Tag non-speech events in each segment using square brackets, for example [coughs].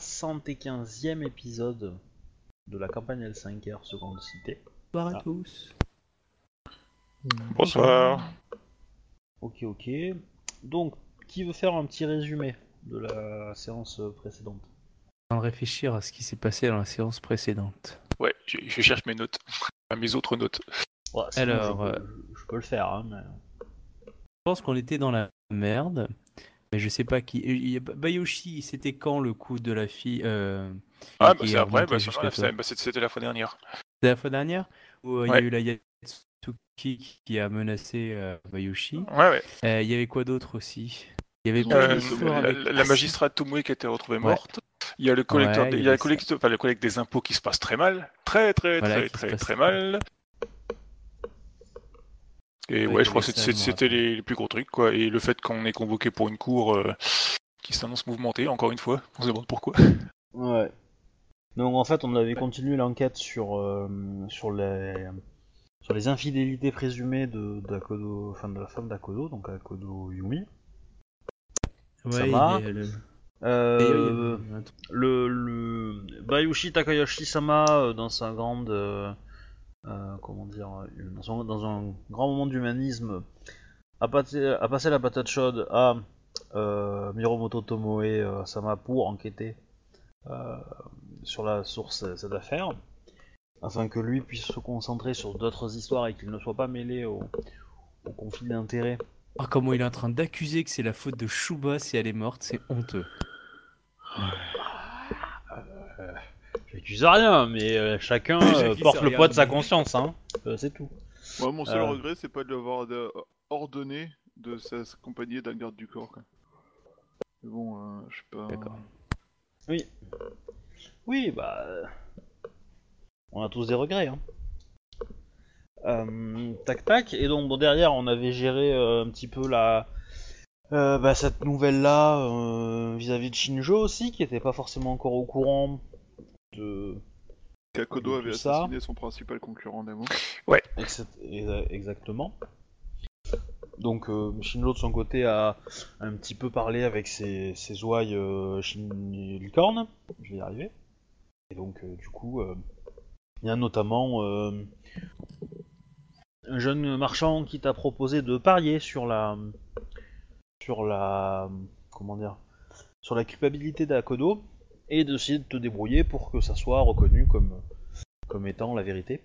75e épisode de la campagne L5R Seconde Cité. Bonsoir à Ah. tous. Bonsoir. Ok, ok. Donc, qui veut faire un petit résumé de la séance précédente? En réfléchir à ce qui s'est passé dans la séance précédente. Ouais, je, je cherche mes notes. [laughs] Enfin, mes autres notes. Ouais, Alors, je, peux, je peux le faire, hein, mais... Je pense qu'on était dans la merde, mais je sais pas qui. a- Bayoshi, c'était quand le coup de la fille euh, Ah, bah est c'est après, bah, bah, c'était la fois dernière. C'était la fois dernière où euh, il y a eu la Yatsuki qui a menacé euh, Bayoshi. Ouais, ouais. Euh, Il y avait quoi d'autre aussi? Il y avait plein la, avec- la- la magistrate Tomoe qui a été retrouvée Ouais. morte. Il y a le collecteur, des- il y a le collecteur, enfin, le collecte des impôts qui se passe très mal, très très Voilà, très très très mal. Et Ouais, je crois que c'était les, les plus gros trucs quoi. Et le fait qu'on est convoqué pour une cour euh, qui s'annonce mouvementée, encore une fois, on se demande pourquoi. Ouais. Donc en fait, on avait continué l'enquête sur euh, sur les sur les infidélités présumées de d'Akodo, enfin de la femme d'Akodo, donc Akodo Yumi. Ouais, ça il le- Euh, truc- le, le Bayushi Takayoshi-sama euh, dans sa grande comment dire euh, dans, son- dans un grand moment d'humanisme a, passé- a passé la patate chaude à euh, Miromoto Tomoe euh, Sama pour enquêter euh, sur la source de cette affaire afin que lui puisse se concentrer sur d'autres histoires et qu'il ne soit pas mêlé au, au conflit d'intérêts Ah, comment il est en train d'accuser que c'est la faute de Shuba si elle est morte, c'est honteux. J'accuse rien, mais euh, chacun euh, J'accuse porte le rien. poids de sa conscience, hein. Euh, c'est tout. Moi, mon seul Euh. regret, c'est pas de l'avoir de- ordonné de s'accompagner d'un garde du corps. Quoi. Mais bon, euh, je sais pas. D'accord. Oui. Oui, bah. euh, On a tous des regrets, hein. Euh, tac tac, et donc bon, derrière on avait géré euh, un petit peu la. euh, bah, cette nouvelle là euh, vis-à-vis de Shinjo aussi, qui était pas forcément encore au courant de. Kakodo avait ça. assassiné son principal concurrent d'amour. Ex- exa- Exactement. Donc euh, Shinjo de son côté a un petit peu parlé avec ses, ses ouailles euh, je vais y arriver. Et donc euh, du coup, euh, il y a notamment euh, un jeune marchand qui t'a proposé de parier sur la sur la comment dire sur la culpabilité d'Akodo et d'essayer de te débrouiller pour que ça soit reconnu comme comme étant la vérité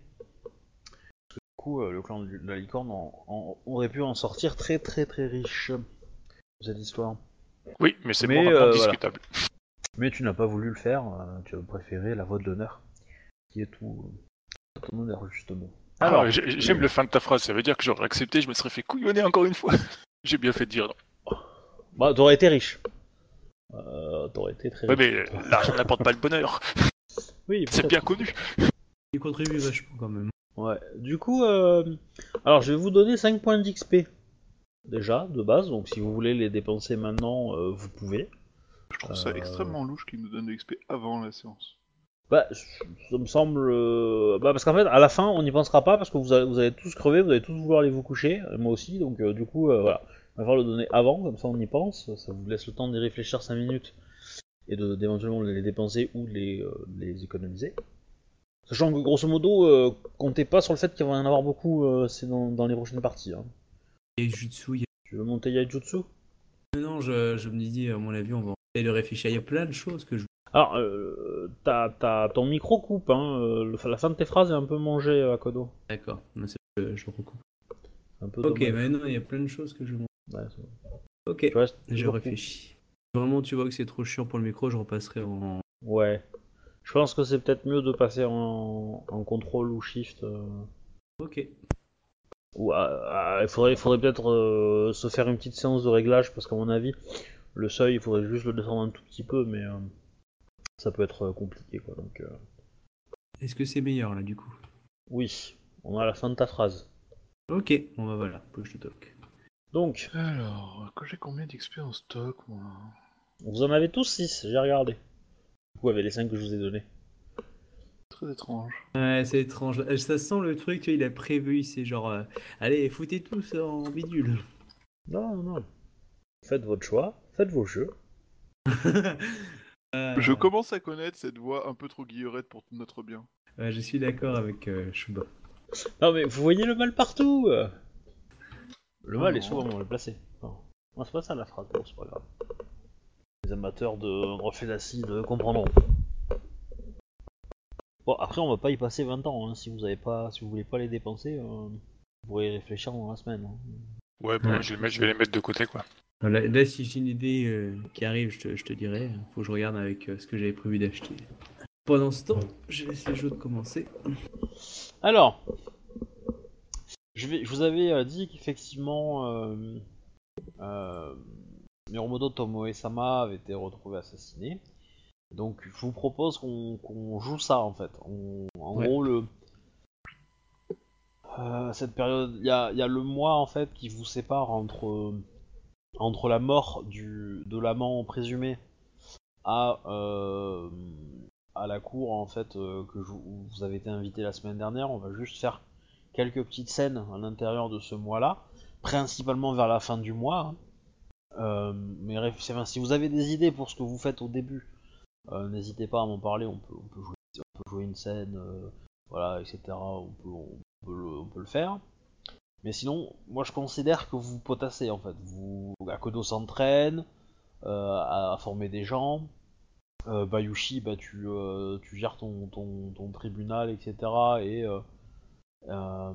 du coup, euh, le clan de la licorne en- en- aurait pu en sortir très très très riche de cette histoire. Oui, mais c'est Mais, euh, discutable. Mais tu n'as pas voulu le faire, euh, tu as préféré la voie de l'honneur, qui est tout, tout ton honneur justement. Alors, Alors, j'aime le fin de ta phrase, ça veut dire que j'aurais accepté, je me serais fait couillonner encore une fois. [laughs] J'ai bien fait de dire non. bah, t'aurais été riche. Euh, t'aurais été très mais l'argent n'apporte pas le bonheur, [laughs] Oui, c'est bien connu. Il contribue vachement quand même. Ouais. Du coup, euh, alors je vais vous donner 5 points d'XP. Déjà, de base, donc si vous voulez les dépenser maintenant, euh, vous pouvez. Je trouve ça Euh. extrêmement louche qu'il nous donne de l'XP avant la séance. Bah, ça me semble. Bah, parce qu'en fait, à la fin, on n'y pensera pas parce que vous allez, vous allez tous crever, vous allez tous vouloir aller vous coucher, moi aussi, donc euh, du coup, euh, voilà. On va le donner avant, comme ça on y pense, ça vous laisse le temps d'y réfléchir 5 minutes et d'éventuellement les dépenser ou les, euh, les économiser. Sachant que grosso modo, euh, comptez pas sur le fait qu'il va y en avoir beaucoup euh, c'est dans, dans les prochaines parties. Hein. Y Tu veux monter Yaijutsu? Non, je, je me dis, à mon avis, on va essayer de réfléchir. Il y a plein de choses que je. Alors, t'as- t'as- ton micro coupe, hein, la fin de tes phrases est un peu mangée à Kodo. D'accord, mais c'est- je, je recoupe. Un peu Ok, dommage. mais non, il y a plein de choses que je. Ouais, c'est- Ok, je réfléchis. Vraiment, tu vois que c'est trop chiant pour le micro, je repasserai en. Ouais. Je pense que c'est peut-être mieux de passer en, en contrôle ou shift. euh. Ok. Ou à- à- il faudrait, il faudrait peut-être euh, se faire une petite séance de réglage parce qu'à mon avis, le seuil, il faudrait juste le descendre un tout petit peu, mais euh, ça peut être euh, compliqué quoi. Donc euh, Est-ce que c'est meilleur là du coup? Oui, on a la fin de ta phrase. Ok, bon bah voilà, push to talk. Donc, Alors, que j'ai combien d'XP en stock, moi vous en avez tous 6, j'ai regardé. Du coup, avec les 5 que je vous ai donnés. Très étrange. Ouais, c'est étrange. Euh, Ça sent le truc, tu vois, il a prévu, c'est genre, euh, allez, foutez tous en bidule. Non, non. Faites votre choix, faites vos jeux. [laughs] Euh, Je commence à connaître cette voix un peu trop guillerette pour notre bien. ouais, je suis d'accord avec euh, Shuba. Non mais vous voyez le mal partout euh. Le mal est souvent mal placé. Enfin, c'est pas ça la phrase, bon c'est pas grave. Les amateurs de reflets d'acide comprendront. Bon après on va pas y passer 20 ans, hein. si vous avez pas, si vous voulez pas les dépenser, euh, vous pourrez y réfléchir dans la semaine. hein. Ouais, bon, Ouais. je, vais les mettre- je vais les mettre de côté, quoi. Là, là, si j'ai une idée euh, qui arrive, je te, je te dirai. Faut que je regarde avec euh, ce que j'avais prévu d'acheter. Pendant ce temps, je laisse les jeux de commencer. Alors, je, vais, je vous avais euh, dit qu'effectivement, euh, euh, Miromoto Tomoe-sama avait été retrouvé assassiné. Donc, je vous propose qu'on joue ça en fait. On- en Ouais. gros, le, euh, cette période, il y a, il y a le mois en fait qui vous sépare entre entre la mort du de l'amant présumé à euh, à la cour en fait euh, que je- où vous avez été invité la semaine dernière. On va juste faire quelques petites scènes à l'intérieur de ce mois-là, principalement vers la fin du mois. Euh, mais si vous avez des idées pour ce que vous faites au début, euh, n'hésitez pas à m'en parler. On peut, jouer, une scène, euh, voilà, etc. On peut, le, faire. Mais sinon, moi je considère que vous potassez en fait. Vous, Akodo s'entraîne à, former des gens. Bayushi, bah, tu, gères ton, tribunal, etc. Et euh,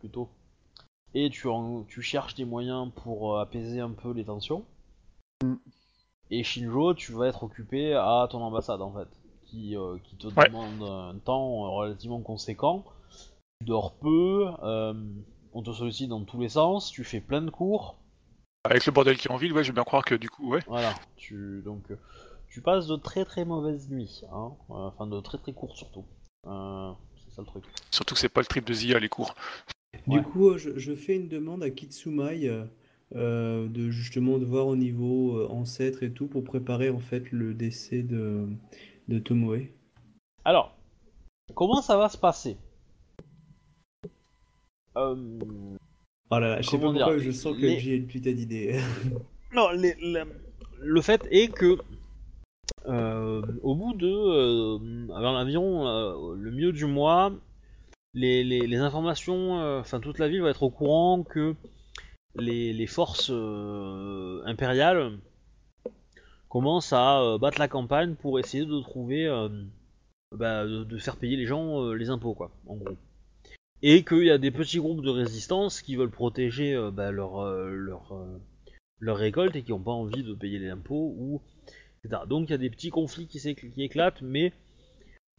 plutôt. Et tu, en- tu cherches des moyens pour euh, apaiser un peu les tensions. Mm. Et Shinjo, tu vas être occupé à ton ambassade en fait, qui, euh, qui te Ouais. demande un temps relativement conséquent. Tu dors peu, euh, on te sollicite dans tous les sens, tu fais plein de cours. Avec le bordel qui est en ville, ouais, je vais bien croire que du coup, ouais. Voilà, tu donc tu passes de très très mauvaises nuits, hein, enfin de très très courtes surtout. Euh, ça le truc. Surtout que c'est pas le trip de Zia, les cours. Du Ouais. coup, je, je fais une demande à Kitsumai euh, euh, de justement de voir au niveau euh, ancêtre et tout pour préparer en fait le décès de, de Tomoe. Alors, comment ça va se passer? Euh, Oh là là, je sais pas Comment pourquoi dire, je sens que les- j'ai une putain d'idée. [laughs] Non, les- le fait est que au bout de euh, l'avion, euh, le milieu du mois, les, informations, euh, enfin toute la ville va être au courant que les, forces euh, impériales commencent à euh, battre la campagne pour essayer de trouver, euh, bah, de, faire payer les gens euh, les impôts, quoi, en gros. Et qu'il y a des petits groupes de résistance qui veulent protéger euh, bah, leur, euh, leur, euh, leur récolte et qui n'ont pas envie de payer les impôts ou Donc il y a des petits conflits qui, qui éclatent, mais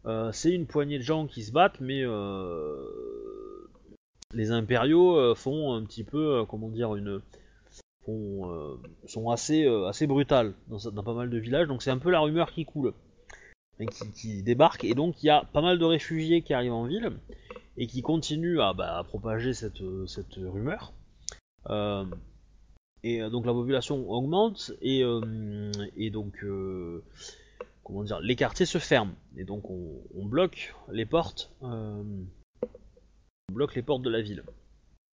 euh, c'est une poignée de gens qui se battent, mais euh, les impériaux euh, font un petit peu, comment dire, une font, sont assez assez brutales dans, pas mal de villages. Donc c'est un peu la rumeur qui coule qui, débarque. Et donc il y a pas mal de réfugiés qui arrivent en ville et qui continuent à, bah, propager cette, rumeur. Et euh, donc la population augmente et, euh, et donc euh, comment dire les quartiers se ferment. Et donc on, on bloque les portes on bloque les portes de la ville.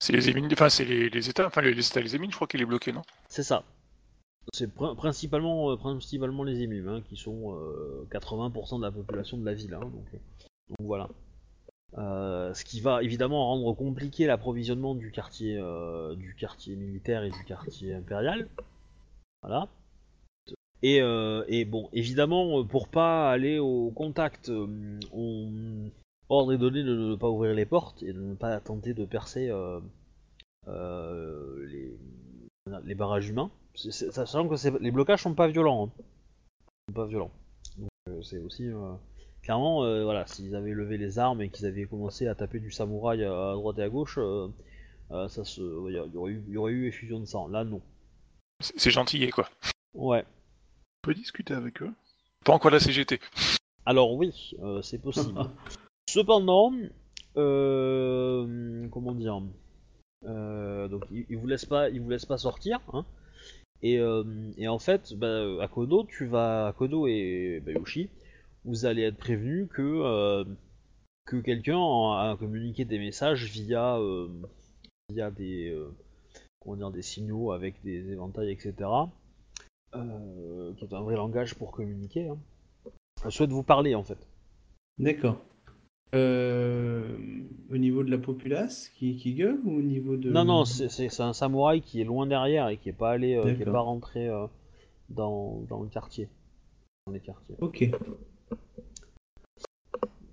C'est les émines, enfin, c'est les, les États, enfin, les, les États, les émines, je crois qu'il est bloqué, non? C'est ça. C'est prin- principalement euh, principalement les émus hein, qui sont euh, 80% de la population de la ville hein, donc, donc voilà Euh, ce qui va évidemment rendre compliqué l'approvisionnement du quartier euh, militaire et du quartier impérial voilà Et, euh, bon, évidemment, pour pas aller au contact, on ordre est donné de ne pas ouvrir les portes et de ne pas tenter de percer les, barrages humains. Sachant que les blocages sont pas violents. hein. Sont pas violents. Donc c'est aussi clairement, euh, voilà, s'ils avaient levé les armes et qu'ils avaient commencé à taper du samouraï à, à droite et à gauche, euh, euh, ça se, il y, aurait eu, il y aurait eu effusion de sang. Là, non. C'est gentil, quoi. Ouais. On peut discuter avec eux. Pas encore la CGT. Alors oui, euh, c'est possible. [laughs] Cependant, euh, comment dire, euh, donc il, il vous laisse pas, il vous laisse pas sortir, hein. Et, euh, et en fait, bah, à Kodo, tu vas, à Kodo et Bayushi, vous allez être prévenu que euh, que quelqu'un a communiqué des messages via euh, via des euh, comment dire des signaux avec des éventails, etc. qui est un vrai langage pour communiquer, hein, souhaite vous parler en fait. D'accord. Euh, au niveau de la populace qui, qui gueule ou au niveau de... Non, non, c'est- un samouraï qui est loin derrière et qui est pas allé, euh, qui est pas rentré euh, dans, dans le quartier. Dans les quartiers. Ok.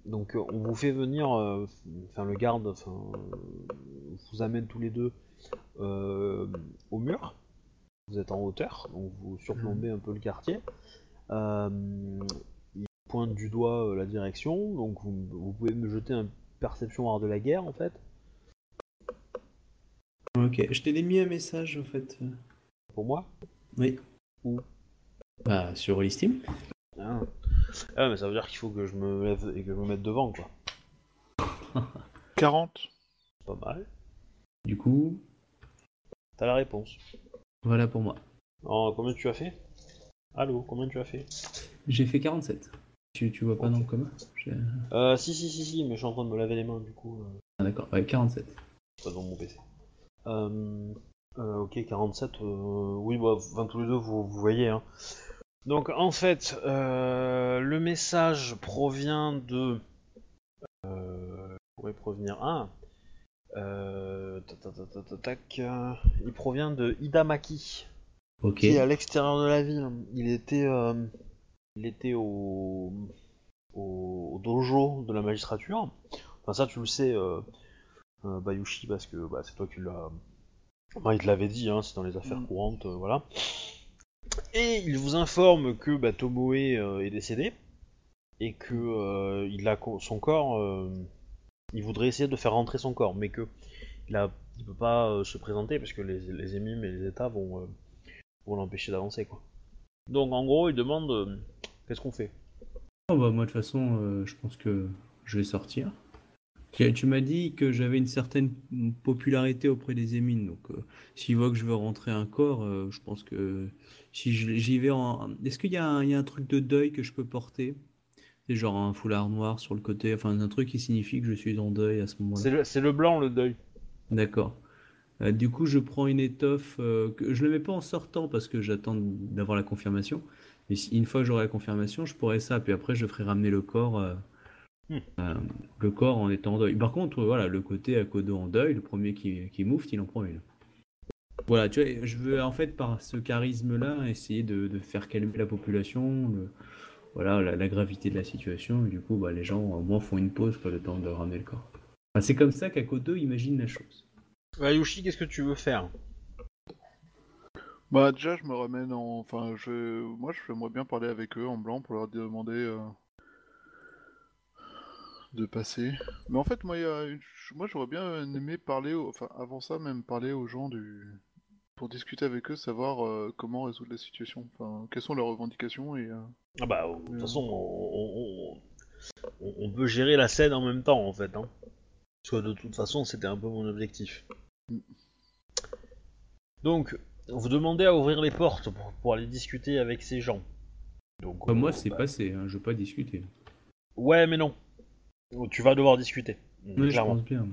Donc euh, on vous fait venir, euh, enfin le garde, enfin vous amène tous les deux euh, au mur. Vous êtes en hauteur, donc vous surplombez un peu le quartier. Euh, il pointe du doigt la direction, donc vous, vous pouvez me jeter un perception art de la guerre en fait. Ok. Je t'ai mis un message en fait. Pour moi? Oui. Où Bah, sur Steam. Ah. Ah, mais ça veut dire qu'il faut que je me lève et que je me mette devant quoi. [laughs] 40. Pas mal. Du coup, T'as la réponse. voilà pour moi. Oh, combien tu as fait? Allô, combien tu as fait? J'ai fait 47. Tu, tu vois pas dans le commun? J'ai- Euh, si, si, si, si, mais je suis en train de me laver les mains du coup. euh, Ah d'accord, ouais, 47. pas dans mon PC. Euh, euh, ok, 47, euh, oui, bah, enfin, tous les deux, vous, vous voyez. Hein. Donc, en fait, euh, le message provient de. Euh, pourrait provenir. Ah euh, ta, ta, ta, ta, ta, tac, euh, Il provient de Hidamaki, Ok. qui est à l'extérieur de la ville. Il était, euh, il était au, au, au dojo de la magistrature. Enfin, ça, tu le sais, euh, euh, Bayushi, parce que bah, c'est toi qui l'as. Enfin, il te l'avait dit, hein, c'est dans les affaires Mm. courantes, euh, voilà. Et il vous informe que bah, Tomoe euh, est décédé et que euh, il son corps. euh, il voudrait essayer de faire rentrer son corps, mais que il peut pas se présenter parce que les, émimes et les états vont, l'empêcher d'avancer, quoi. Donc en gros, il demande qu'est-ce qu'on fait? Oh, bah, moi, de toute façon, je pense que je vais sortir. Tu, tu m'as dit que j'avais une certaine popularité auprès des émines, donc euh, s'ils voient que je veux rentrer un corps, euh, je pense que si j'y vais en... Est-ce qu'il y, a un- il y a un truc de deuil que je peux porter? C'est genre un foulard noir sur le côté, enfin un truc qui signifie que je suis en deuil à ce moment-là. C'est le, blanc, le deuil. D'accord. Euh, du coup, je prends une étoffe euh, que je ne le mets pas en sortant parce que j'attends d'avoir la confirmation. Mais une fois que j'aurai la confirmation, je pourrai ça. Puis après, je ferai ramener le corps, Hmm. euh, le corps en étant en deuil. Par contre, voilà, le côté à Kodo en deuil, le premier qui, qui moufte, il en prend une. Voilà, tu vois, je veux en fait par ce charisme-là essayer de, de faire calmer la population, le- voilà, la, la gravité de la situation. Et du coup, bah, les gens au moins font une pause pour le temps de ramener le corps. Enfin, c'est comme ça qu'Akodo imagine la chose. Bayushi, qu'est-ce que tu veux faire? Bah déjà je me ramène en... Enfin je... Moi je j'aimerais bien parler avec eux en blanc pour leur demander euh, de passer. Mais en fait moi, il y a une- moi j'aurais bien aimé parler, enfin avant ça même parler aux gens du... Pour discuter avec eux, savoir euh, comment résoudre la situation, enfin quelles sont leurs revendications et... euh, Ah bah, de toute façon, on, on- on- on peut gérer la scène en même temps, en fait. Hein. Parce que de toute façon, c'était un peu mon objectif. Mm. Donc, vous demandez à ouvrir les portes pour, pour aller discuter avec ces gens. Donc, Bah, moi, euh, c'est bah, passé, hein, je veux pas discuter. Ouais, mais non. Tu vas devoir discuter. Oui, je clairement. pense bien.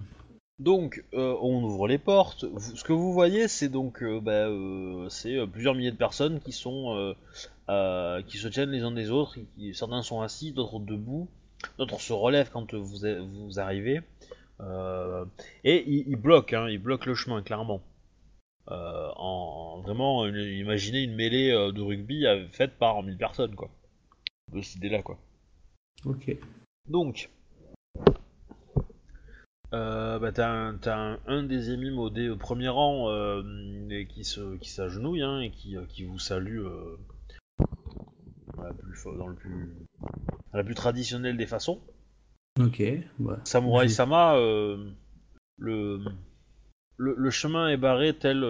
Donc, euh, on ouvre les portes. Vous- ce que vous voyez, c'est donc euh, bah, euh, c'est plusieurs milliers de personnes qui sont qui se tiennent les uns des autres. qui- certains sont assis, d'autres debout, d'autres se relèvent quand vous vous arrivez. Et ils, ils bloquent, hein, ils bloquent le chemin clairement. En, en vraiment, une- imaginez une mêlée de rugby faite par 1000 personnes, quoi. De cette idée-là, quoi. Ok. Donc, euh, bah, t'as un, t'as un, un des émimes au, dé- au premier rang euh, et qui se qui s'agenouille hein, et qui, euh, qui vous salue euh, dans, la plus, fo- dans le plus à la plus traditionnelle des façons. Ok. Bah, Samurai Je- Sama, euh, le, le le chemin est barré tel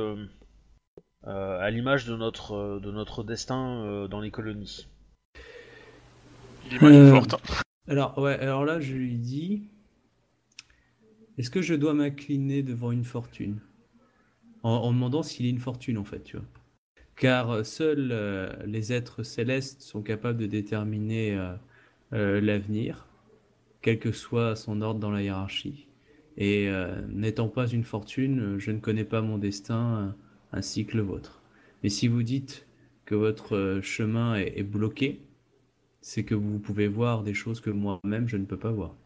à l'image de notre de notre destin euh, dans les colonies. L'image est forte. Alors, ouais, alors là, je lui dis est-ce que je dois m'incliner devant une fortune? En, demandant s'il est une fortune, en fait, tu vois. Car euh, seuls euh, les êtres célestes sont capables de déterminer euh, l'avenir, quel que soit son ordre dans la hiérarchie. Et n'étant pas une fortune, je ne connais pas mon destin ainsi que le vôtre. Mais si vous dites que votre chemin est bloqué, c'est que vous pouvez voir des choses que moi-même je ne peux pas voir.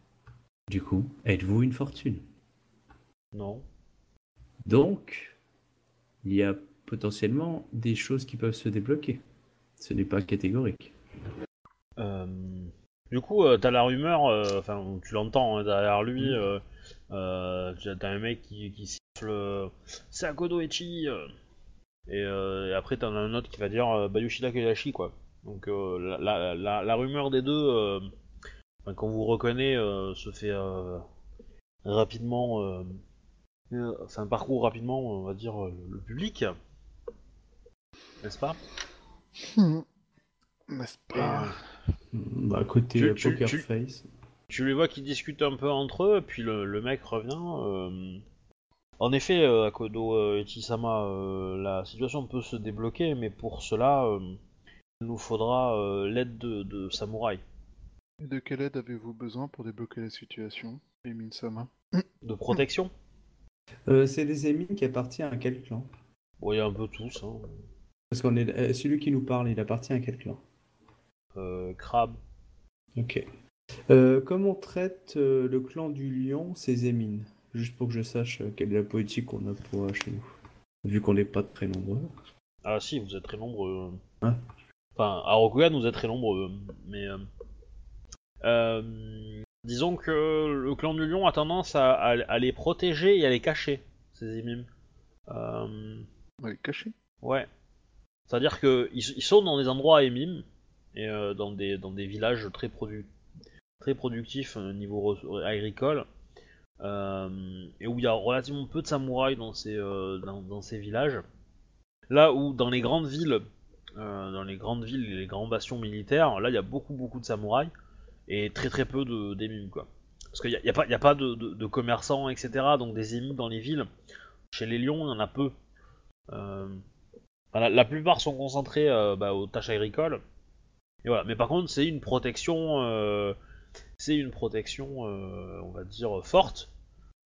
Du coup, êtes-vous une fortune? Non. Donc, il y a potentiellement des choses qui peuvent se débloquer. Ce n'est pas catégorique. Euh, du coup, euh, t'as la rumeur, euh, enfin, tu l'entends hein, derrière lui, euh, t'as un mec qui, qui siffle euh, C'est Akodo Echi et, et après t'en as un autre qui va dire Bayushida Koyashi, quoi. Donc, la, la, la, la rumeur des deux, enfin, qu'on vous reconnaît, euh, se fait euh, rapidement, euh, enfin, parcours rapidement, on va dire, le public. N'est-ce pas? Hmm. N'est-ce Et, pas? Euh, Bah, côté Tu- tu- Poker tu- Face. Tu les vois qui discutent un peu entre eux, puis le, le mec revient. euh, En effet, euh, Akodo euh, Ichisama, euh, la situation peut se débloquer, mais pour cela, euh, il nous faudra euh, l'aide de, de samouraï, Et de quelle aide avez-vous besoin pour débloquer la situation, Emin-sama de protection? Euh, c'est des émines qui appartiennent à quel clan? Bon, il y a un peu tous. Hein. Parce qu'on est euh, celui qui nous parle, il appartient à quel clan? Euh, crabe. Ok. Euh, comment traite euh, le clan du lion ses émines Juste pour que je sache euh, quelle est la politique qu'on a pour euh, chez nous. Vu qu'on n'est pas très nombreux. Ah si, vous êtes très nombreux. Ouais. Enfin, à Rokugan, vous êtes très nombreux, mais... euh, disons que le clan du lion a tendance à, à- à les protéger et à les cacher, ces émimes. Euh, Elle est cachée. ouais. C'est-à-dire que ils, ils sont dans des endroits émimes, et euh, dans, des, dans des villages très, produ- très productifs au niveau agricole, euh, et où il y a relativement peu de samouraïs dans ces, dans, dans ces villages. Là où dans les grandes villes, dans les grandes villes, les grands bastions militaires, là il y a beaucoup beaucoup de samouraïs et très très peu de d'émimes quoi. Parce qu'il n'y a, y a pas, de, commerçants etc. Donc des émimes dans les villes. Chez les lions, il y en a peu. Euh, la, plupart sont concentrés euh, bah, aux tâches agricoles. Mais par contre, c'est une protection, euh, c'est une protection, on va dire forte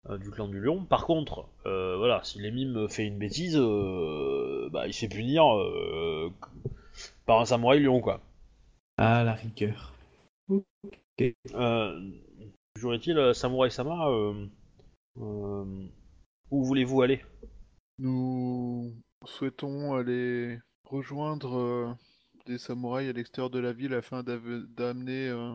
du clan du lion. Par contre, voilà, si l'émime fait une bêtise, bah, il se fait punir par un samouraï lion, quoi. Ah, la rigueur. Euh, toujours est-il, euh, Samouraï Sama, euh, euh, où voulez-vous aller? Nous souhaitons aller rejoindre euh, des samouraïs à l'extérieur de la ville afin d'amener euh,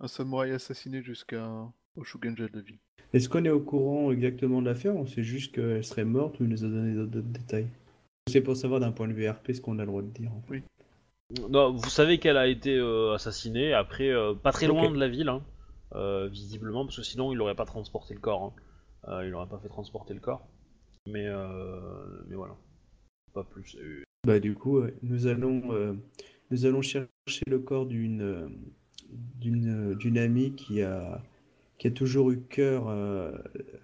un samouraï assassiné jusqu'à au Shugenja de la ville. Est-ce qu'on est au courant exactement de l'affaire On sait juste qu'elle serait morte ou il nous a donné d'autres détails? C'est pour savoir d'un point de vue RP ce qu'on a le droit de dire. en fait. Non, Vous savez qu'elle a été euh, assassinée, après, euh, pas très loin de la ville, hein, euh, visiblement, parce que sinon il n'aurait pas transporté le corps. hein. Il n'aurait pas fait transporter le corps. Mais, euh, mais voilà. Pas plus. Bah du coup, nous allons nous allons chercher le corps d'une d'une d'une amie qui a qui a toujours eu cœur à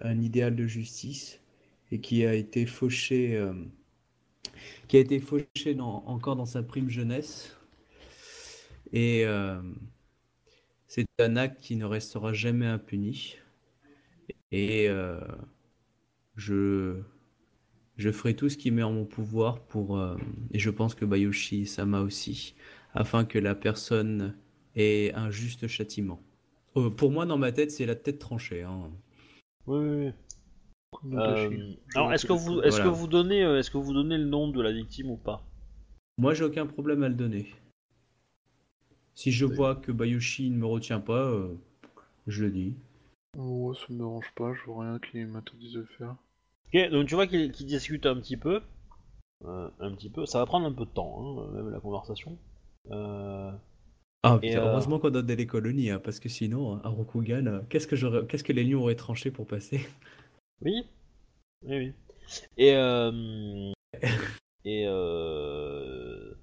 un idéal de justice et qui a été fauchée qui a été fauchée dans- encore dans sa prime jeunesse et euh, c'est un acte qui ne restera jamais impuni et euh, je je ferai tout ce qui met en mon pouvoir pour, euh, et je pense que Bayoshi Sama aussi, afin que la personne ait un juste châtiment. Pour moi, dans ma tête, c'est la tête tranchée. hein. Oui, oui. Nodashi. Euh, alors, est-ce que vous, est-ce Voilà. que vous donnez, euh, est-ce que vous donnez le nom de la victime ou pas? Moi, j'ai aucun problème à le donner. Si je vois que Bayoshi ne me retient pas, euh, je le dis. Oh, ça me dérange pas, je vois rien qui m'interdise de le faire. Ok, donc tu vois qu'il qu'il discute un petit peu. Euh, un petit peu. Ça va prendre un peu de temps, hein, même la conversation. Euh, Ah, putain, euh, heureusement qu'on donne des colonies, hein, parce que sinon, à Rokugan, qu'est-ce que j'aurais- qu'est-ce que les lions auraient tranché pour passer? Oui. Oui, oui. Et euh... Et euh...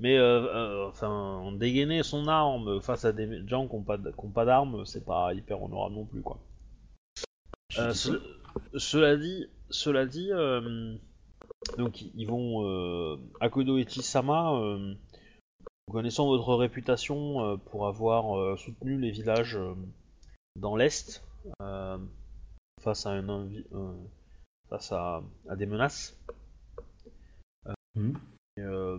Mais euh, enfin, dégainer son arme face à des gens qui n'ont pas, pas d'armes, c'est pas hyper honorable non plus, quoi. Ce- cela dit, cela dit, donc ils vont Akodo et Chisama, euh, connaissant votre réputation pour avoir soutenu les villages dans l'est euh, face à un, envi- face à, à des menaces. Et, euh,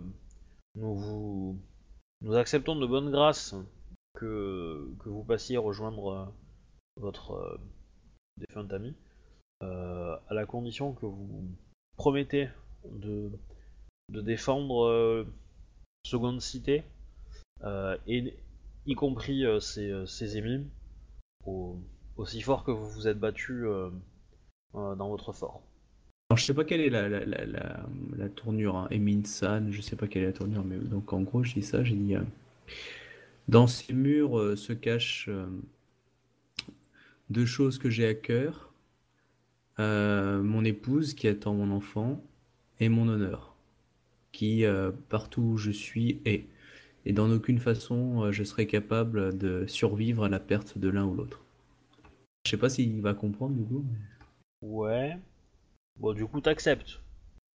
nous vous nous acceptons de bonne grâce que, que vous passiez rejoindre euh, votre euh, défunt ami, euh, à la condition que vous promettez de, de défendre euh, Seconde Cité, euh, et y compris ses, ses émimes, au- aussi fort que vous vous êtes battu euh, euh, dans votre fort. Alors, je sais pas quelle est la, tournure, hein. Emin San, je sais pas quelle est la tournure, mais donc en gros, je dis ça, j'ai dit. euh, dans ces murs se cachent deux choses que j'ai à cœur mon épouse qui attend mon enfant et mon honneur, qui partout où je suis est. Et dans aucune façon je serai capable de survivre à la perte de l'un ou l'autre. Je sais pas s'il va comprendre du coup. mais- Ouais. Bon, du coup, t'acceptes.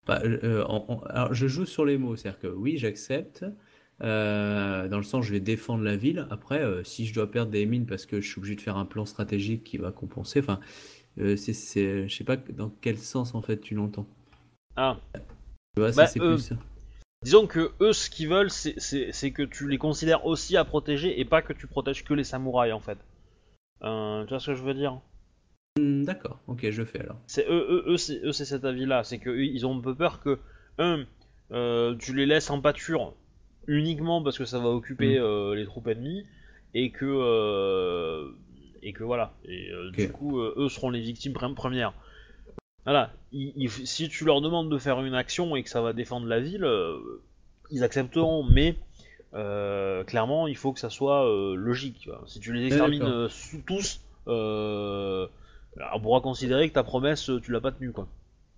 Bah, euh, en- en- alors, je joue sur les mots, c'est-à-dire que oui, j'accepte. euh, dans le sens, je vais défendre la ville. Après, euh, si je dois perdre des mines parce que je suis obligé de faire un plan stratégique qui va compenser, enfin, euh, c'est, je sais pas dans quel sens en fait tu l'entends. Ah. Tu vois, ça Bah, c'est euh, plus ça. Disons que eux, ce qu'ils veulent, c'est que tu les considères aussi à protéger et pas que tu protèges que les samouraïs en fait. Euh, tu vois ce que je veux dire? Hmm, d'accord, ok, je fais alors. C'est eux, eux, eux, c'est eux, c'est cet avis-là. C'est que eux, ils ont un peu peur que un, euh, tu les laisses en pâture uniquement parce que ça va occuper Mm. euh, les troupes ennemies et que et que voilà. Et du coup, eux seront les victimes premières. Voilà. Ils- ils- si tu leur demandes de faire une action et que ça va défendre la ville, ils accepteront. Mais clairement, il faut que ça soit euh, logique. tu vois. Si tu les extermines euh, tous, euh, on pourra considérer que ta promesse, tu l'as pas tenue, quoi.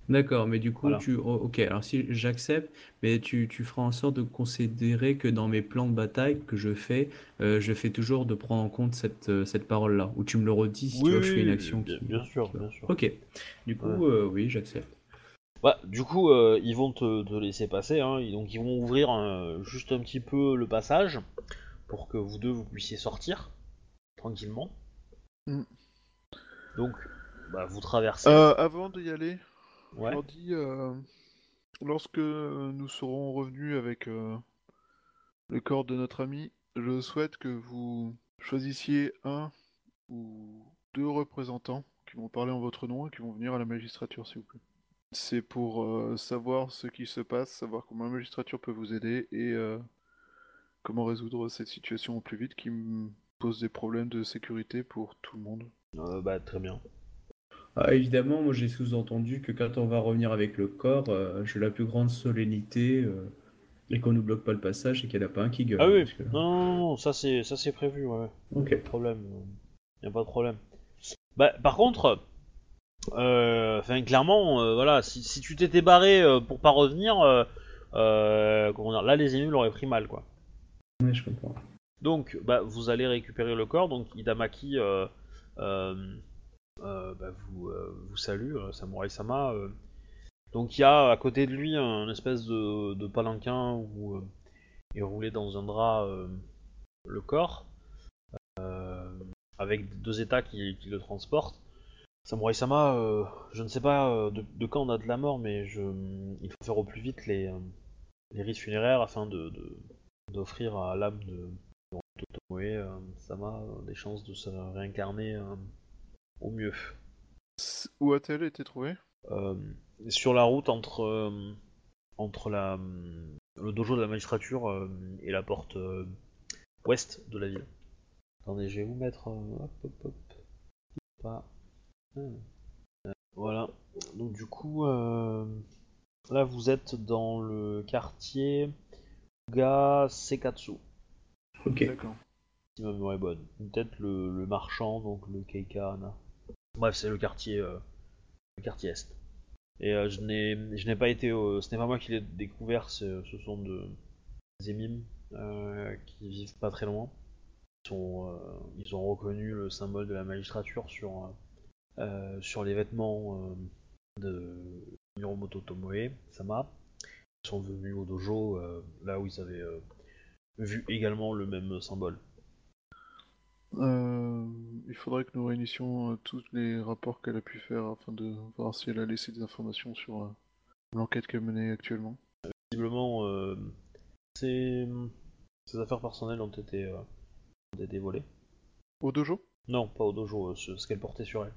D'accord, mais du coup, Voilà. tu, oh, ok, alors si j'accepte, mais tu, tu feras en sorte de considérer que dans mes plans de bataille que je fais, euh, je fais toujours de prendre en compte cette, euh, cette parole-là, ou tu me le redis si tu vois que je fais une action bien, qui... bien sûr, bien sûr. Ok, du coup, euh, oui, j'accepte. Bah, du coup, euh, ils vont te, te laisser passer, hein, et donc ils vont ouvrir un- juste un petit peu le passage pour que vous deux vous puissiez sortir tranquillement. Mm. Donc, bah, vous traversez. Euh, avant d'y aller, ouais. je leur dis, euh, lorsque nous serons revenus avec euh, le corps de notre ami, je souhaite que vous choisissiez un ou deux représentants qui vont parler en votre nom et qui vont venir à la magistrature, s'il vous plaît. C'est pour euh, savoir ce qui se passe, savoir comment la magistrature peut vous aider et euh, comment résoudre cette situation au plus vite qui me pose des problèmes de sécurité pour tout le monde. Euh, bah, très bien. Ah, évidemment, moi j'ai sous-entendu que quand on va revenir avec le corps, euh, j'ai la plus grande solennité euh, et qu'on nous bloque pas le passage et qu'il n'y en a pas un qui gueule. Ah oui, parce que- non, non, non, non, ça c'est ça c'est prévu, ouais. Ok. Pas de problème. Y a pas de problème. Bah, par contre, enfin, clairement, euh, voilà, si, si tu t'étais barré euh, pour pas revenir, euh, euh, dire, là les ennemis l'auraient pris mal, quoi. Ouais, je comprends. Donc, bah, vous allez récupérer le corps. Donc, Idamaki euh, euh, euh, bah, vous, euh, vous salue, euh, Samurai Sama. euh. Donc, il y a à côté de lui un espèce de, de palanquin où euh, est roulé dans un drap euh, le corps, euh, avec deux états qui, qui le transportent. Samurai Sama, euh, je ne sais pas euh, de, de quand on a de la mort, mais je, il faut faire au plus vite les, euh, les rites funéraires afin de, de- d'offrir à l'âme de, Totomoe euh, Sama des chances de se réincarner au mieux. Où a-t-elle été trouvée? Sur la route entre, entre la, le dojo de la magistrature et la porte ouest de la ville. Attendez, je vais vous mettre. hop, hop, hop. Pas. Euh, Voilà. Donc, du coup, euh, là vous êtes dans le quartier Ga Sekatsu. Ok. D'accord. si ma mémoire est bonne. Peut-être le, le marchand, donc le Keikana. Bref, c'est le quartier, euh, le quartier est. Et euh, je n'ai, je n'ai pas été, au- ce n'est pas moi qui l'ai découvert, ce, ce sont de, des émimes euh, qui vivent pas très loin. Ils, sont, euh, ils ont reconnu le symbole de la magistrature sur, euh, euh, sur les vêtements euh, de Miromoto Tomoe Sama. Ils sont venus au dojo euh, là où ils avaient euh, vu également le même symbole. Euh, il faudrait que nous réunissions euh, tous les rapports qu'elle a pu faire afin de voir si elle a laissé des informations sur euh, l'enquête qu'elle menait actuellement. Visiblement, euh, Ses... ses affaires personnelles ont été, euh, ont été volées. Au dojo? Non, pas au dojo, euh, ce, ce qu'elle portait sur elle.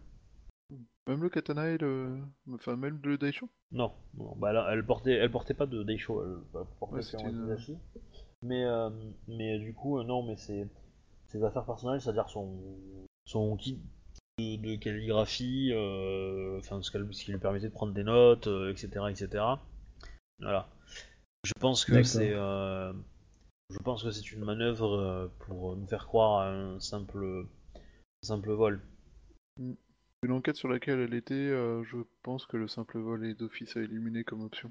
Même le katana et le. Enfin, même le daisho? Non, non, bah là, elle portait, elle portait pas de daisho, elle portait Ouais, sur c'était un une-. Mais, euh, mais du coup, euh, non, mais c'est ses affaires personnelles, c'est-à-dire son, son kit de, de calligraphie, euh, enfin ce, qui lui permettait de prendre des notes, euh, etc., etc. Voilà. Je pense que c'est, euh, je pense que c'est une manœuvre euh, pour nous faire croire à un simple, un simple vol. Une enquête sur laquelle elle était, euh, je pense que le simple vol est d'office à éliminer comme option.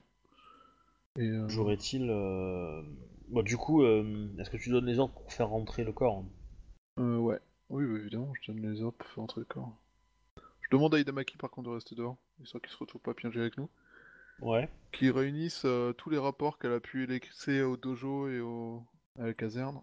Et euh, J'aurais-il, euh, bon, du coup, euh, est-ce que tu donnes les ordres pour faire rentrer le corps euh, ouais. Oui, bah, évidemment, je donne les ordres pour faire entrer le corps. Je demande à Idamaki par contre de rester dehors, histoire qu'il se retrouve pas piégé avec nous. Ouais. Qui réunissent tous les rapports qu'elle a pu laisser au dojo et au... à la caserne.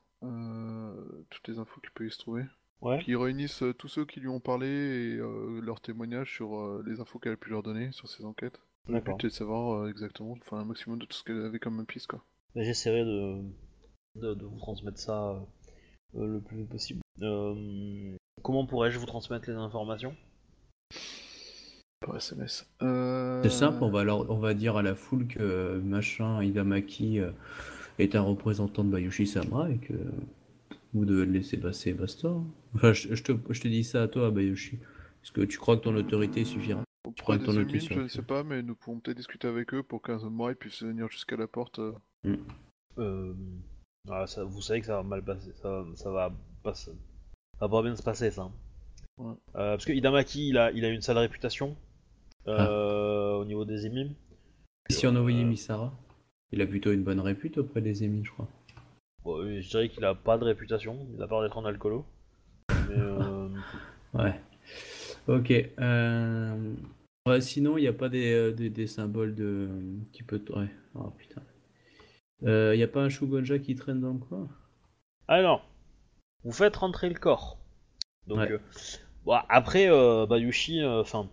toutes les infos qu'il peut y se trouver. Ouais. Qui réunissent euh, tous ceux qui lui ont parlé et euh, leurs témoignages sur euh, les infos qu'elle a pu leur donner sur ses enquêtes. Le D'accord. but est de savoir euh, exactement, enfin un maximum de tout ce qu'elle avait comme piste quoi. Ben, J'essaierai de, de, de vous transmettre ça euh, le plus vite possible. Euh, comment pourrais-je vous transmettre les informations? Par SMS. Euh... C'est simple, on va, leur- on va dire à la foule que machin Idamaki euh, est un représentant de Bayushi Samra et que vous devez le laisser passer, basta. Enfin, je, je te, je te dis ça à toi, Bayushi. Est-ce que tu crois que ton autorité suffira crois que ton je ne sais pas, mais nous pouvons peut-être discuter avec eux pour qu'un samouraï puisse venir jusqu'à la porte. euh. euh, ah, ça, Vous savez que ça va mal passer, ça, ça va pas, ça va pas bien se passer ça. Ouais. Euh, parce que Idamaki, il a, il a une sale réputation euh, au niveau des émimes. Et Si on envoyait Euh, Misara Il a plutôt une bonne répute auprès des émis, je crois. Bon, euh, je dirais qu'il a pas de réputation, à part d'être un alcoolo. Mais, euh, [laughs] Ouais. Ok. euh, ouais, sinon, il n'y a pas des, euh, des, des symboles de. qui peut. Ouais. Oh putain. Il n'y a pas un Shugonja qui traîne dans le coin? Alors, vous faites rentrer le corps. Donc, Ouais. bon, après, Bayushi, enfin,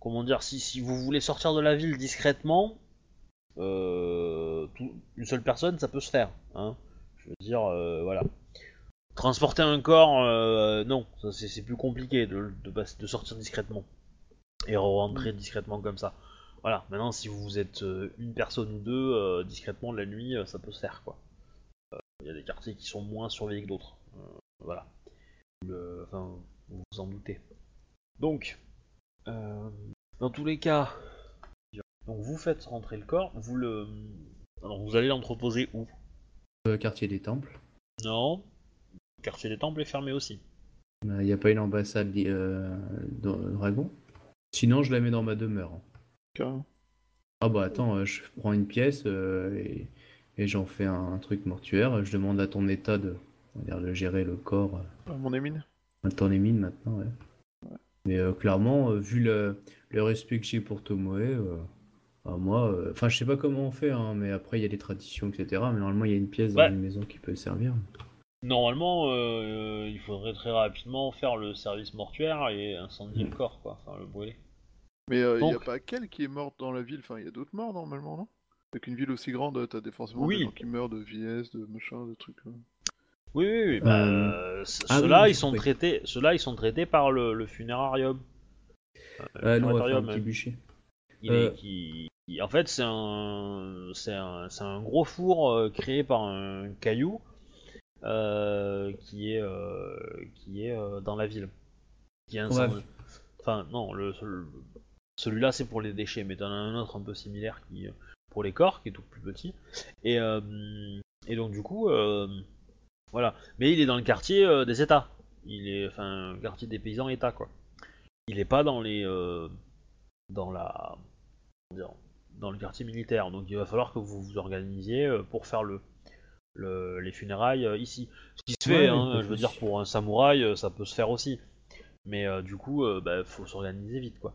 comment dire, si, si vous voulez sortir de la ville discrètement, euh, tout- une seule personne, ça peut se faire. Hein. Je veux dire, euh, voilà. Transporter un corps, euh, non, ça, c'est c'est plus compliqué de, de, passer- de sortir discrètement et rentrer discrètement comme ça. Voilà. Maintenant, si vous êtes euh, une personne ou deux, euh, discrètement la nuit, ça peut se faire, quoi. Il y a des quartiers qui sont moins surveillés que d'autres. Euh, voilà. Le- Enfin, vous vous en doutez. Donc, euh, dans tous les cas, donc vous faites rentrer le corps, vous le. Alors vous allez l'entreposer où? Euh, Quartier des Temples. Non. Le quartier des temples est fermé aussi. Il n'y a pas une ambassade euh, de Dragon? Sinon, je la mets dans ma demeure. Carrément. Ah bah attends, euh, je prends une pièce euh, et, et j'en fais un, un truc mortuaire. Je demande à ton état de, on va dire, de gérer le corps. euh, Ah, mon émine Maintenant les mines maintenant, ouais. Mais euh, clairement, euh, vu le, le respect que j'ai pour Tomoe, euh, bah, moi, euh, enfin je sais pas comment on fait, hein, mais après il y a des traditions, etc. Mais normalement il y a une pièce dans Ouais. une maison qui peut servir. Normalement, euh, il faudrait très rapidement faire le service mortuaire et incendier le corps, quoi. Enfin, le brûler. Mais il n'y a Donc- pas qu'elle qui est morte dans la ville, enfin il y a d'autres morts normalement, non? Avec une ville aussi grande, t'as des, forcément Oui. des gens qui meurent de vieillesse, de machin, de trucs. euh. Oui, oui, oui. Bah, Euh, euh, ah oui, ceux-là, oui, ils sont oui. traités. Ceux-là, ils sont traités par le, le funérarium. Euh, non, on va faire un petit euh, bûcher. Il Euh. est, qui- en fait, c'est un, c'est un, c'est un gros four euh, créé par un caillou euh, qui est, euh, qui est euh, dans la ville. Qui est Enfin, non, le, le- celui-là c'est pour les déchets, mais t'en as un autre un peu similaire qui pour les corps, qui est tout plus petit. Et, et donc du coup, voilà. Mais il est dans le quartier des États. Il est, enfin, le quartier des paysans États quoi. Il est pas dans les, dans la, comment dire, dans le quartier militaire. Donc il va falloir que vous vous organisiez euh, pour faire le, le- les funérailles euh, ici. Ce qui se fait, Ouais, hein, je veux dire, pour un samouraï, euh, ça peut se faire aussi. Mais euh, du coup, euh, bah, faut s'organiser vite, quoi.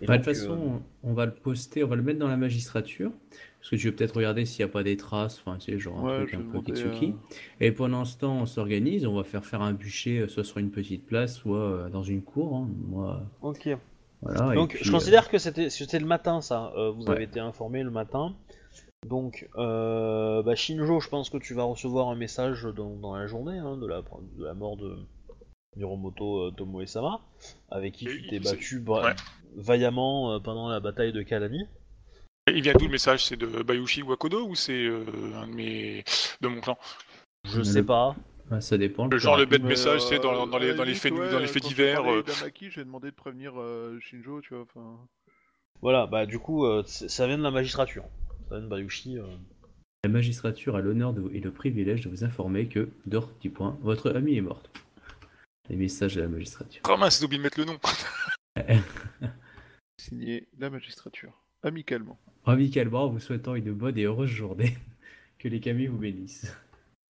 Et Bah, de toute façon, euh, on va le poster, on va le mettre dans la magistrature. Parce que tu veux peut-être regarder s'il n'y a pas des traces, enfin, tu sais, genre un Ouais, truc un peu demander, Kitsuki. euh, Et pendant ce temps, on s'organise, on va faire faire un bûcher, soit sur une petite place, soit dans une cour. hein. Moi, Ok. Voilà. Donc puis, je euh, considère que c'était le matin, ça. Euh, vous Ouais. avez été informé le matin. Donc, euh, bah, Shinjo, je pense que tu vas recevoir un message dans, dans la journée hein, de, la, de la mort de Miromoto euh, Tomoe-sama, avec qui tu t'es battu ouais. vaillamment euh, pendant la bataille de Kalani. Il vient d'où le message? C'est de Bayushi Wakodo ou c'est euh, un de mes de mon clan? Je sais pas. Ça dépend. Le genre le bête message, euh, c'est dans, dans les dans les faits ouais, dans les faits divers. euh, d'Amaki, j'ai demandé de prévenir euh, Shinjo, tu vois. Voilà, bah du coup, euh, ça vient de la magistrature. Ça vient de Bayushi. euh. La magistrature a l'honneur et le privilège de vous informer que, d'or petit point, votre amie est morte. Les messages de la magistrature. Oh mince, j'ai oublié de mettre le nom? [laughs] signé la magistrature, amicalement. Amicalement, en vous souhaitant une bonne et heureuse journée. [laughs] Que les camis vous bénissent.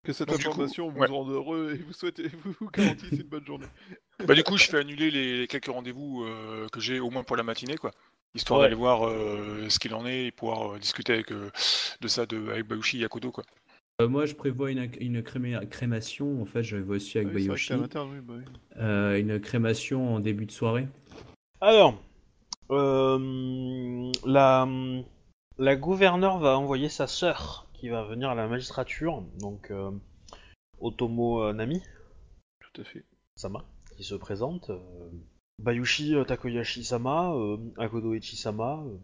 Que cette Donc, du coup, information vous ouais. rende heureux et vous souhaitez, vous, vous garantisse une bonne journée. [laughs] Bah du coup, je fais annuler les quelques rendez-vous euh, que j'ai au moins pour la matinée, quoi. Histoire Ouais. d'aller voir euh, ce qu'il en est et pouvoir euh, discuter avec euh, de ça de, avec Bayushi et Yakodo, quoi. Moi, je prévois une, une créma- crémation. En fait, je vais aussi avec Ah oui, oui, bah oui. Euh, une crémation en début de soirée. Alors, euh, la, la gouverneure va envoyer sa sœur qui va venir à la magistrature, donc euh, Otomo euh, Nami Tout à fait. Sama, qui se présente, euh, Bayushi Takoyashi Sama, euh, Akodo Ichi Sama, euh,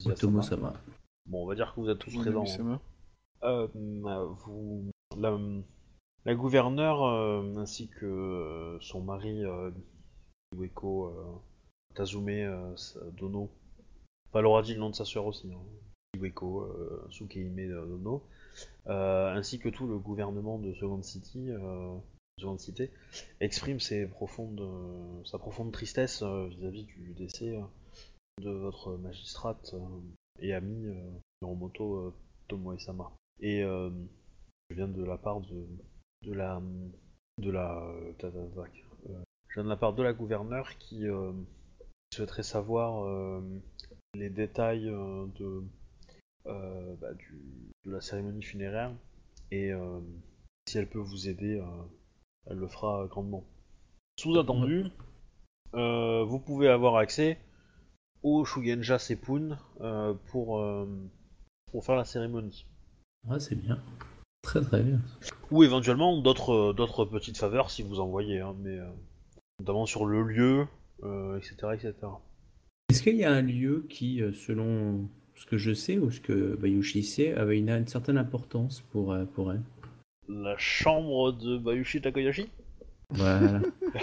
Zia Otomo Sama. Sama. Bon, on va dire que vous êtes tous présents. Vous, la, la gouverneure euh, ainsi que euh, son mari euh, Iweko euh, Tazume euh, Dono, enfin elle aura dit le nom de sa sœur aussi, hein. Iweko euh, Sukeime euh, Dono, euh, ainsi que tout le gouvernement de Second City, euh, Second Cité, exprime euh, sa profonde tristesse euh, vis-à-vis du décès euh, de votre magistrate euh, et amie euh, Hiromoto euh, Tomoe-sama. Et euh, je viens de la part de, la de la euh, euh, je viens de la part de la gouverneure qui euh, souhaiterait savoir euh, les détails euh, de euh, bah, du, de la cérémonie funéraire et euh, si elle peut vous aider, euh, elle le fera grandement. Sous-entendu, euh, vous pouvez avoir accès au Shugenja Sepun euh, pour, euh, pour faire la cérémonie. Ah, c'est bien. Très très bien. Ou éventuellement d'autres euh, d'autres petites faveurs si vous en voyez, hein, mais euh, notamment sur le lieu, euh, etc., etc. Est-ce qu'il y a un lieu qui, euh, selon ce que je sais ou ce que Bayushi sait, avait une, une certaine importance pour, euh, pour elle La chambre de Bayushi Takoyashi Voilà. [laughs]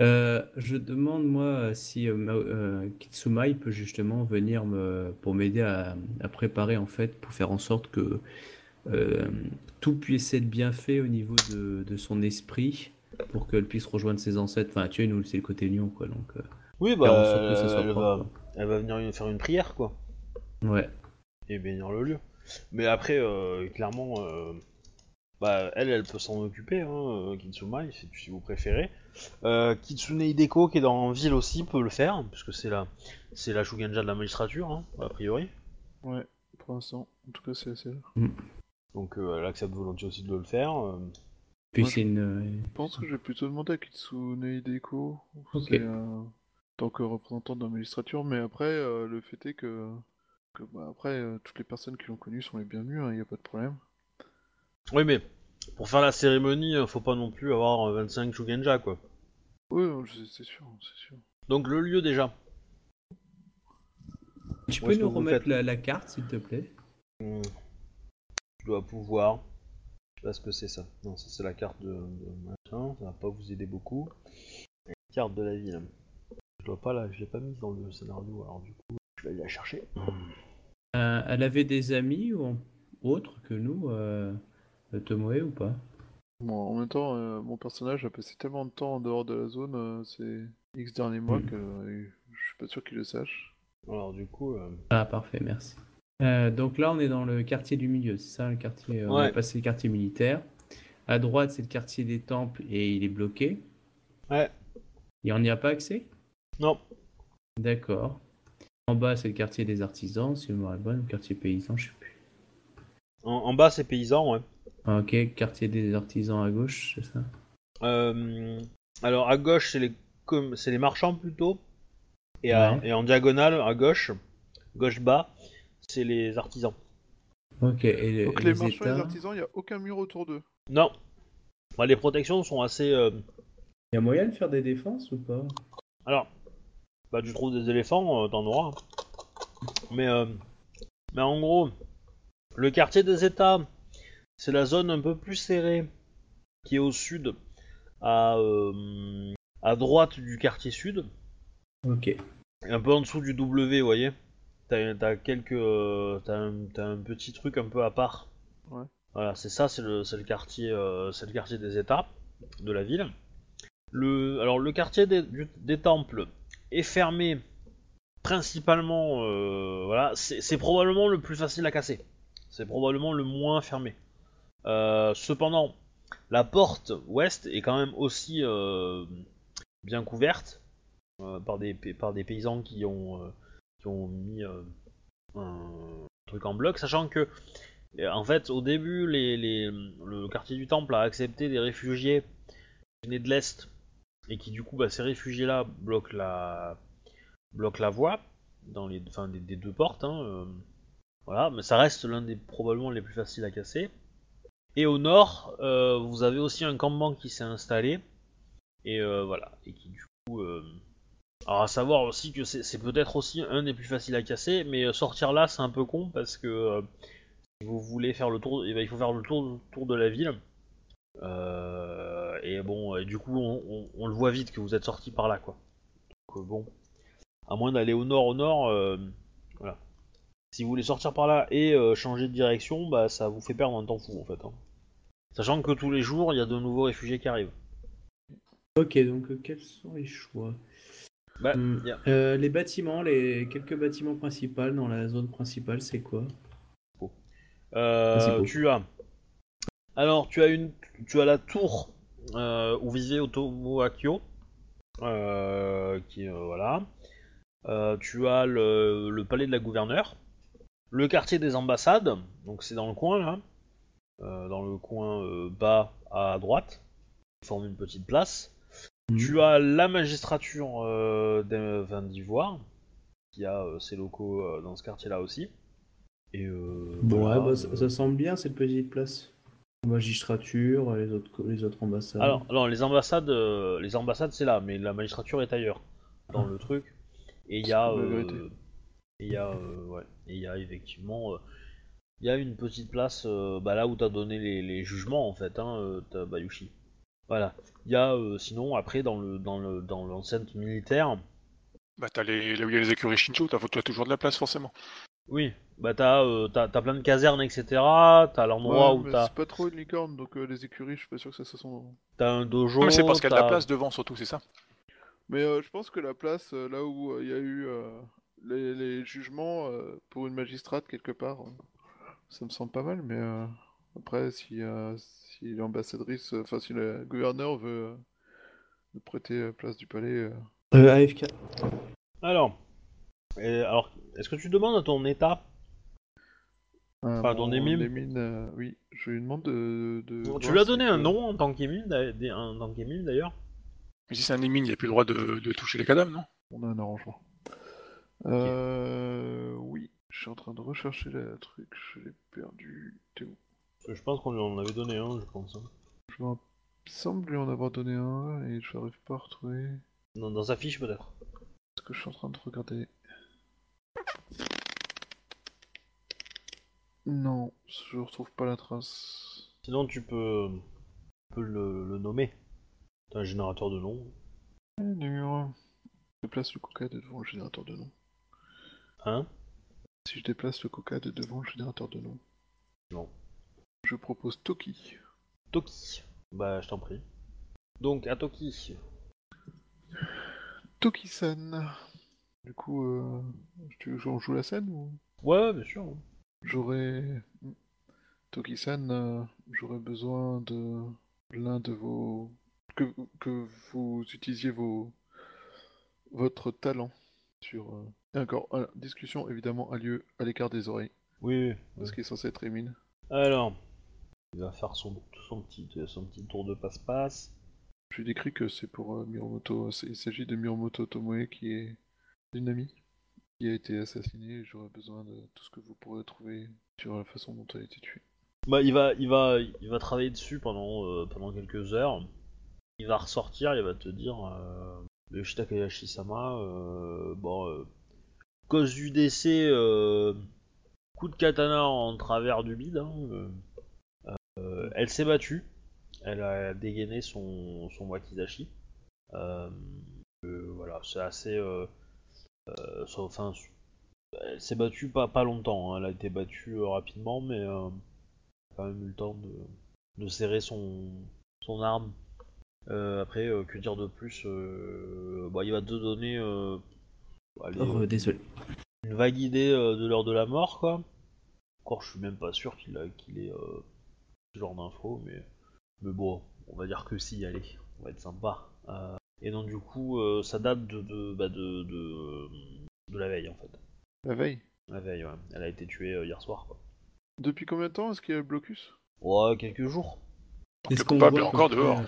Euh, je demande moi si euh, euh, Kitsumai peut justement venir me, pour m'aider à, à préparer en fait pour faire en sorte que tout puisse être bien fait au niveau de, de son esprit pour qu'elle puisse rejoindre ses ancêtres. Enfin, tu vois, nous c'est le côté lion quoi donc. Oui, faire en bah, sorte que ça soit propre, va, elle va venir faire une prière, quoi. Ouais. et bénir le lieu. Mais après, euh, clairement, euh, bah, elle, elle peut s'en occuper, hein, euh, Kitsumai, si, si vous préférez. Euh, Kitsune Hideko, qui est dans ville aussi, peut le faire, puisque c'est la, c'est la Shugenja de la magistrature, hein, a priori. Ouais, pour l'instant. En tout cas, c'est assez rare. Donc euh, elle accepte volontiers aussi de le faire. euh. Puis Moi, c'est une. Je pense que j'ai plutôt demandé à Kitsune Hideko, c'est, euh, tant que représentant de la magistrature, mais après, euh, le fait est que, que bah, après, euh, toutes les personnes qui l'ont connu sont les bienvenues, il n'y a pas de problème. Oui, mais pour faire la cérémonie, euh, faut pas non plus avoir euh, 25 Shugenja, quoi. Oui, c'est sûr, c'est sûr. Donc le lieu déjà. Tu Où peux nous remettre la, la carte s'il te plaît? Hmm. Je dois pouvoir. Je sais pas ce que c'est ça. Non, ça c'est la carte de, de machin. Ça va pas vous aider beaucoup. La carte de la ville. Je dois pas la, je l'ai pas mise dans le scénario. Alors du coup, je vais aller la chercher. Euh, Elle avait des amis ou autres que nous, euh, Tomoe ou pas? Bon, en même temps, euh, mon personnage a passé tellement de temps en dehors de la zone euh, ces X derniers mois Mm. que je suis pas sûr qu'il le sache. Alors du coup, euh, Ah, parfait, merci. Euh, donc là, on est dans le quartier du milieu, c'est ça, le quartier. euh, On Ouais. est passé le quartier militaire. À droite, c'est le quartier des temples et il est bloqué. ouais. Et on n'y a pas accès? Non. D'accord. En bas, c'est le quartier des artisans, si je me rappelle le quartier paysan, je sais plus. En, en bas, c'est paysan, ouais. Ah, Ok, quartier des artisans à gauche, c'est ça? Euh, alors à gauche, c'est les, com- c'est les marchands plutôt. Et, à- Ouais. et en diagonale, à gauche, gauche bas, c'est les artisans. Ok, et les, Donc les, les marchands et les artisans, il n'y a aucun mur autour d'eux? Non. Bah, les protections sont assez. euh, il y a moyen de faire des défenses ou pas? Alors, bah tu trouves des éléphants, euh, t'en auras. Mais, euh, mais en gros, le quartier des États, c'est la zone un peu plus serrée qui est au sud, à, euh, à droite du quartier sud, Ok. et un peu en dessous du W, vous voyez. T'as t'as quelques, euh, t'as un, t'as un petit truc un peu à part. Ouais. Voilà, c'est ça, c'est le, c'est le quartier, euh, c'est le quartier des États de la ville. Le, alors le quartier des, du- des temples est fermé principalement, euh, voilà, c'est probablement le plus facile à casser. C'est probablement le moins fermé. Euh, cependant, la porte ouest est quand même aussi euh, bien couverte par, des, pa- par des paysans qui ont, qui ont mis un truc en bloc, sachant que en fait au début les, les- le quartier du temple a accepté des réfugiés qui venaient de l'est et qui du coup bah, ces réfugiés là bloquent la voie dans les des, deux portes hein, euh, voilà. Mais ça reste l'un des probablement les plus faciles à casser. Et au nord euh, vous avez aussi un campement qui s'est installé. Et euh, voilà. Et qui du coup alors à savoir aussi que c'est peut-être aussi un des plus faciles à casser. Mais sortir là c'est un peu con parce que si vous voulez faire le tour eh ben, il faut faire le tour, tour de la ville euh, et bon, et du coup, on, on- on le voit vite que vous êtes sorti par là, quoi. Donc, euh, bon, à moins d'aller au nord, au nord, euh, voilà. Si vous voulez sortir par là et euh, changer de direction, bah ça vous fait perdre un temps fou, en fait. hein. Sachant que tous les jours, il y a de nouveaux réfugiés qui arrivent. Ok, donc quels sont les choix? Bah, Hmm, Les bâtiments, les quelques bâtiments principaux dans la zone principale, c'est quoi? Principaux. tu as. Alors, tu as une, tu as la tour euh, où vivait Otomo Akio, euh, qui euh, voilà. Tu as le, le palais de la gouverneure, le quartier des ambassades, donc c'est dans le coin là, dans le coin bas à droite, qui forme une petite place. Mhm. Tu as la magistrature d'Ivoire, qui a ses locaux dans ce quartier-là aussi. Et euh, Bon, voilà, ouais, bah, ça, ça semble bien cette petite place. Magistrature, les autres, les autres ambassades. Alors, non, les ambassades, euh, les ambassades c'est là, mais la magistrature est ailleurs, dans le truc. Et il y a, euh, il y a, euh, ouais, et il y a effectivement, euh, il y a une petite place, euh, bah, là où t'as donné les, les jugements en fait, hein, euh, t'as Bayushi. Voilà. Il y a, euh, sinon après dans le, dans le, dans l'enceinte militaire, Bah, t'as les, là où il y a les écuries Shinjo, t'as tu as toujours de la place forcément. oui, bah t'as, euh, t'as, t'as plein de casernes etc. T'as l'endroit Ouais, où mais t'as, c'est pas trop une licorne, donc euh, les écuries, je suis pas sûr que ça soit son. t'as un dojo. Non, mais c'est parce qu'il y a de la place devant surtout, c'est ça. Mais euh, je pense que la place, là où euh, il y a eu euh, les, les jugements euh, pour une magistrate quelque part, ça me semble pas mal. Mais euh, après, si, euh, si l'ambassadrice, enfin si le gouverneur veut euh, nous prêter place du palais, euh, Euh, AFK. Alors, et alors, est-ce que tu demandes à ton état à Pardon, Némine, euh, oui, je lui demande de. de Tu lui as si donné que- un nom en tant qu'émile, d'ailleurs Mais si c'est un émine, il n'y a plus le droit de, de toucher les cadavres, non? On a un arrangement. Euh, oui, je suis en train de rechercher le truc, je l'ai perdu. T'es où? Que je pense qu'on lui en avait donné un, je pense. hein. Je me semble lui en avoir donné un et je n'arrive pas à retrouver Dans, dans sa fiche, peut-être. ce que je suis en train de regarder? Non, je retrouve pas la trace. Sinon, tu peux, tu peux le, le nommer. T'as un générateur de nom. Je déplace le coca de devant le générateur de nom. Hein? Si je déplace le coca de devant le générateur de nom. Non. Je propose Toki. Toki. Bah, je t'en prie. Donc, à Toki. Toki-san. Du coup, euh, tu j'en joue la scène ou? Ouais, ouais, bien sûr. J'aurais. Toki-san, euh, j'aurais besoin de l'un de vos. Que, que vous utilisiez vos. votre talent sur. euh, et encore, euh, discussion évidemment a lieu à l'écart des oreilles, Oui, oui. parce qu'il est censé être Émile. Alors, il va faire son, son, petit, son petit tour de passe-passe. Je lui décris que c'est pour euh, Miromoto. Il s'agit de Miromoto Tomoe qui est une amie, a été assassiné j'aurais besoin de tout ce que vous pourrez trouver sur la façon dont elle a été tuée. Bah, il va, il va, il va travailler dessus pendant, euh, pendant quelques heures. Il va ressortir, il va te dire, euh, Yoshita Kayashi-sama, euh, bon, cause du décès, coup de katana en travers du bide. hein, elle s'est battue. Elle a dégainé son, son wakizashi. Voilà, c'est assez. Euh, enfin, elle s'est battue pas, pas longtemps. hein, Elle a été battue euh, rapidement, mais euh, quand même eu le temps de, de serrer son, son arme. Euh, après, euh, que dire de plus euh, bah, Il va te donner allez, Oh, désolé. une vague idée de l'heure de la mort, quoi. Encore, je suis même pas sûr qu'il a- qu'il ait ce genre d'infos, mais, mais bon, on va dire que si, allez, on va être sympa. Euh, et donc, du coup, euh, ça date de, de, bah, de, de, de la veille, en fait. La veille La veille, ouais. Elle a été tuée euh, hier soir, quoi. Depuis combien de temps est-ce qu'il y a le blocus? Ouais, quelques jours. Est-ce qu'on voit est encore dehors.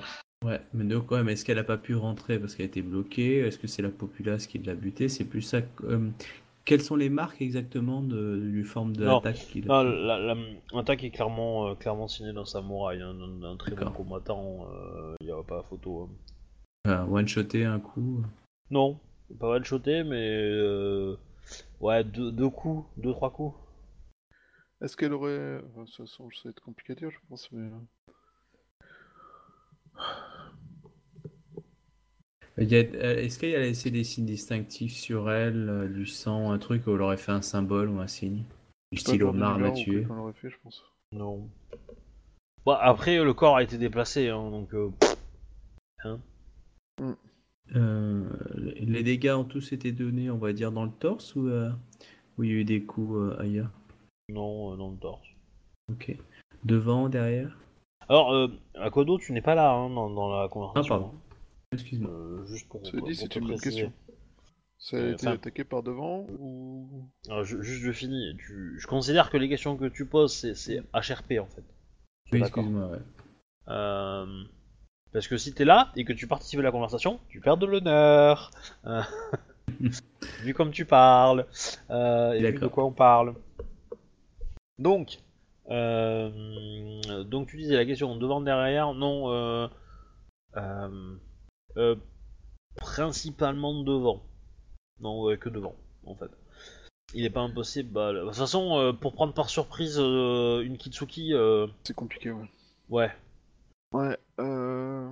Ouais, mais de quand même, est-ce qu'elle a pas pu rentrer parce qu'elle a été bloquée? Est-ce que c'est la populace qui l'a butée? C'est plus ça. que- euh, quelles sont les marques exactement de, du forme de l'attaque qu'il Non, a la- la- l'attaque est clairement, euh, clairement signée d'un samouraï, hein, d'un très bon combattant, il n'y a pas photo. hein. Euh, One-shoté un coup Non, pas mal shoté, mais euh, ouais, deux, deux coups, deux, trois coups. Est-ce qu'elle aurait. Enfin, de toute façon, ça va être compliqué à dire, je pense, mais. euh, Il y a- euh, Est-ce qu'elle a laissé des signes distinctifs sur elle, euh, du sang, un truc où elle aurait fait un symbole ou un signe? Du style Omar tué fait, je pense. Non. Bah, après, le corps a été déplacé, hein, donc. euh, Euh, Les dégâts ont tous été donnés, on va dire, dans le torse ou euh, il y a eu des coups euh, ailleurs? Non, euh, dans le torse. Ok. Devant, derrière? Alors, euh, Akodo, tu n'es pas là hein, dans, dans la Ah, conversation. pardon. Excuse-moi. Euh, juste pour, Cela dit, c'est une bonne question. Ça a Euh, été enfin- attaqué par devant ou. Alors, je- juste, je finis. Tu- je considère que les questions que tu poses, c'est, HRP en fait. Oui, excuse-moi, ouais. Euh, Parce que si t'es là et que tu participes à la conversation, tu perds de l'honneur. Euh, [laughs] vu comme tu parles. euh, et vu de quoi on parle. Donc, euh, donc tu disais la question devant, derrière, non. Euh, euh, euh, principalement devant. Non, ouais, que devant, en fait. Il est pas impossible. Bah, de toute façon, euh, pour prendre par surprise euh, une Kitsuki, euh, C'est compliqué, ouais. ouais. Ouais, euh.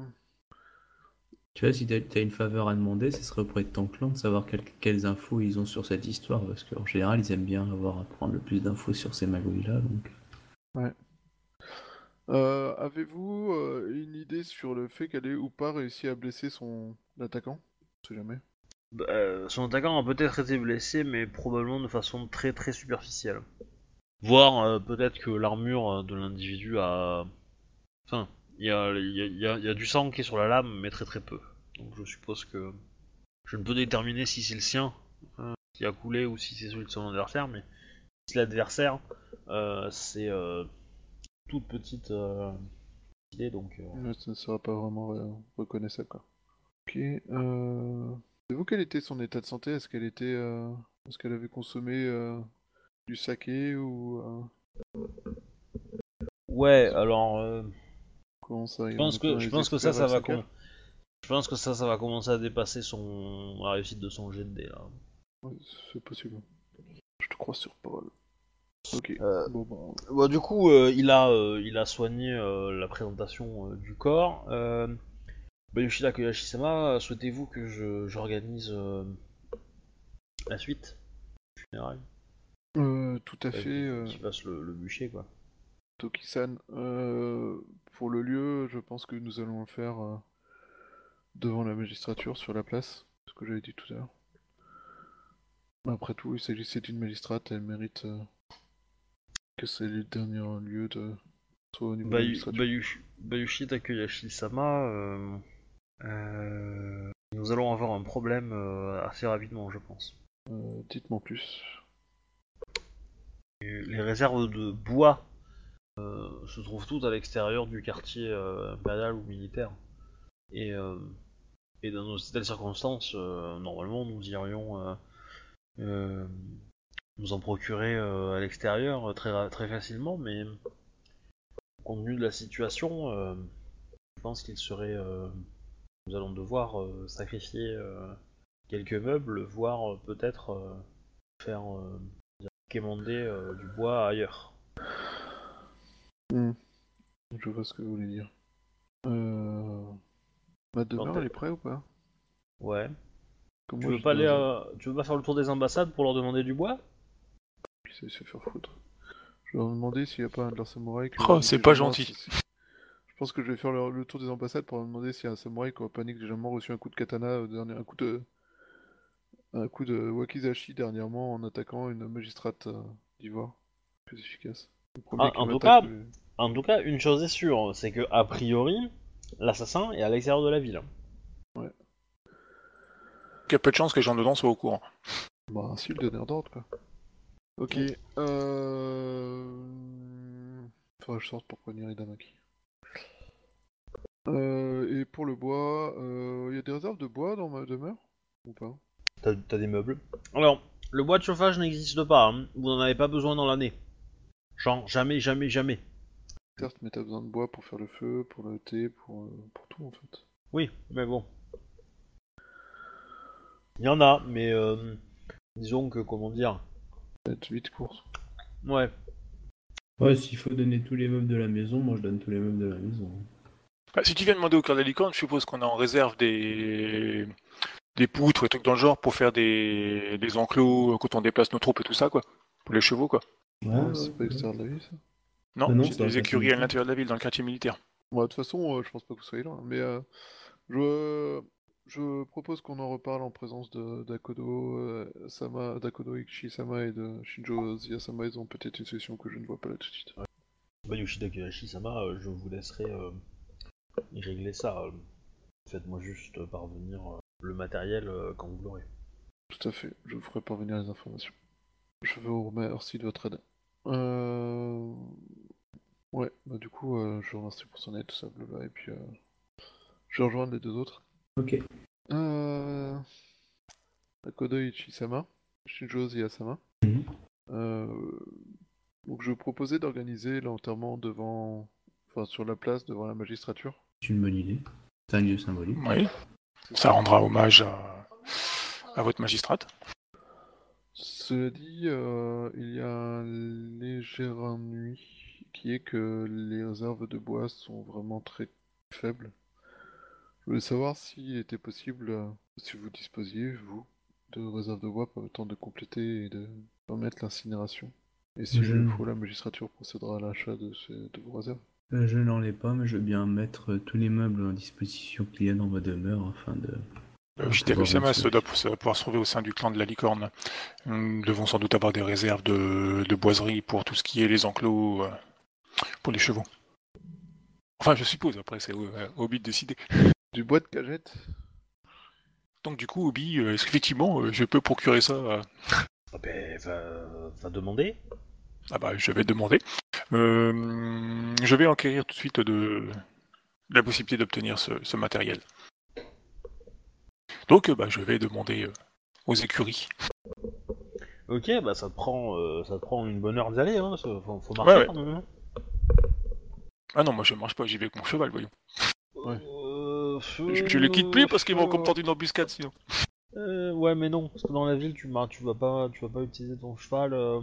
Tu vois, si t'as as une faveur à demander, ce serait auprès de ton clan de savoir quel- quelles infos ils ont sur cette histoire, parce qu'en général, ils aiment bien avoir à prendre le plus d'infos sur ces magouilles-là, donc... Euh, Avez-vous euh, une idée sur le fait qu'elle ait ou pas réussi à blesser son attaquant? On sait jamais. Bah, euh, son attaquant a peut-être été blessé, mais probablement de façon très très superficielle. Voire euh, peut-être que l'armure de l'individu a. Enfin, il y a, il y, a, il y a- il y a du sang qui est sur la lame, mais très très peu. Donc je suppose que. Je ne peux déterminer si c'est le sien euh, qui a coulé ou si c'est celui de son adversaire, mais si l'adversaire, euh, c'est euh, toute petite idée, donc. Ouais, ça ne sera pas vraiment reconnaissable, quoi. Ok. Savez-vous quel était son état de santé? Est-ce qu'elle était... Est-ce qu'elle avait consommé du saké ou... Ouais, alors. Comment ça Je pense que, je pense que ça, ça va com- Je pense que ça, ça va commencer à dépasser son la réussite de son jet de là. Ouais, c'est possible. Je te crois sur parole. Ok. Euh, Bon, bon. Bah, du coup, euh, il a, euh, il a soigné la présentation du corps. Euh, Yoshida Koyashi-sama, souhaitez-vous que je, j'organise la suite tout à fait. fasse le, le bûcher, quoi. Toki-san, euh, pour le lieu, je pense que nous allons le faire euh, devant la magistrature sur la place, ce que j'avais dit tout à l'heure. Après tout, il s'agissait d'une magistrate, elle mérite euh, que c'est le dernier lieu de soit au niveau Bayu-. Bayushi- euh, euh, nous allons avoir un problème assez rapidement, je pense. Euh, Dites-moi plus. Les réserves de bois se trouvent toutes à l'extérieur du quartier euh, impérial ou militaire. Et, euh, dans nos telles circonstances, euh, normalement, nous irions euh, euh, vous en procurer euh, à l'extérieur euh, très, très facilement, mais compte tenu de la situation, euh, je pense qu'il serait. euh, nous allons devoir euh, sacrifier euh, quelques meubles, voire euh, peut-être euh, faire euh, quémander euh, du bois ailleurs. Je vois ce que vous voulez dire. Euh... Ma demeure, t'as- elle est prête ou pas? Ouais. Comment Tu veux pas aller, à- tu veux pas faire le tour des ambassades pour leur demander du bois? Qui sait se faire foutre. Je vais leur demander s'il n'y a pas un de leurs samouraïs qui Oh, c'est pas légèrement gentil. Je pense que je vais faire le, le tour des ambassades pour leur demander s'il y a un samouraï qui a pas négligemment reçu un coup de katana, euh, dernier, un coup de un coup de wakizashi dernièrement en attaquant une magistrate euh, d'ivoire. Plus efficace. Le premier Ah, qui En tout cas, une chose est sûre, c'est que a priori, l'assassin est à l'extérieur de la ville. Il y a peu de chances que les gens dedans soient au courant. Bah, si, le donneur d'ordre, quoi. Ok, euh... Faudrait que je sorte pour prévenir Idamaki. Euh, et pour le bois, il y a des réserves de bois dans ma demeure Ou pas? T'as t'as des meubles? Alors, le bois de chauffage n'existe pas, hein. vous n'en avez pas besoin dans l'année. Genre, jamais, jamais, jamais. Certes, mais t'as besoin de bois pour faire le feu, pour le thé, pour, euh, pour tout en fait. Oui, mais bon. Il y en a, mais euh, disons que, comment dire, Peut-être 8 courses. ouais. Ouais, s'il faut donner tous les meubles de la maison, moi je donne tous les meubles de la maison. Bah, si tu viens demander au cœur de la licorne, je suppose qu'on a en réserve des des poutres et trucs dans le genre pour faire des, des enclos euh, quand on déplace nos troupes et tout ça, quoi. Pour les chevaux, quoi. Ouais, Ah, c'est pas extérieur de la ville ça Non, non, c'est des écuries à l'intérieur de la ville, dans le quartier militaire. Bon, de toute façon, euh, je pense pas que vous soyez loin, mais euh, je, je propose qu'on en reparle en présence de d'Akodo, euh, Sama, d'Akodo Ikishi-sama et de Shinjo Zia-sama. Ils ont peut-être une solution que je ne vois pas là tout de suite. Bah, Yoshida Kiyoshi-sama, euh, je vous laisserai euh, y régler ça. Faites-moi juste parvenir le matériel quand vous l'aurez. Tout à fait, je vous ferai parvenir les informations. Je vous remercie de votre aide. Euh... Ouais, bah du coup, euh, je vous remercie pour son aide, tout ça, blabla, et puis euh, je rejoindre les deux autres. Ok. Euh... Akodo Ichi-sama, Shinjo Zia-sama. Mhm. Euh, Donc je proposais d'organiser l'enterrement devant... Enfin, sur la place, devant la magistrature. C'est une bonne idée. C'est un lieu symbolique. Oui. Ça rendra hommage à, à votre magistrate. Cela dit, euh, il y a un léger ennui qui est que les réserves de bois sont vraiment très faibles. Je voulais savoir s'il était possible, euh, si vous disposiez, vous, de réserves de bois permettant de compléter et de permettre l'incinération. Et si Je- il le faut, la magistrature procédera à l'achat de, ces- de vos réserves. Euh, je n'en ai pas, mais je veux bien mettre euh, tous les meubles à disposition qu'il y a dans ma demeure afin de. Euh, une doit, ça doit pouvoir se trouver au sein du clan de la licorne. Nous devons sans doute avoir des réserves de, de boiseries pour tout ce qui est les enclos euh, pour les chevaux. Enfin, je suppose, après, c'est au, euh, Obi de décider. Du bois de cagette Donc, du coup, Obi, euh, est-ce qu'effectivement, euh, je peux procurer ça euh, Ah ben, va, va demander. Ah bah, je vais demander. Euh, je vais enquérir tout de suite de la possibilité d'obtenir ce, ce matériel. Donc, bah, je vais demander euh, aux écuries. Ok, bah ça te prend, euh, ça te prend une bonne heure d'y aller, hein, faut, faut marcher Ouais, ouais. Ah non, moi je marche pas, j'y vais avec mon cheval, voyons. Ouais. Euh, Je, je le quitte plus parce qu'ils vont comme tenter une embuscade sinon. Euh, ouais, mais non, parce que dans la ville, tu, bah, tu vas pas, tu vas pas utiliser ton cheval. euh,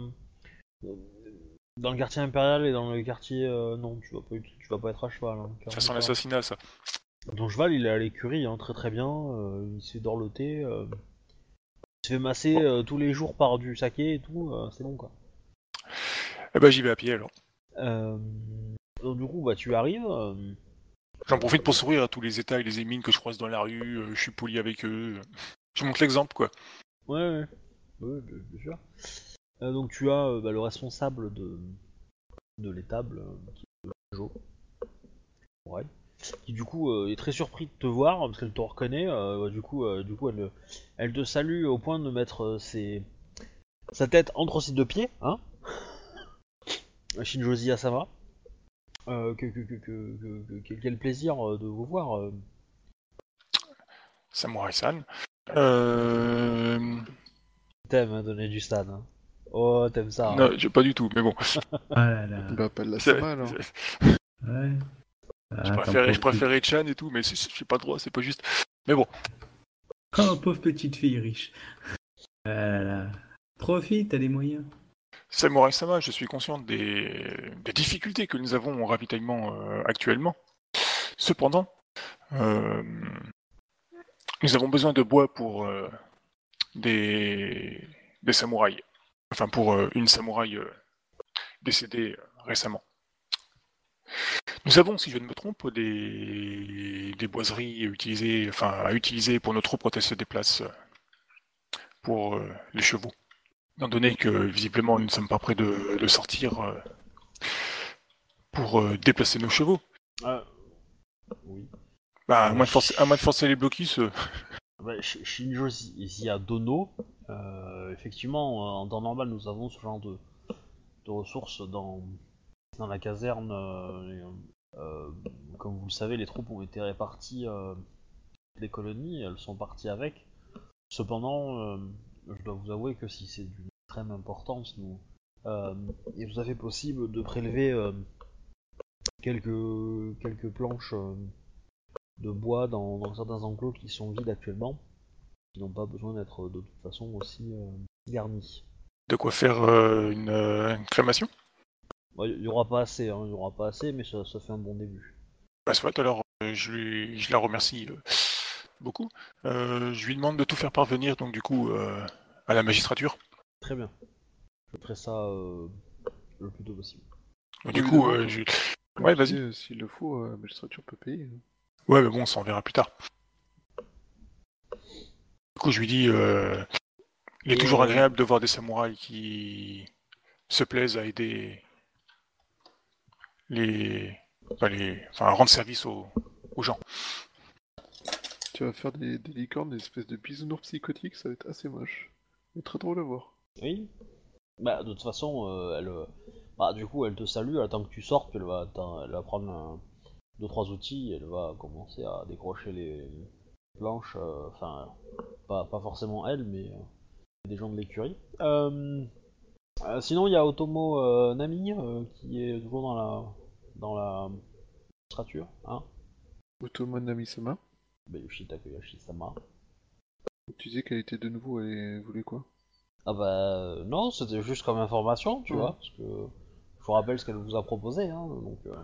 dans le quartier impérial et dans le quartier, euh, non, tu vas pas, tu vas pas être à cheval. hein, Ça sent l'assassinat, ça. Ton cheval, il est à l'écurie, hein, très très bien. euh, il se fait dorloter. euh, il se fait masser euh, tous les jours par du saké et tout. euh, c'est bon quoi. Eh bah, j'y vais à pied alors. Euh, donc du coup, bah tu arrives. euh, J'en profite pour sourire à tous les états et les émines que je croise dans la rue, euh, je suis poli avec eux. [laughs] Je montre l'exemple, quoi. Ouais, ouais. Ouais, bien, bien sûr. Euh, donc tu as euh, bah, le responsable de, de l'étable, euh, qui est Jo. Ouais. Qui du coup euh, est très surpris de te voir parce qu'elle te reconnaît. euh, du coup, euh, du coup elle, elle te salue au point de mettre euh, ses- sa tête entre ses deux pieds, hein. [laughs] Shinjozi Asama. Euh, que, que, que, que, que- que- quel plaisir euh, de vous voir. euh. Samurai-san. Euh... t'aimes hein, donner du stan. hein. Oh, t'aimes ça. hein. Non, j'ai pas du tout, mais bon. Ah là. Bah, [laughs] la Sama alors. Ouais. Je Ah, préférais, je préférais Chan et tout, mais c'est- j'ai pas le droit, c'est pas juste. Mais bon, Oh, pauvre petite fille riche. Ah là là. Profite, t'as des moyens. Samurai Sama, je suis conscient des, difficultés que nous avons au ravitaillement euh, actuellement. Cependant, euh, nous avons besoin de bois pour euh, des, samouraïs. Enfin, pour une samouraï décédée récemment. Nous avons, si je ne me trompe, des, boiseries utilisées, enfin, à utiliser pour nos troupes quand elles se déplacent pour les chevaux. Étant donné que visiblement nous ne sommes pas prêts de, de sortir euh, pour euh, déplacer nos chevaux. Euh, oui. Bah, à moins de forcer, à moins de forcer les blocus, euh, Bah, Sh- Shinjo ici ici à Dono, euh, effectivement, en temps normal, nous avons ce genre de, de ressources dans, dans la caserne. euh, euh, comme vous le savez, les troupes ont été réparties les colonies, elles sont parties avec. Cependant, je dois vous avouer que si c'est d'une extrême importance, nous, euh, il vous a fait possible de prélever euh, quelques, quelques planches euh, de bois dans, dans certains enclos qui sont vides actuellement, qui n'ont pas besoin d'être de toute façon aussi euh, garnis. de quoi faire euh, une, euh, une crémation? Bon, Il y aura pas assez, hein, il y aura pas assez, mais ça, ça fait un bon début. Bah, soit alors euh, je, lui- je la remercie euh, beaucoup. Euh, je lui demande de tout faire parvenir donc du coup euh, à la magistrature. Très bien. Je ferai ça euh, le plus tôt possible. Du coup, euh, je... Ouais, vas-y. euh, S'il le faut, euh, la magistrature peut payer. hein. ouais, mais bon, ça on verra plus tard. Du coup, je lui dis, euh, il est Et, toujours euh, agréable de voir des samouraïs qui se plaisent à aider les, enfin, les... enfin, à rendre service aux, aux gens. Tu vas faire des, des licornes, des espèces de bisounours psychotiques, ça va être assez moche. Mais très drôle à voir. Oui Bah, de toute façon, euh, elle. euh, Bah, du coup, elle te salue, elle attend que tu sortes, puis elle va, t'en- elle va prendre un, deux, trois outils, elle va commencer à décrocher les, planches, euh, enfin, pas, pas forcément elle, mais euh, des gens de l'écurie. Euh, euh, sinon, il y a Otomo euh, Nami, euh, qui est toujours dans la dans la strature, hein Otomo Nami-sama, bah, Yoshi Takeyashi-sama. tu disais qu'elle était de nouveau, elle voulait quoi? Ah bah euh, non, c'était juste comme information, tu vois, parce que je vous rappelle ce qu'elle vous a proposé, hein, donc euh,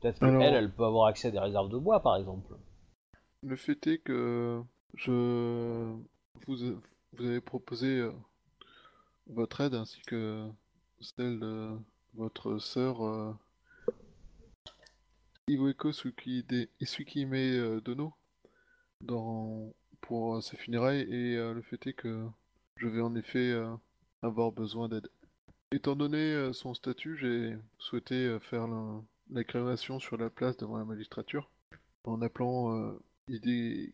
peut-être Alors- qu'elle, elle peut avoir accès à des réserves de bois, par exemple. Le fait est que je vous, vous avez proposé euh, votre aide ainsi que celle de votre sœur euh, Iweko Tsukide- Tsukime Dono dans, pour ses funérailles et euh, le fait est que je vais en effet euh, avoir besoin d'aide. Étant donné euh, son statut, j'ai souhaité euh, faire la, la crémation sur la place devant la magistrature en appelant Hide...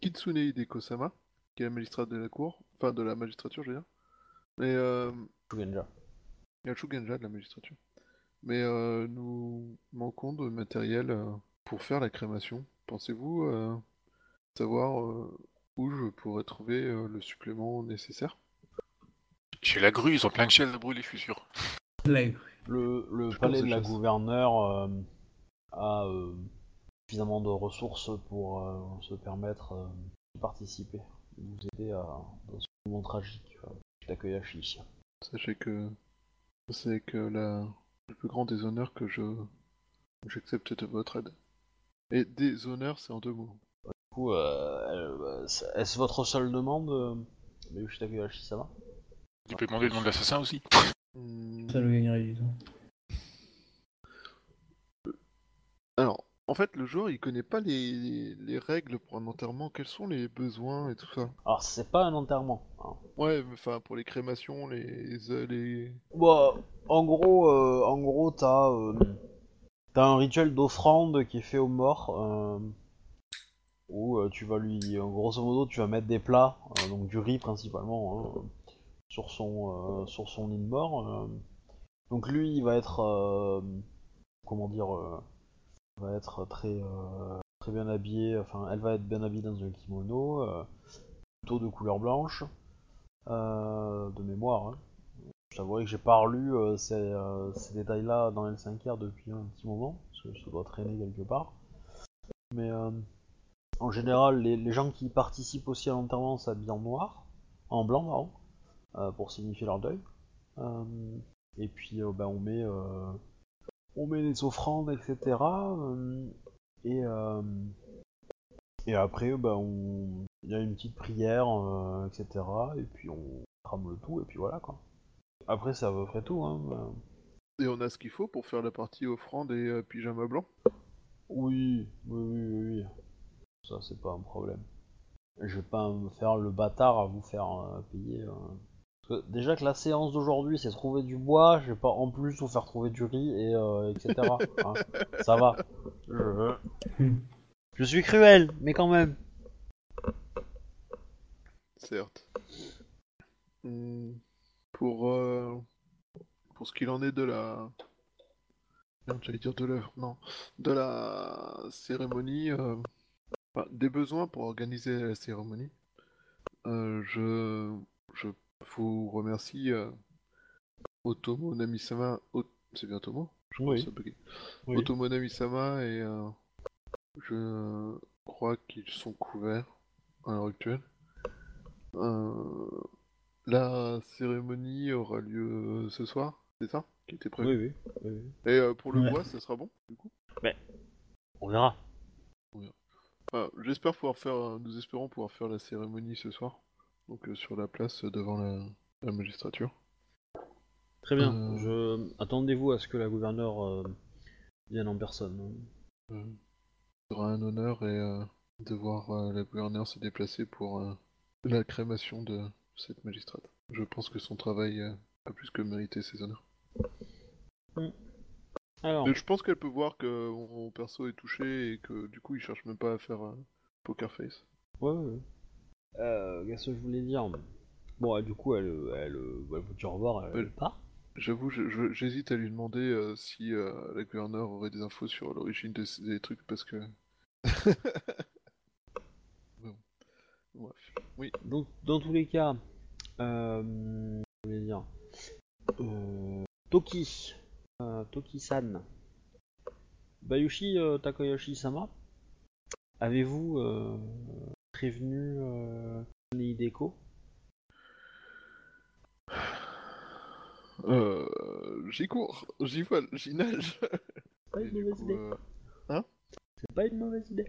Kitsune Hideko-sama, qui est la magistrate de la cour, enfin de la magistrature, je veux dire. Mais euh, Shugenja. il y a Shugenja de la magistrature. Mais euh, nous manquons de matériel euh, pour faire la crémation. Pensez-vous euh, savoir où je pourrais trouver euh, le supplément nécessaire Chez la grue, ils ont plein de chaises à brûler, je suis sûr. Là, Le, le Je palais de la gouverneure euh, a euh, suffisamment de ressources pour euh, se permettre euh, de participer, de vous aider à, dans ce moment tragique. euh, Takeyashi. Sachez que c'est que la... le plus grand des honneurs que je j'accepte de votre aide. Et des honneurs, c'est en deux mots. Du coup, euh, euh, est-ce votre seule demande, euh, Mayushi Takeyashi, ça va Tu peux demander le nom de l'assassin aussi. Hmm, ça le gagnerait du temps. Alors, en fait, le joueur, il connaît pas les, les règles pour un enterrement. Quels sont les besoins et tout ça? Alors, c'est pas un enterrement. hein. Ouais, mais enfin, pour les crémations, les... les... Bah, en gros, euh, en gros, t'as euh, t'as un rituel d'offrande qui est fait aux morts, euh, où euh, tu vas lui, euh, grosso modo, tu vas mettre des plats, euh, donc du riz principalement, hein, sur son sur son lit mort. Donc lui, il va être, comment dire, va être très très bien habillé. Enfin, elle va être bien habillée dans un kimono, plutôt de couleur blanche. de mémoire. Hein. Je t'avouerai que j'ai pas relu ces, ces détails-là dans L5R depuis un petit moment, parce que ça doit traîner quelque part. Mais en général, les, les gens qui participent aussi à l'enterrement s'habillent en noir, en blanc, pardon, euh, pour signifier leur deuil. Euh, et puis, euh, ben, on met, on met des offrandes, etc. et et après, ben, on... il y a une petite prière, etc. Et puis on crame le tout, et puis voilà quoi. Après, c'est à peu près tout. Hein. euh. Et on a ce qu'il faut pour faire la partie offrande et pyjama blanc? Oui, oui, oui, oui. Ça, c'est pas un problème. Je vais pas me faire le bâtard à vous faire euh, payer. euh. Parce que déjà que la séance d'aujourd'hui, c'est trouver du bois, je vais pas en plus vous faire trouver du riz, et euh, etc. hein. [laughs] Ça va. Je... je suis cruel, mais quand même. Certes. Hmm, Pour, euh, pour ce qu'il en est de la... Merde, j'allais dire de l'œuvre, non. De la cérémonie, euh, des besoins pour organiser la cérémonie. Euh, je, je vous remercie euh, Otomo Namisama. O- C'est bien Otomo Je crois Oui. Oui. Otomo Namisama et euh, je crois qu'ils sont couverts à l'heure actuelle. Euh, la cérémonie aura lieu ce soir, c'est ça Qui était prévu? Oui, oui. Et euh, pour le Ouais. bois, ça sera bon du coup? On verra. Enfin, J'espère pouvoir faire, euh, nous espérons pouvoir faire la cérémonie ce soir, donc euh, sur la place euh, devant la, la magistrature. Très bien. Euh. Je... Attendez-vous à ce que la gouverneure euh, vienne en personne. Euh, ce sera un honneur et de voir la gouverneure se déplacer pour la crémation de cette magistrate. Je pense que son travail a plus que mérité ses honneurs. Alors, Mais je pense qu'elle peut voir que mon perso est touché et que du coup il cherche même pas à faire un poker face. ouais, ouais. ouais. Euh, Qu'est-ce que je voulais dire? Bon, euh, du coup, elle, elle, euh, elle dit au revoir, elle, part. J'avoue, j'hésite à lui demander euh, si euh, la gouverneure aurait des infos sur l'origine de des trucs parce que. [laughs] bon. Bref. Oui. Donc, dans tous les cas, euh, je voulais dire, euh, Toki, euh, Toki-san, Bayushi euh, Takoyoshi-sama, avez-vous euh, prévenu euh, Hideko Euh, j'y cours, j'y vole, j'y nage. Pas Et une mauvaise coup, idée. euh, C'est pas une mauvaise idée.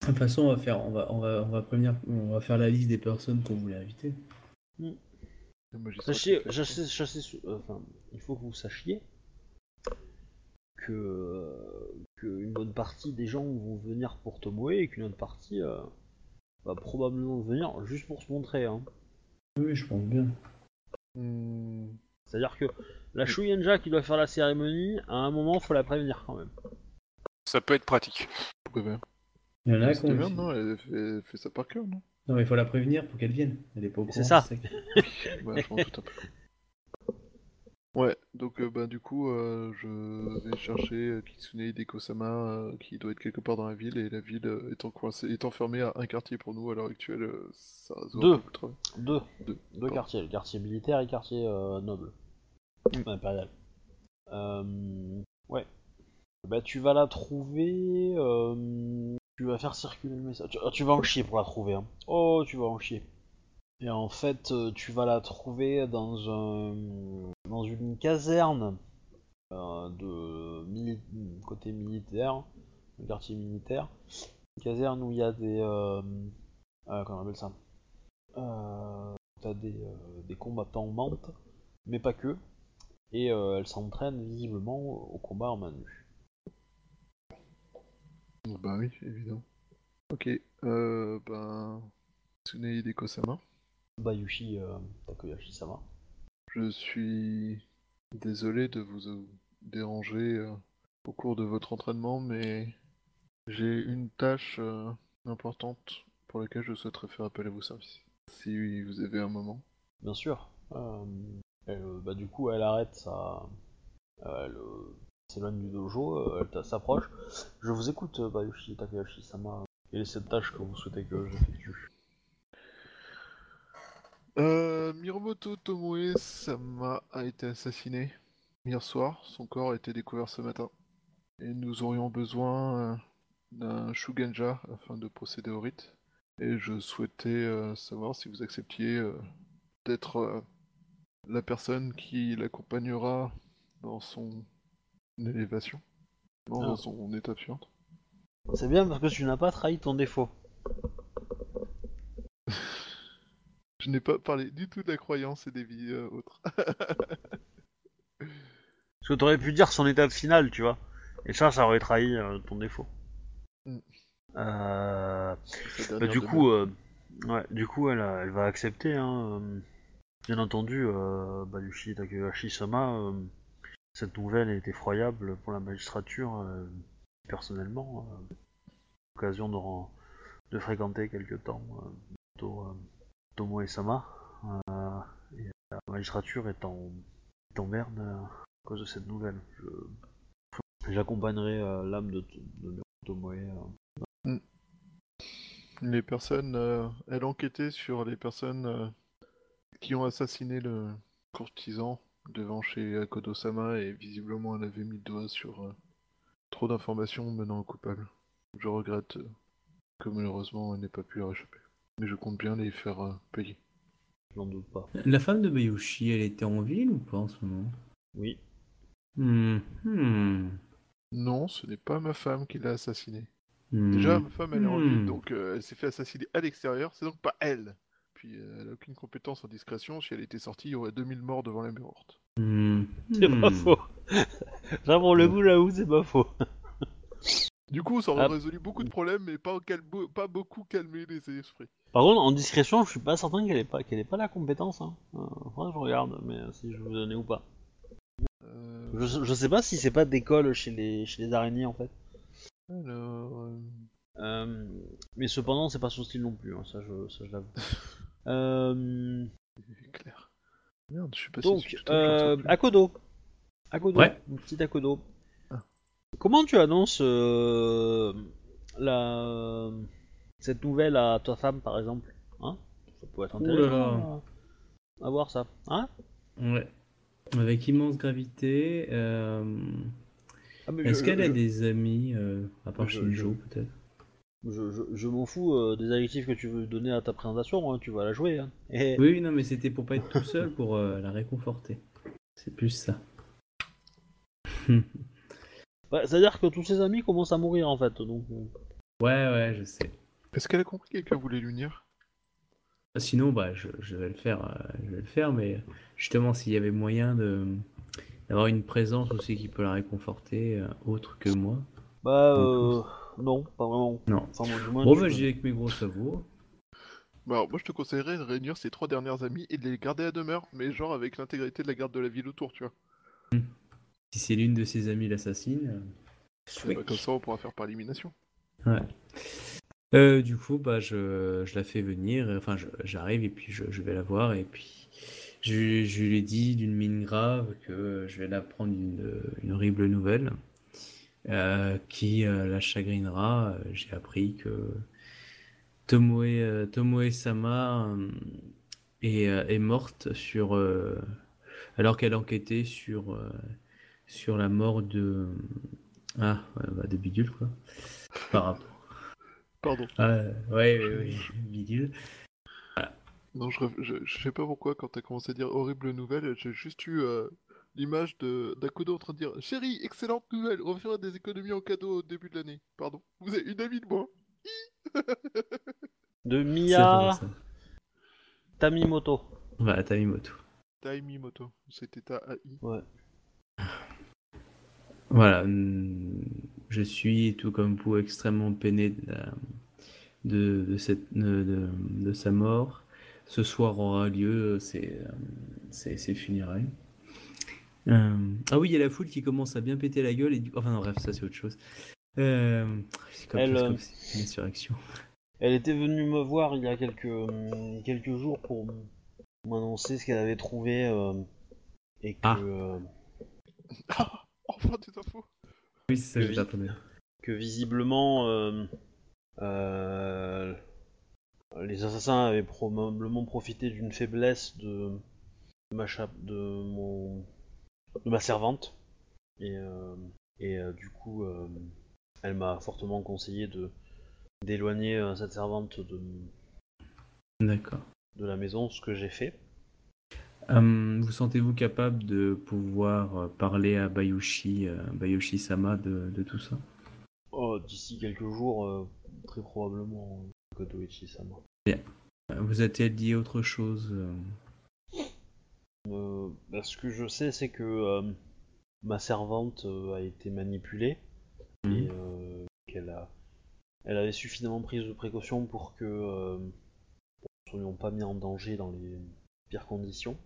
De toute façon, on va faire, on va, on va, on va prévenir, on va faire la liste des personnes qu'on voulait inviter. Sachez, euh, enfin, il faut que vous sachiez que, euh, que une bonne partie des gens vont venir pour Tomoe et qu'une autre partie euh, va probablement venir juste pour se montrer. Hein. Oui, je pense bien. Hmm, C'est-à-dire que la Shuyenja qui doit faire la cérémonie, à un moment, faut la prévenir quand même. Ça peut être pratique. pourquoi Il y en a qui bien, non? Elle fait, ça par cœur, non? Non, mais il faut la prévenir pour qu'elle vienne. Elle est pas au courant. C'est ça. Ouais, je un peu. Ouais, donc euh, bah, du coup, euh, je vais chercher euh, Kitsune Hideko-sama qui doit être quelque part dans la ville et la ville étant coincée, étant fermée à un quartier pour nous à l'heure actuelle, ça Deux. Deux, Deux. quartiers, le quartier militaire et le quartier noble. Impérial. Euh, ouais. Bah tu vas la trouver. tu vas faire circuler le message. Tu, tu vas en chier pour la trouver. Hein. Oh, tu vas en chier. Et en fait, euh, tu vas la trouver dans dans une caserne euh, de côté militaire, un quartier militaire. Une caserne où il y a des euh, comment on appelle ça? T'as des, des combattants mantes, mais pas que. Et elle s'entraîne visiblement au combat en main nue. Bah oui, évidemment. Ok, euh, ben... Kitsune Hideko-sama, Bayushi euh, Takoyashi-sama. je suis désolé de vous euh, déranger euh, au cours de votre entraînement, mais j'ai une tâche importante pour laquelle je souhaiterais faire appel à vos services. Si vous avez un moment. Bien sûr. Euh, elle, bah, du coup, elle arrête sa. elle euh, s'éloigne du dojo, elle s'approche. Je vous écoute, Bayushi Takayashi-sama. Quelle est cette tâche que vous souhaitez que j'effectue Euh, Miromoto Tomoe Sama a été assassiné hier soir. Son corps a été découvert ce matin. Et nous aurions besoin euh, d'un Shugenja afin de procéder au rite. Et je souhaitais euh, savoir si vous acceptiez euh, d'être euh, la personne qui l'accompagnera dans son élévation. Non, Ah. dans son étape suivante. C'est bien parce que tu n'as pas trahi ton défaut. Je n'ai pas parlé du tout de la croyance et des vies euh, autres. [laughs] Parce que t'aurais pu dire son étape finale, tu vois. Et ça, ça aurait trahi euh, ton défaut. Mm. Euh, bah, du coup, euh, ouais, du coup, elle, va accepter. Hein, bien entendu, euh, Bayushi Takahashi-sama, euh, cette nouvelle est effroyable pour la magistrature. euh, personnellement, euh, occasion de, de fréquenter quelque temps euh, plutôt, euh, Tomo et Sama. euh, et la magistrature est en, est en merde euh, à cause de cette nouvelle. J'accompagnerai euh, l'âme de, de Tomoe. euh. Les personnes, elle enquêtait sur les personnes qui ont assassiné le courtisan devant chez Akodo-sama et visiblement elle avait mis le doigt sur trop d'informations menant au coupable. Je regrette que malheureusement elle n'ait pas pu leur échapper. Mais je compte bien les faire euh, payer. J'en doute pas. La femme de Bayushi, elle était en ville ou pas en ce moment? Oui. Hmm, hmm, Non, ce n'est pas ma femme qui l'a assassinée. hmm. Déjà, ma femme elle est en ville, Hmm. donc euh, elle s'est fait assassiner à l'extérieur, c'est donc pas elle. Puis euh, elle a aucune compétence en discrétion, si elle était sortie, il y aurait 2000 morts devant la. Hmm, C'est pas faux. [laughs] Ça, pour le coup, j'avoue, c'est pas faux. [laughs] Du coup, ça aurait Ah. résolu beaucoup de problèmes, mais pas, cal- pas beaucoup calmé les esprits. Par contre, en discrétion, je suis pas certain qu'elle ait pas, qu'elle ait pas la compétence. Hein. Euh, je regarde, mais euh, si je vous donner ou pas. Euh, Je, je sais pas si c'est pas d'école chez les, chez les araignées en fait. Alors, euh, mais cependant, c'est pas son style non plus, hein, ça je, ça, je l'avoue. [laughs] Euh, clair. Merde, je suis pas donc, si euh. Akodo. Akodo, Ouais. mon petit Akodo. Comment tu annonces euh, la... cette nouvelle à ta femme par exemple hein? Ça pourrait être intéressant à- à voir ça. Hein? Ouais. Avec immense gravité. euh, Ah, Est-ce je- qu'elle a des amis, euh, à part Je- Shinjo je- peut-être? Je, je, je m'en fous euh, des adjectifs que tu veux donner à ta présentation, hein, tu vas la jouer. Hein. Et... Oui, oui, non, mais c'était pour pas être tout seul, pour euh, la réconforter. C'est plus ça. [laughs] Ouais, C'est-à-dire que tous ses amis commencent à mourir en fait. Donc, euh, Ouais, ouais, je sais. Est-ce qu'elle a compris que quelqu'un voulait l'unir Sinon, bah, je, je vais le faire, euh, je vais le faire, mais justement, s'il y avait moyen de d'avoir une présence aussi qui peut la réconforter, euh, autre que moi. Bah, euh, non, pas vraiment. Non. Enfin, moi, du moins, Bon, bah, peux- j'y vais avec mes gros savours. Bah, alors, moi je te conseillerais de réunir ses trois dernières amies et de les garder à demeure, mais genre avec l'intégrité de la garde de la ville autour, tu vois. Si c'est l'une de ses amies l'assassine. euh, Bah, comme ça on pourra faire par élimination. Ouais. Euh, du coup, bah, je, je la fais venir, enfin, je- j'arrive et puis je, je vais la voir et puis je, je lui ai dit d'une mine grave que je vais l'apprendre une, une horrible nouvelle euh, qui euh, la chagrinera. J'ai appris que Tomoe, Tomoe-sama euh, est, est morte sur, euh, alors qu'elle enquêtait sur, euh, sur la mort de, ah, ouais, bah, de Bidule, quoi. Par rapport. Pardon. Ah, ouais, ouais, ouais, Bidule. Non, je, je, je sais pas pourquoi quand t'as commencé à dire horrible nouvelle, j'ai juste eu euh, l'image de d'Akodo en train de dire Chérie, excellente nouvelle, on va faire des économies en cadeau au début de l'année. Pardon, vous avez une amie de moi. [laughs] De Mia. Tamimoto. Voilà, Tamimoto. Taimimoto, c'était ta AI. Ouais. Voilà, hum, je suis tout comme vous extrêmement peiné de, la- de, de cette, de, de- de sa mort. Ce soir aura lieu ses, euh, ses, ses funérailles. Euh, ah oui, il y a la foule qui commence à bien péter la gueule et du... Enfin non, bref, ça c'est autre chose. Euh, c'est comme, Elle, euh, comme- c'est une insurrection. Elle était venue me voir il y a quelques, euh, quelques jours pour m'annoncer ce qu'elle avait trouvé euh, et que, Ah. [laughs] enfin des infos. Oui, c'est ça j'attendais. que visiblement euh, euh, les assassins avaient probablement profité d'une faiblesse de, de ma cha- de mon de ma servante et euh, et euh, du coup euh, elle m'a fortement conseillé de d'éloigner euh, cette servante de, D'accord. de la maison, ce que j'ai fait. Hum, vous sentez-vous capable de pouvoir euh, parler à Bayushi, euh, Bayushi Sama de, de tout ça? Oh, D'ici quelques jours, euh, très probablement Kotoichi-sama. Euh, Vous a-t-elle dit autre chose euh, bah, ce que je sais, c'est que ma servante a été manipulée et Mhm. euh, qu'elle a, elle avait suffisamment pris de précautions pour que nous ne soyons pas mis en danger dans les pires conditions.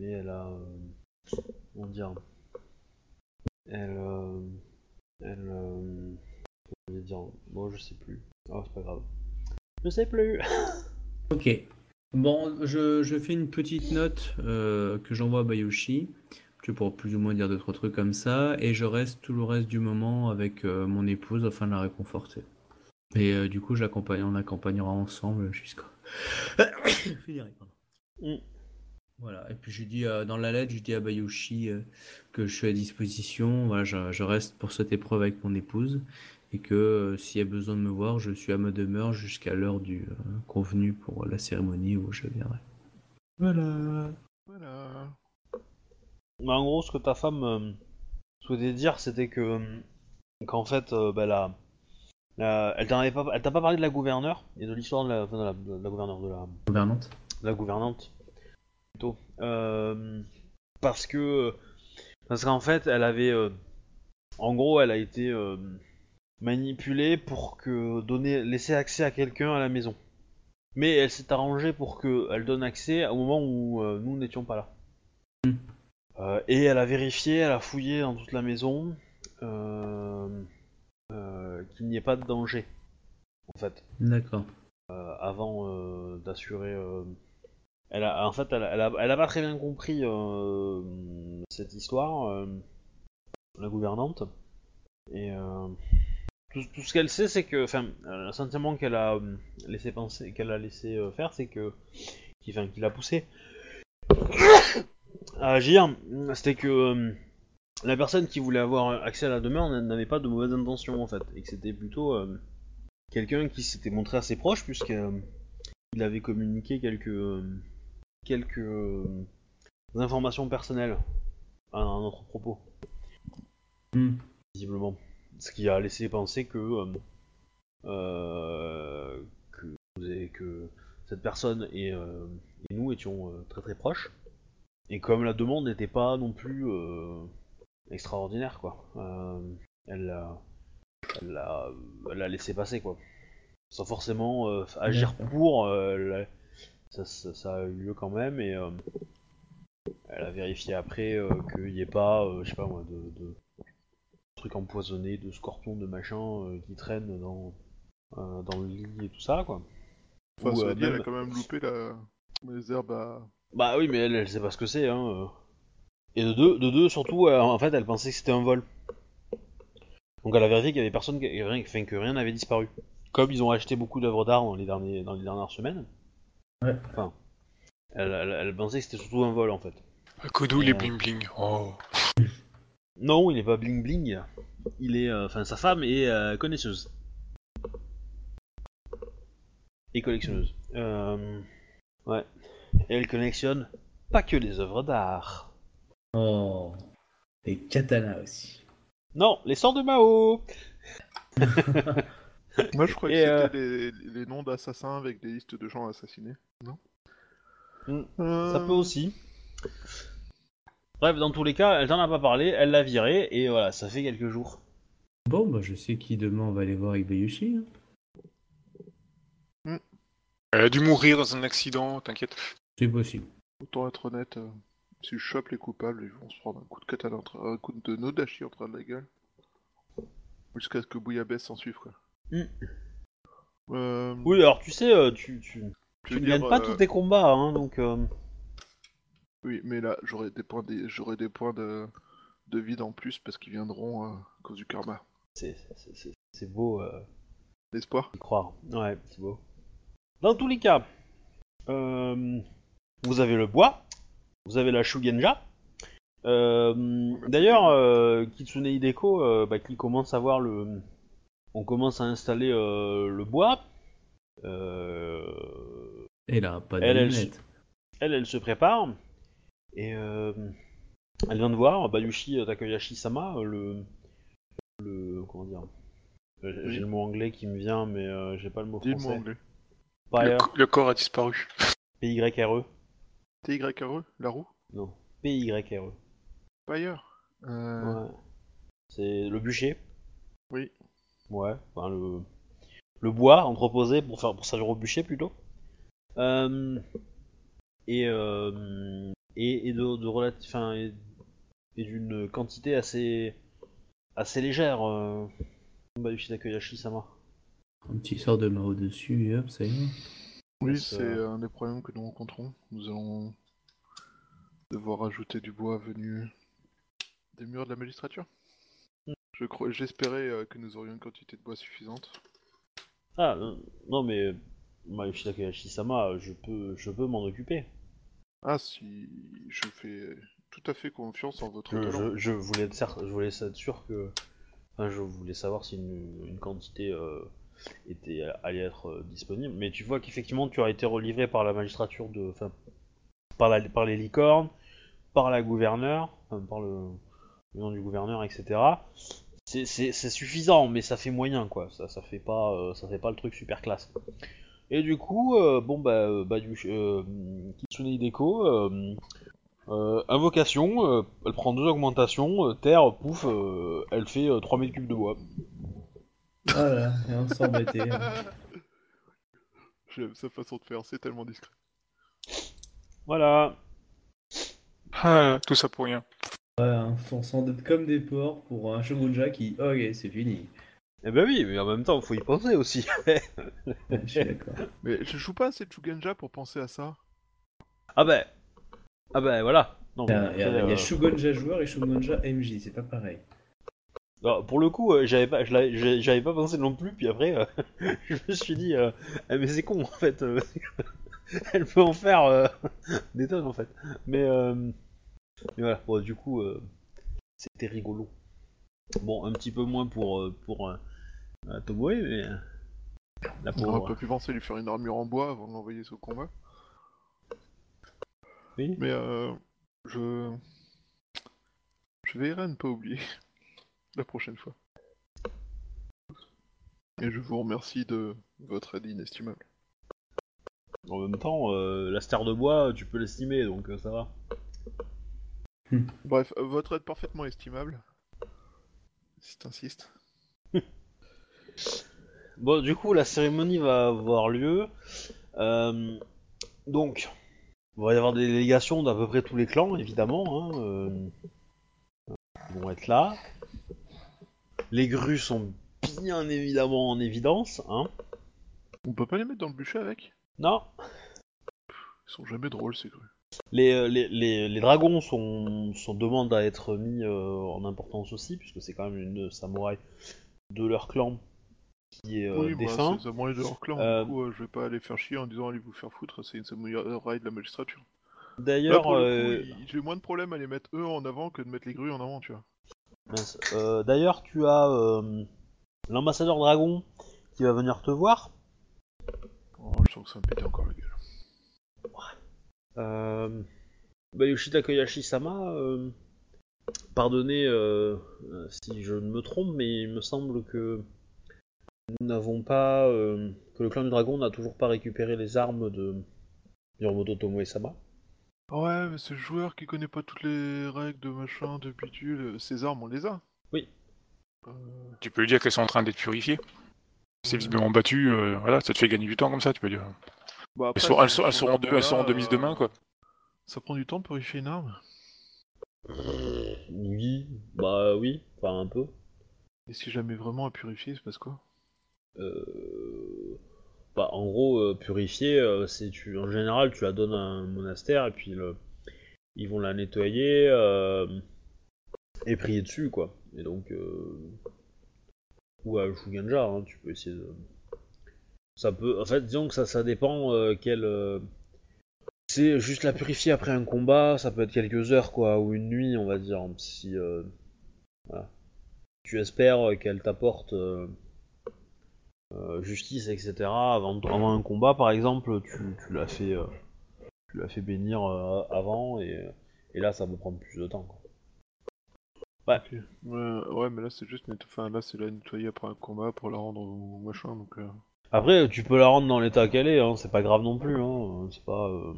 Mais elle a, euh, comment dire, elle, euh, elle, euh, comment dire, bon, je sais plus. Oh, c'est pas grave. Je sais plus. [laughs] Ok. Bon, je, je fais une petite note euh, que j'envoie à Bayushi, tu sais, pour plus ou moins dire d'autres trucs comme ça, et je reste tout le reste du moment avec euh, mon épouse afin de la réconforter. Et euh, du coup, on l'accompagnera ensemble jusqu'à. [coughs] Finirai, pardon. Mm. Voilà, et puis je dis euh, dans la lettre, je dis à Bayushi euh, que je suis à disposition, voilà, je, je reste pour cette épreuve avec mon épouse, et que euh, s'il y a besoin de me voir, je suis à ma demeure jusqu'à l'heure du euh, convenu pour la cérémonie où je viendrai. Voilà. Voilà. Mais en gros, ce que ta femme euh, souhaitait dire, c'était que euh, qu'en fait, euh, bah, la, la- elle pas, t'a pas parlé de la gouverneure et de l'histoire de de la, de la gouverneure de la, Gouvernante de la gouvernante plutôt, Euh, parce que parce qu'en fait, elle avait, euh, en gros, elle a été euh, manipulée pour que donner, laisser accès à quelqu'un à la maison. Mais elle s'est arrangée pour qu'elle donne accès au moment où euh, nous n'étions pas là. Hmm. Euh, et elle a vérifié, elle a fouillé dans toute la maison euh, qu'il n'y ait pas de danger, en fait, D'accord. avant d'assurer. Elle a, en fait, elle a, elle a- pas très bien compris euh, cette histoire, euh, la gouvernante. Et euh, tout, ce qu'elle sait, c'est que, enfin, le sentiment qu'elle a laissé penser, qu'elle a laissé faire, c'est que, qui, qui l'a poussé [coughs] à agir, c'était que la personne qui voulait avoir accès à la demeure n'avait pas de mauvaises intentions en fait, et que c'était plutôt quelqu'un qui s'était montré assez proche puisque euh, il avait communiqué quelques quelques euh, informations personnelles à notre propos, Hmm. visiblement, ce qui a laissé penser que euh, euh, que, que cette personne et, euh, et nous étions euh, très très proches. Et comme la demande n'était pas non plus extraordinaire, quoi, elle l'a elle l'a elle l'a laissé passer, quoi. Sans forcément agir pour, la- ça, ça- ça a eu lieu quand même, et euh, elle a vérifié après euh, qu'il n'y ait pas, euh, je sais pas moi, de, de trucs empoisonnés, de scorpions, de machins qui traînent dans, dans le lit et tout ça, quoi. Enfin, Ou, elle a quand même loupé la... les herbes à... Bah oui, mais elle, elle sait pas ce que c'est, hein. Et de deux, de deux surtout, en fait, elle pensait que c'était un vol. Donc elle a vérifié qu'il y avait personne, qui- enfin, que rien n'avait disparu. Comme ils ont acheté beaucoup d'œuvres d'art dans les derniers, dans les dernières semaines. Ouais. Enfin, elle, elle- elle pensait que c'était surtout un vol en fait. Kodou, Et, les euh, bling bling. Oh. Non, il est pas bling bling. Il est, euh, enfin, sa femme est euh, connaisseuse et collectionneuse. Euh, ouais. Et elle collectionne pas que les œuvres d'art. Oh. Et katana aussi. Non, les sorts de Mao. [laughs] [laughs] Moi, je crois que Et, euh, c'était les, les noms d'assassins avec des listes de gens assassinés. Non Hmm, Euh, Ça peut aussi. Bref, dans tous les cas, elle t'en a pas parlé, elle l'a viré, et voilà, ça fait quelques jours. Bon, bah je sais qui demain on va aller voir avec Bayushi. hein. Elle a dû mourir dans un accident, t'inquiète. C'est possible. Autant être honnête, euh, si je chope les coupables, ils vont se prendre un coup de katana, un coup de Nodashi entre la gueule. Jusqu'à ce que Bouillabaisse s'en suive, quoi. Hmm. Euh, Oui, alors tu sais, euh, tu, tu, tu ne gagnes pas euh, tous tes combats, hein, donc... euh, Oui, mais là, j'aurai des points, des... j'aurai des points de... de vide en plus parce qu'ils viendront euh, à cause du karma. c'est- c'est c'est- c'est beau euh, L'espoir croire. Ouais, c'est beau. Dans tous les cas, euh, vous avez le bois, vous avez la Shugenja. Euh, D'ailleurs, euh, Kitsune Hideko, euh, bah, qui commence à voir le. On commence à installer euh, le bois. Euh, Et là, pas de Elle, elle, lunettes. elle, elle se prépare. Et euh, elle vient de voir Bayushi Takayashi-sama, euh, le. Le. Comment dire J'ai le mot anglais qui me vient, mais euh, j'ai pas le mot Dis le mot français. anglais. Le, Pyre, le corps a disparu. [laughs] P-Y-R-E. TYRE, la roue Non, P-Y-R-E. Fire euh... Ouais. C'est le bûcher. Oui. Ouais, enfin le, le bois entreposé pour faire pour servir au bûcher plutôt. Euh, et, euh, et et de, de relati- enfin, et, et d'une quantité assez assez légère. Euh, Bayushi Takayashi sama. Un petit sort de main au-dessus et hop, ça y est. Oui, c'est un des problèmes que nous rencontrons. Nous allons devoir ajouter du bois venu des murs de la magistrature. Je crois, j'espérais euh, que nous aurions une quantité de bois suffisante. Ah euh, non mais sama, je peux je peux m'en occuper. Ah, si je fais tout à fait confiance en votre Je, talent. je, je voulais être cer- je voulais être sûr que enfin, je voulais savoir si une, une quantité euh, était allait être euh, disponible mais tu vois qu'effectivement tu as été relivré par la magistrature de enfin par la par les licornes par la gouverneure enfin, par le, le nom du gouverneur etc c'est, suffisant mais ça fait moyen quoi ça ça fait pas euh, ça fait pas le truc super classe et du coup euh, bon bah euh, bah du euh, Kitsune Hideko euh, euh, invocation, euh, elle prend deux augmentations, euh, terre, pouf, euh, elle fait euh, 3000 cubes de bois. Voilà, et on s'embêtait. J'aime sa façon de faire, c'est tellement discret. Voilà. Ah, tout ça pour rien. Voilà, on s'endette comme des porcs pour un shogunja qui. Ok, c'est fini. Eh ben oui, mais en même temps, faut y penser aussi. [laughs] Je suis d'accord. Mais je joue pas assez de Shugenja pour penser à ça. ah ben, ah ben voilà. Non, Il y mais a, y a- y a euh, Shogunja joueur et Shogunja MJ, c'est pas pareil. alors, pour le coup, euh, j'avais pas, j'avais pas pensé non plus. Puis après, euh, [laughs] je me suis dit, euh, Ah, mais c'est con en fait. [laughs] elle peut en faire euh, des tonnes en fait. Mais, euh, mais voilà. Bon, du coup, euh, c'était rigolo. Bon, un petit peu moins pour euh, pour euh, Tomoe, mais la On aurait pas pu penser lui faire une armure en bois avant de l'envoyer au combat. Oui. Mais euh, je... Je veillerai à ne pas oublier [laughs] la prochaine fois. Et je vous remercie de votre aide inestimable. En même temps, euh, la star de bois, tu peux l'estimer, donc ça va. Bref, euh, votre aide parfaitement estimable. Si t'insistes. [laughs] Bon, du coup, la cérémonie va avoir lieu. Euh, donc, il va y avoir des délégations d'à peu près tous les clans, évidemment. Hein, euh, ils vont être là. Les grues sont bien évidemment en évidence. Hein. On peut pas les mettre dans le bûcher avec? Non, Ils sont jamais drôles ces grues. Les, euh, les, les, les dragons sont, sont demandent à être mis euh, en importance aussi, puisque c'est quand même une samouraï de leur clan qui est euh, oui, bah, défunt. c'est les samouraïs de leur clan. Euh, Du coup, euh, je vais pas aller faire chier en disant allez vous faire foutre, c'est une samouraï de la magistrature. D'ailleurs, coup, j'ai moins de problème à les mettre eux en avant que de mettre les grues en avant, tu vois. D'ailleurs, tu as l'ambassadeur dragon qui va venir te voir. Oh, je sens que ça me pète encore. Euh, Bayushi Takoyashi-sama, euh, pardonnez euh, si je me trompe, mais il me semble que nous n'avons pas, euh, que le clan du dragon n'a toujours pas récupéré les armes de Yoromoto Tomoe-sama. Ouais, mais ce joueur qui connaît pas toutes les règles de machin, de bidule, ces armes on les a. Oui. Euh, Tu peux lui dire qu'elles sont en train d'être purifiées. C'est visiblement battu, euh, voilà, ça te fait gagner du temps comme ça, tu peux dire. Bah après, Elles sont, elles ce- sont, elles seront de, elles seront de mise de main, euh, quoi. Ça prend du temps de purifier une arme? Oui, bah oui, enfin un peu. Et si jamais vraiment à purifier, il se passe quoi? Euh, bah, en gros, euh, purifier, euh, c'est tu, en général, tu la donnes à un monastère et puis le, ils vont la nettoyer euh, et prier dessus, quoi. Et donc, euh, ou à Shuganja, hein, tu peux essayer de, En fait, disons que ça, dépend euh, quel. euh, C'est juste la purifier après un combat, ça peut être quelques heures, quoi, ou une nuit, on va dire. Si. euh. Tu espères qu'elle t'apporte. euh, euh, justice, etc. Avant, un combat, par exemple, tu, tu l'as fait, tu fait bénir avant, et, là, ça peut prendre plus de temps. Quoi. Ouais, mais là c'est juste enfin là c'est la nettoyer après un combat pour la rendre machin donc. euh, Après, tu peux la rendre dans l'état qu'elle est, hein, c'est pas grave non plus. Hein, c'est pas. euh,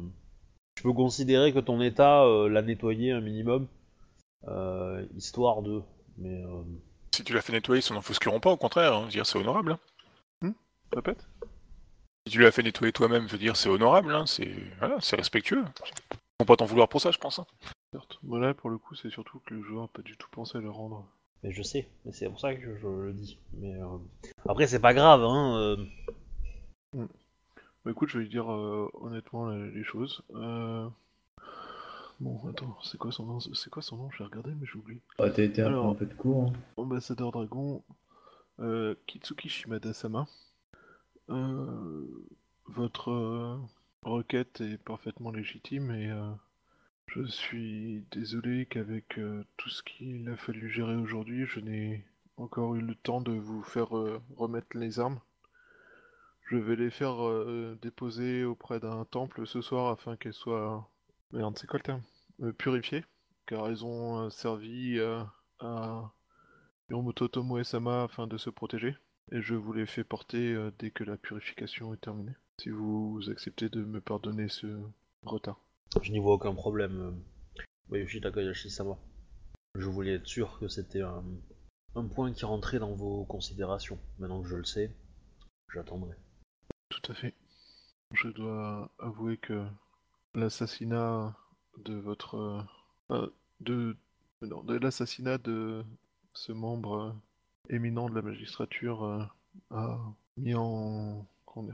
Tu peux considérer que ton état euh, l'a nettoyé un minimum, euh, histoire de. Mais euh, Si tu l'as fait nettoyer, ils s'en offusqueront pas, au contraire, hein, je veux dire, c'est honorable. hein. Répète. Si tu l'as fait nettoyer toi-même, je veux dire, c'est honorable, hein, c'est voilà, c'est respectueux. Ils vont pas t'en vouloir pour ça, je pense. hein. Certes. Moi là pour le coup c'est surtout que le joueur a pas du tout pensé à le rendre. Mais je sais, mais c'est pour ça que je, le dis. Mais euh, après, c'est pas grave. Hein, euh, Bah écoute je vais lui dire euh, honnêtement les choses. Euh... Bon attends c'est quoi son nom? C'est quoi son nom? Je vais regarder mais j'ai oublié. Ah, t'as été un, Alors- un peu de cours. hein. Ambassadeur Dragon, euh, Kitsuki Shimada-sama. Euh, votre euh, requête est parfaitement légitime et euh, je suis désolé qu'avec euh, tout ce qu'il a fallu gérer aujourd'hui, je n'ai encore eu le temps de vous faire euh, remettre les armes. Je vais les faire euh, déposer auprès d'un temple ce soir afin qu'elles soient... Le terme? Purifiées, car elles ont servi à Yoromoto Tomoe-sama afin de se protéger, et je vous les fais porter dès que la purification est terminée. Si vous acceptez de me pardonner ce retard. Je n'y vois aucun problème. Bayushi Takayashi-sama. Je voulais être sûr que c'était un, un point qui rentrait dans vos considérations. Maintenant que je le sais, j'attendrai. Tout à fait. Je dois avouer que l'assassinat de votre... euh, euh, de... De l'assassinat de ce membre éminent de la magistrature euh, a mis en... Comment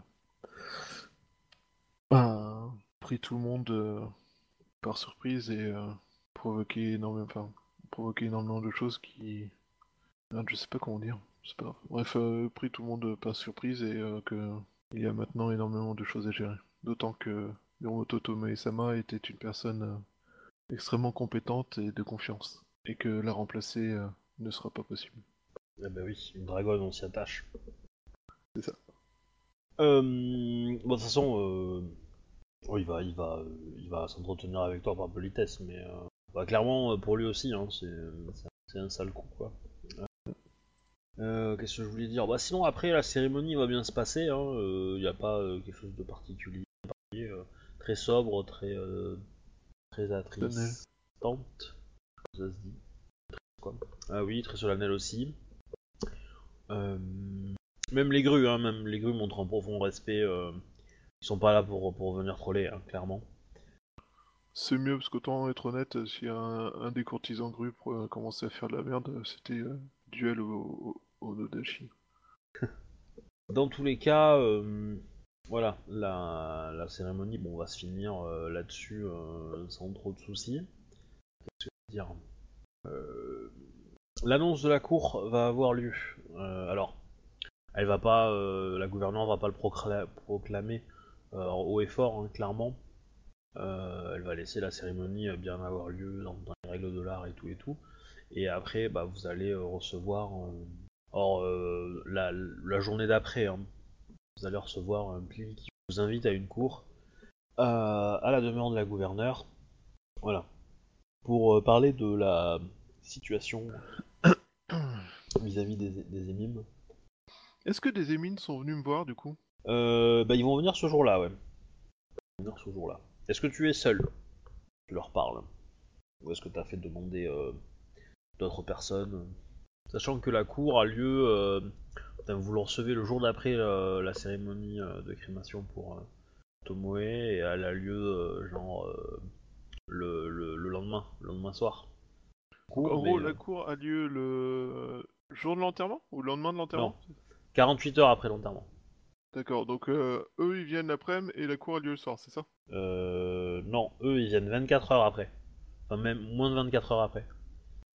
pris tout le monde euh, par surprise et euh, provoqué énormément, enfin, provoqué énormément de choses qui... Merde, je sais pas comment dire. C'est pas grave. Bref, euh, pris tout le monde par surprise et que il y a maintenant énormément de choses à gérer. D'autant que Miromoto Tomoe-sama était une personne extrêmement compétente et de confiance. Et que la remplacer ne sera pas possible. Eh ben oui, une dragonne, on s'y attache. C'est ça. Euh, bon, de toute façon, euh, oh, il va, il va, euh, il va s'entretenir avec toi par politesse, mais euh, bah, clairement euh, pour lui aussi, hein, c'est, un sale coup, quoi. Qu'est-ce que je voulais dire? Bah sinon après la cérémonie va bien se passer, il n'y a pas quelque chose de particulier, très sobre, très, très attristante, ça se dit. Quoi. Ah oui, très solennel aussi. Même les grues, hein, même les grues montrent un profond respect. Euh, ils sont pas là pour, pour venir troller, hein, clairement. C'est mieux parce qu'autant être honnête, si un, un des courtisans grues pour- commençait à faire de la merde, c'était euh, duel au, au, au Nodashi. [laughs] Dans tous les cas, euh, voilà, la, la cérémonie bon, va se finir euh, là-dessus euh, sans trop de soucis. Qu'est-ce que je veux dire Euh, L'annonce de la cour va avoir lieu. Euh, alors, elle va pas, euh, la gouverneure va pas le procla- proclamer euh, haut et fort, hein, clairement. Euh, elle va laisser la cérémonie euh, bien avoir lieu dans, les règles de l'art et tout et tout. Et après, bah, vous allez euh, recevoir, euh, or euh, la, la journée d'après, hein, vous allez recevoir un pli qui vous invite à une cour euh, à la demeure de la gouverneure. Voilà. Pour euh, parler de la situation [coughs] vis-à-vis des, des émimes. Est-ce que des émines sont venus me voir du coup? Euh, bah, ils vont venir ce jour-là, ouais. Ils vont venir ce jour-là. Est-ce que tu es seul? Tu leur parles Ou est-ce que tu as fait demander euh, d'autres personnes? Sachant que la cour a lieu. euh, vous le recevez le jour d'après euh, la cérémonie de crémation pour Tomoe et elle a lieu genre le, le- le lendemain, le lendemain soir. En gros, mais, la cour a lieu le jour de l'enterrement Ou le lendemain de l'enterrement? 48 heures après l'enterrement. D'accord, donc euh, eux ils viennent l'après-midi et la cour a lieu le soir, c'est ça? Euh, non, eux ils viennent 24 heures après. Enfin, même moins de 24 heures après.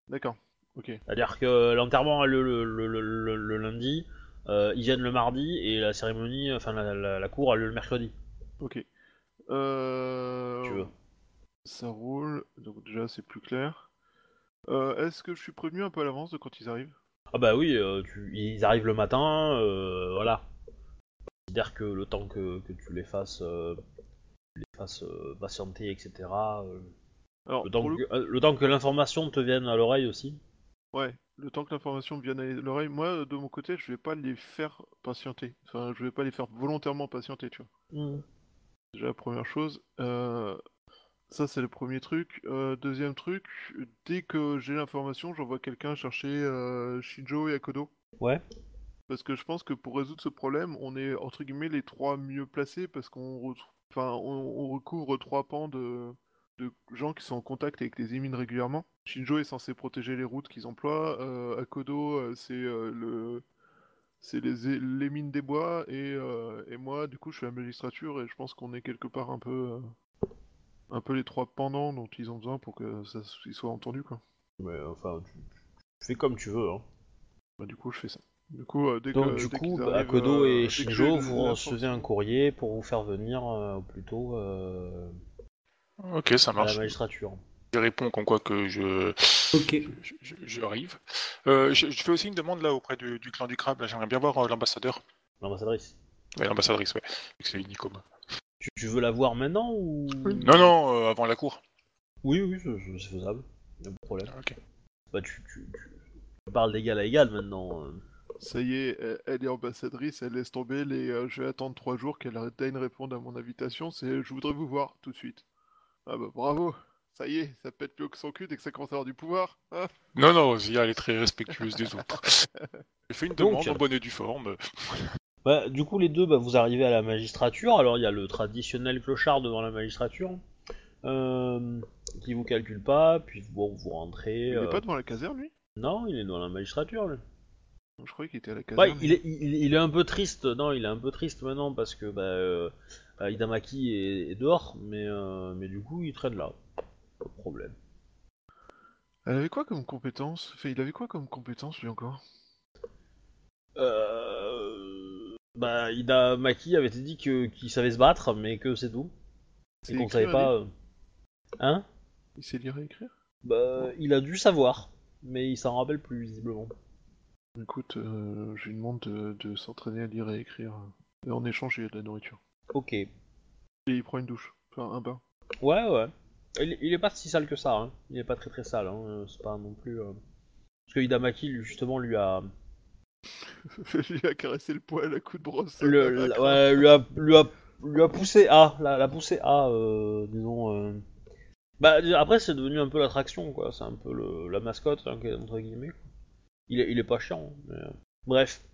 D'accord, ok. C'est-à-dire que l'enterrement a lieu le, le- le- le- le lundi, euh, ils viennent le mardi et la cérémonie, enfin la, la- la cour a lieu le mercredi. Ok. Euh... Tu veux. Ça roule, donc déjà c'est plus clair. Euh, Est-ce que je suis prévenu un peu à l'avance de quand ils arrivent? Ah bah oui, euh, tu- ils arrivent le matin, euh, voilà. Considère que le temps que, que tu les fasses, euh, tu les fasses euh, patienter, etc. euh, Alors, le, temps le- que, le temps que l'information te vienne à l'oreille aussi. Ouais, le temps que l'information vienne à l'oreille, moi de mon côté, je vais pas les faire patienter. Enfin, je vais pas les faire volontairement patienter, tu vois. Déjà la première chose. Ça, c'est le premier truc. Euh, deuxième truc, dès que j'ai l'information, j'envoie quelqu'un chercher euh, Shinjo et Akodo. Ouais. Parce que je pense que pour résoudre ce problème, on est entre guillemets les trois mieux placés parce qu'on retrouve, enfin, on, on recouvre trois pans de, de gens qui sont en contact avec les émines régulièrement. Shinjo est censé protéger les routes qu'ils emploient. euh, Akodo, euh, c'est euh, le, c'est les mines des bois et, euh, et moi, du coup, je suis à la magistrature et je pense qu'on est quelque part un peu, euh, un peu les trois pendants dont ils ont besoin pour que ça ils soient entendus quoi. Mais enfin, tu, tu fais comme tu veux. Hein. Bah, du coup, je fais ça. Du coup, euh, dès Donc que du dès coup, bah, arrivent, Akodo euh, et Shinjo, vous recevez un courrier pour vous faire venir euh, au plus tôt euh, Ok, ça à marche. la magistrature. Je réponds comme quoi que je, Ok. je, je- je arrive. Euh, je, je fais aussi une demande là auprès du, du clan du crabe. J'aimerais bien voir euh, l'ambassadeur. L'ambassadrice. Ouais, l'ambassadrice, ouais. C'est Unicom. Tu, tu veux la voir maintenant ou? Non, non, euh, avant la cour. Oui, oui, c'est- faisable. Y'a pas de problème. Ok. Bah, tu, tu, tu- tu parles d'égal à égal maintenant. Euh. Ça y est, elle, elle est ambassadrice, elle laisse tomber les. euh, je vais attendre trois jours qu'elle daigne répondre à mon invitation. C'est je voudrais vous voir tout de suite. Ah bah bravo, ça y est, ça pète plus haut que son cul dès que ça commence à avoir du pouvoir. hein. Non, non, Zia, elle est très respectueuse des autres. [laughs] J'ai fait une Donc, demande en bonne et due forme. [laughs] Bah, du coup, les deux, bah, vous arrivez à la magistrature. Alors, il y a le traditionnel clochard devant la magistrature euh, qui vous calcule pas. Puis, bon, vous rentrez. Il euh, est pas devant la caserne lui? Non, il est dans la magistrature. lui. Je croyais qu'il était à la Ouais, caserne. il est, il, il est un peu triste. Non, il est un peu triste maintenant parce que bah, euh, euh, Hidamaki est, est dehors, mais, euh, mais du coup, il traîne là. Pas de problème. Elle avait quoi comme compétence? Enfin, il avait quoi comme compétence lui encore? Euh... Bah, Hidamaki avait dit que qu'il savait se battre, mais que c'est tout. Et qu'on savait pas. euh, Hein? Il sait lire et écrire? Bah, il a dû savoir, mais il s'en rappelle plus visiblement. Écoute, euh, je lui demande de, de s'entraîner à lire et écrire. Et en échange, il y a de la nourriture. Ok. Et il prend une douche. Enfin, un bain. Ouais, ouais. Il, il est pas si sale que ça, hein. Il est pas très très sale, hein. euh, C'est pas non plus. euh, Parce que Hidamaki, lui, justement, lui a. [laughs] lui a caressé le poil à coups de brosse. Le, [laughs] la- ouais, lui a, lui a, lui a poussé A, la, la poussé A, euh, disons. euh. Bah après c'est devenu un peu l'attraction quoi, c'est un peu le, la mascotte hein, entre guillemets. Il est, il est pas chiant, mais euh, bref.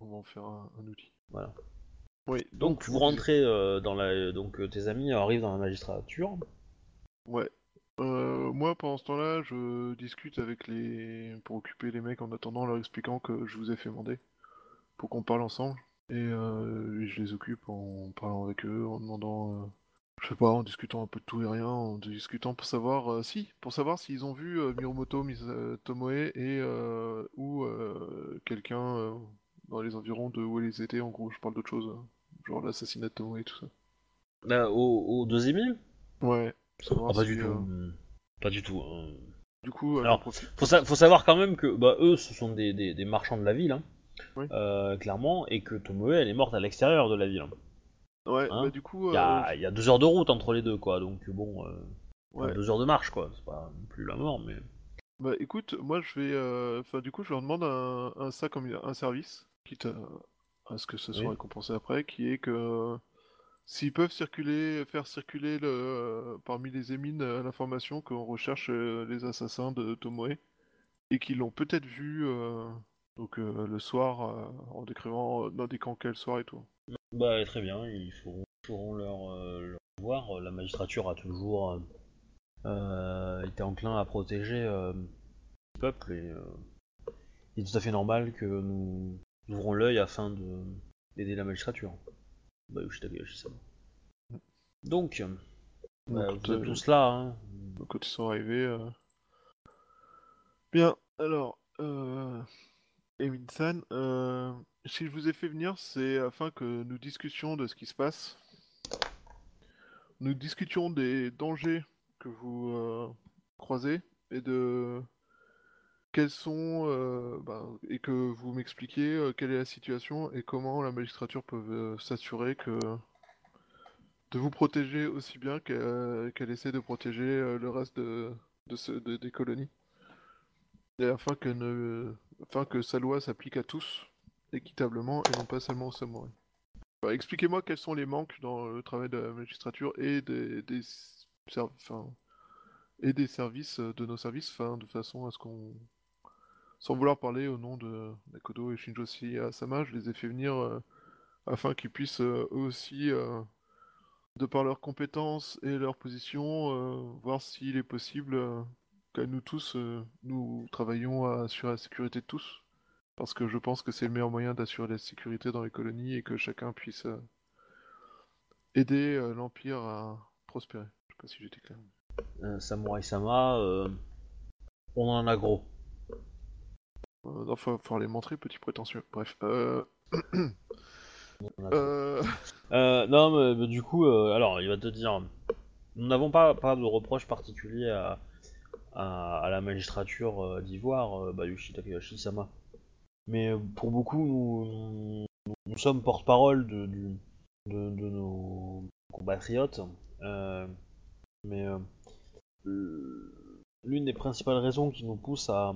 On va en faire un, un outil. Voilà. Oui, Donc vous rentrez euh, dans la, donc euh, tes amis arrivent dans la magistrature. Ouais. Euh, moi, pendant ce temps-là, je discute avec les. pour occuper les mecs en attendant, leur expliquant que je vous ai fait demander. Pour qu'on parle ensemble. Et, euh, et je les occupe en parlant avec eux, en demandant. Je sais pas, en discutant un peu de tout et rien, en discutant pour savoir. euh, si, pour savoir s'ils ont vu euh, euh, Tomoe et. euh, ou euh, quelqu'un euh, dans les environs de où ils étaient, en gros, je parle d'autre chose. hein. Genre l'assassinat de Tomoe et tout ça. Là, au, au deuxième île Ouais. savoir Ah, Pas si, du tout. Pas du tout. hein. Du coup, Alors. Faut, sa- faut savoir quand même que bah, eux, ce sont des, des- des marchands de la ville, hein, Oui. euh, clairement, et que Tomoe, elle est morte à l'extérieur de la ville. Ouais, Hein bah du coup, Il y, euh, a, il y a deux heures de route entre les deux, quoi. Donc bon, euh, ouais. deux heures de marche, quoi. C'est pas non plus la mort, mais. Bah écoute, moi je vais, euh, enfin du coup je leur demande un, un ça comme un service, quitte à, à ce que ce soit Oui. récompensé après, qui est que s'ils peuvent circuler, faire circuler le, parmi les émines l'information qu'on recherche les assassins de Tomoe et qu'ils l'ont peut-être vu euh, donc euh, le soir euh, en décrivant euh, n'indiquant quel soir et tout. Bah très bien, ils feront, feront leur, euh, leur devoir. La magistrature a toujours euh, euh, été enclin à protéger euh, le peuple et il est tout à fait normal que nous ouvrons l'œil afin de d'aider la magistrature. Bah je sais pas. Donc, bah, Donc, vous êtes tous là, hein. Quand ils sont arrivés. Bien, alors, euh... Emin-san, euh, si je vous ai fait venir, c'est afin que nous discutions de ce qui se passe. Nous discutions des dangers que vous euh, croisez et de quels sont bah, et que vous m'expliquiez euh, quelle est la situation et comment la magistrature peut s'assurer que de vous protéger aussi bien qu'elle essaie de protéger le reste de, ce- de- des colonies. Et afin que, ne, afin que sa loi s'applique à tous équitablement et non pas seulement aux samouraïs. Bah, Expliquez-moi quels sont les manques dans le travail de la magistrature et des, et des services euh, de nos services, de façon à ce qu'on, sans vouloir parler au nom de Nakodo et Shinjoshi Asama, je les ai fait venir euh, afin qu'ils puissent eux aussi, euh, de par leurs compétences et leur position, voir s'il est possible que nous tous, nous travaillons à assurer la sécurité de tous. Parce que je pense que c'est le meilleur moyen d'assurer la sécurité dans les colonies et que chacun puisse euh, aider euh, l'Empire à prospérer. Je sais pas si j'étais clair. Euh, Samurai Sama, euh, on en a gros. Non, faut, faut les montrer, petit prétentieux. Bref. Non, mais, mais du coup, euh, alors il va te dire, nous n'avons pas, pas de reproche particulier à, à, à la magistrature d'Ivoire, Bayushi Takayoshi-sama. Mais euh, pour beaucoup, nous, sommes porte-parole de, de, nos compatriotes. Euh, mais euh, l'une des principales raisons qui nous pousse à,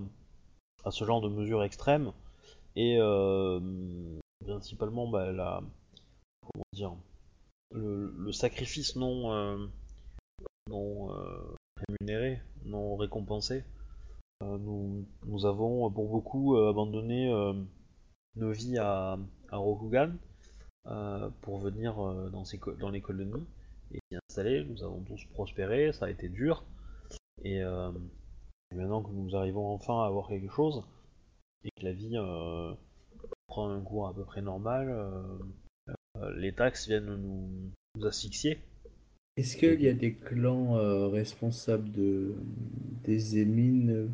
ce genre de mesures extrêmes est principalement bah, la, comment dire, le, le sacrifice non, non rémunéré, non récompensé. Euh, nous, avons pour beaucoup euh, abandonné euh, nos vies à, à Rokugan euh, pour venir euh, dans, ces dans les colonies et s'y installer. Nous avons tous prospéré, ça a été dur. Et euh, maintenant que nous arrivons enfin à avoir quelque chose et que la vie euh, prend un cours à peu près normal, euh, euh, les taxes viennent nous, nous asphyxier. Est-ce qu'il y a des clans euh, responsables de des émines euh,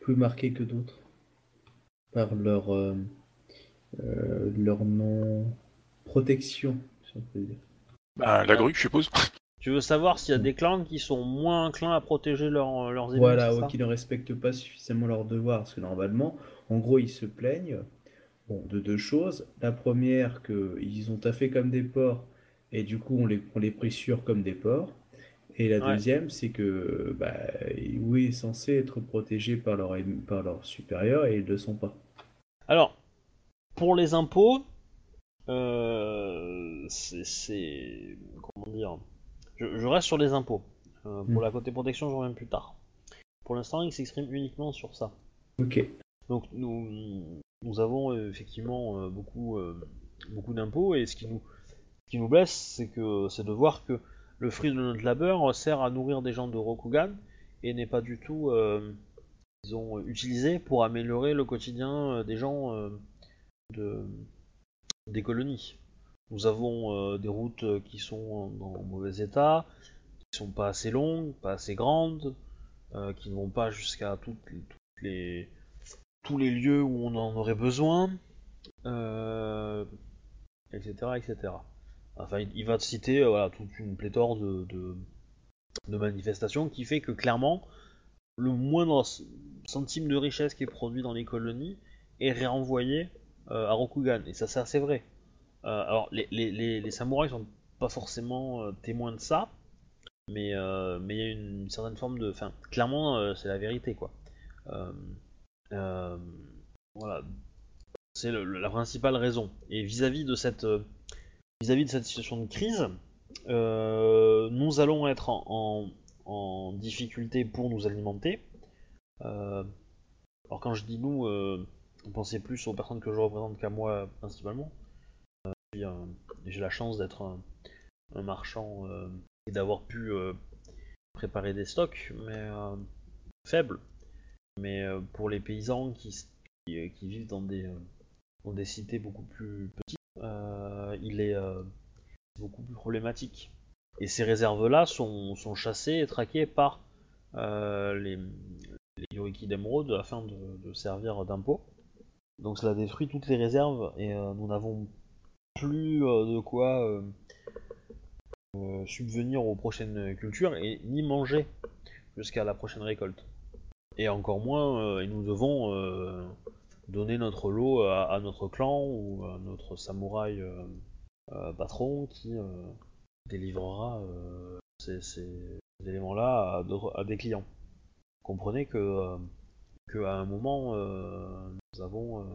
plus marqués que d'autres par leur euh, euh, leur non protection, si on peut dire. Bah, la grue, je suppose. Tu veux savoir s'il y a des clans qui sont moins inclins à protéger leurs leurs ennemis Voilà, ou qui ne respectent pas suffisamment leurs devoirs, parce que normalement, en gros, ils se plaignent bon, de deux choses. La première, qu'ils ont taffé comme des porcs, et du coup, on les, on les pressure comme des porcs. Et la Ouais. deuxième, c'est que bah, oui, est censé être protégé par leur, par leurs supérieurs, et ils ne le sont pas. Alors, pour les impôts, euh, c'est-. Comment dire je, je reste sur les impôts. Euh, pour Mm. la côté protection, je reviens plus tard. Pour l'instant, il s'exprime uniquement sur ça. Ok. Donc nous, nous avons euh, effectivement beaucoup, beaucoup d'impôts et ce qui nous, ce qui nous blesse, c'est que c'est de voir que le fruit de notre labeur sert à nourrir des gens de Rokugan et n'est pas du tout, euh, disons, utilisé pour améliorer le quotidien euh, des gens euh, de, des colonies. Nous avons euh, des routes euh, qui sont en mauvais état, qui sont pas assez longues, pas assez grandes, euh, qui ne vont pas jusqu'à toutes les, toutes les tous les lieux où on en aurait besoin, euh, etc., etc. Enfin, il, va te citer euh, toute une pléthore de, manifestations qui fait que clairement, le moindre centime de richesse qui est produit dans les colonies est réenvoyé euh, à Rokugan. Et ça, c'est assez vrai. Euh, alors, les, les, les, les samouraïs sont pas forcément témoins de ça, mais il y a une, certaine forme de. Enfin, clairement, c'est la vérité, quoi. Voilà, c'est la principale raison. Et vis-à-vis de cette vis-à-vis de cette situation de crise, euh, nous allons être en, en- difficulté pour nous alimenter. Euh, alors quand je dis nous, euh, on pensait plus aux personnes que je représente qu'à moi principalement. Euh, J'ai la chance d'être un, marchand et d'avoir pu préparer des stocks, mais faibles. Mais pour les paysans qui, vivent dans des, dans des cités beaucoup plus petites, il est euh, beaucoup plus problématique. Et ces réserves-là sont, chassées et traquées par euh, les, les Yoriki d'Emeraude afin de, servir d'impôt. Donc cela détruit toutes les réserves et euh, nous n'avons plus euh, de quoi euh, euh, subvenir aux prochaines cultures et ni manger jusqu'à la prochaine récolte. Et encore moins, euh, nous devons euh, donner notre lot à, à notre clan ou à notre samouraï euh, euh, patron qui euh, délivrera ces, ces éléments-là à, des clients. Comprenez que, euh, que à un moment, nous avons,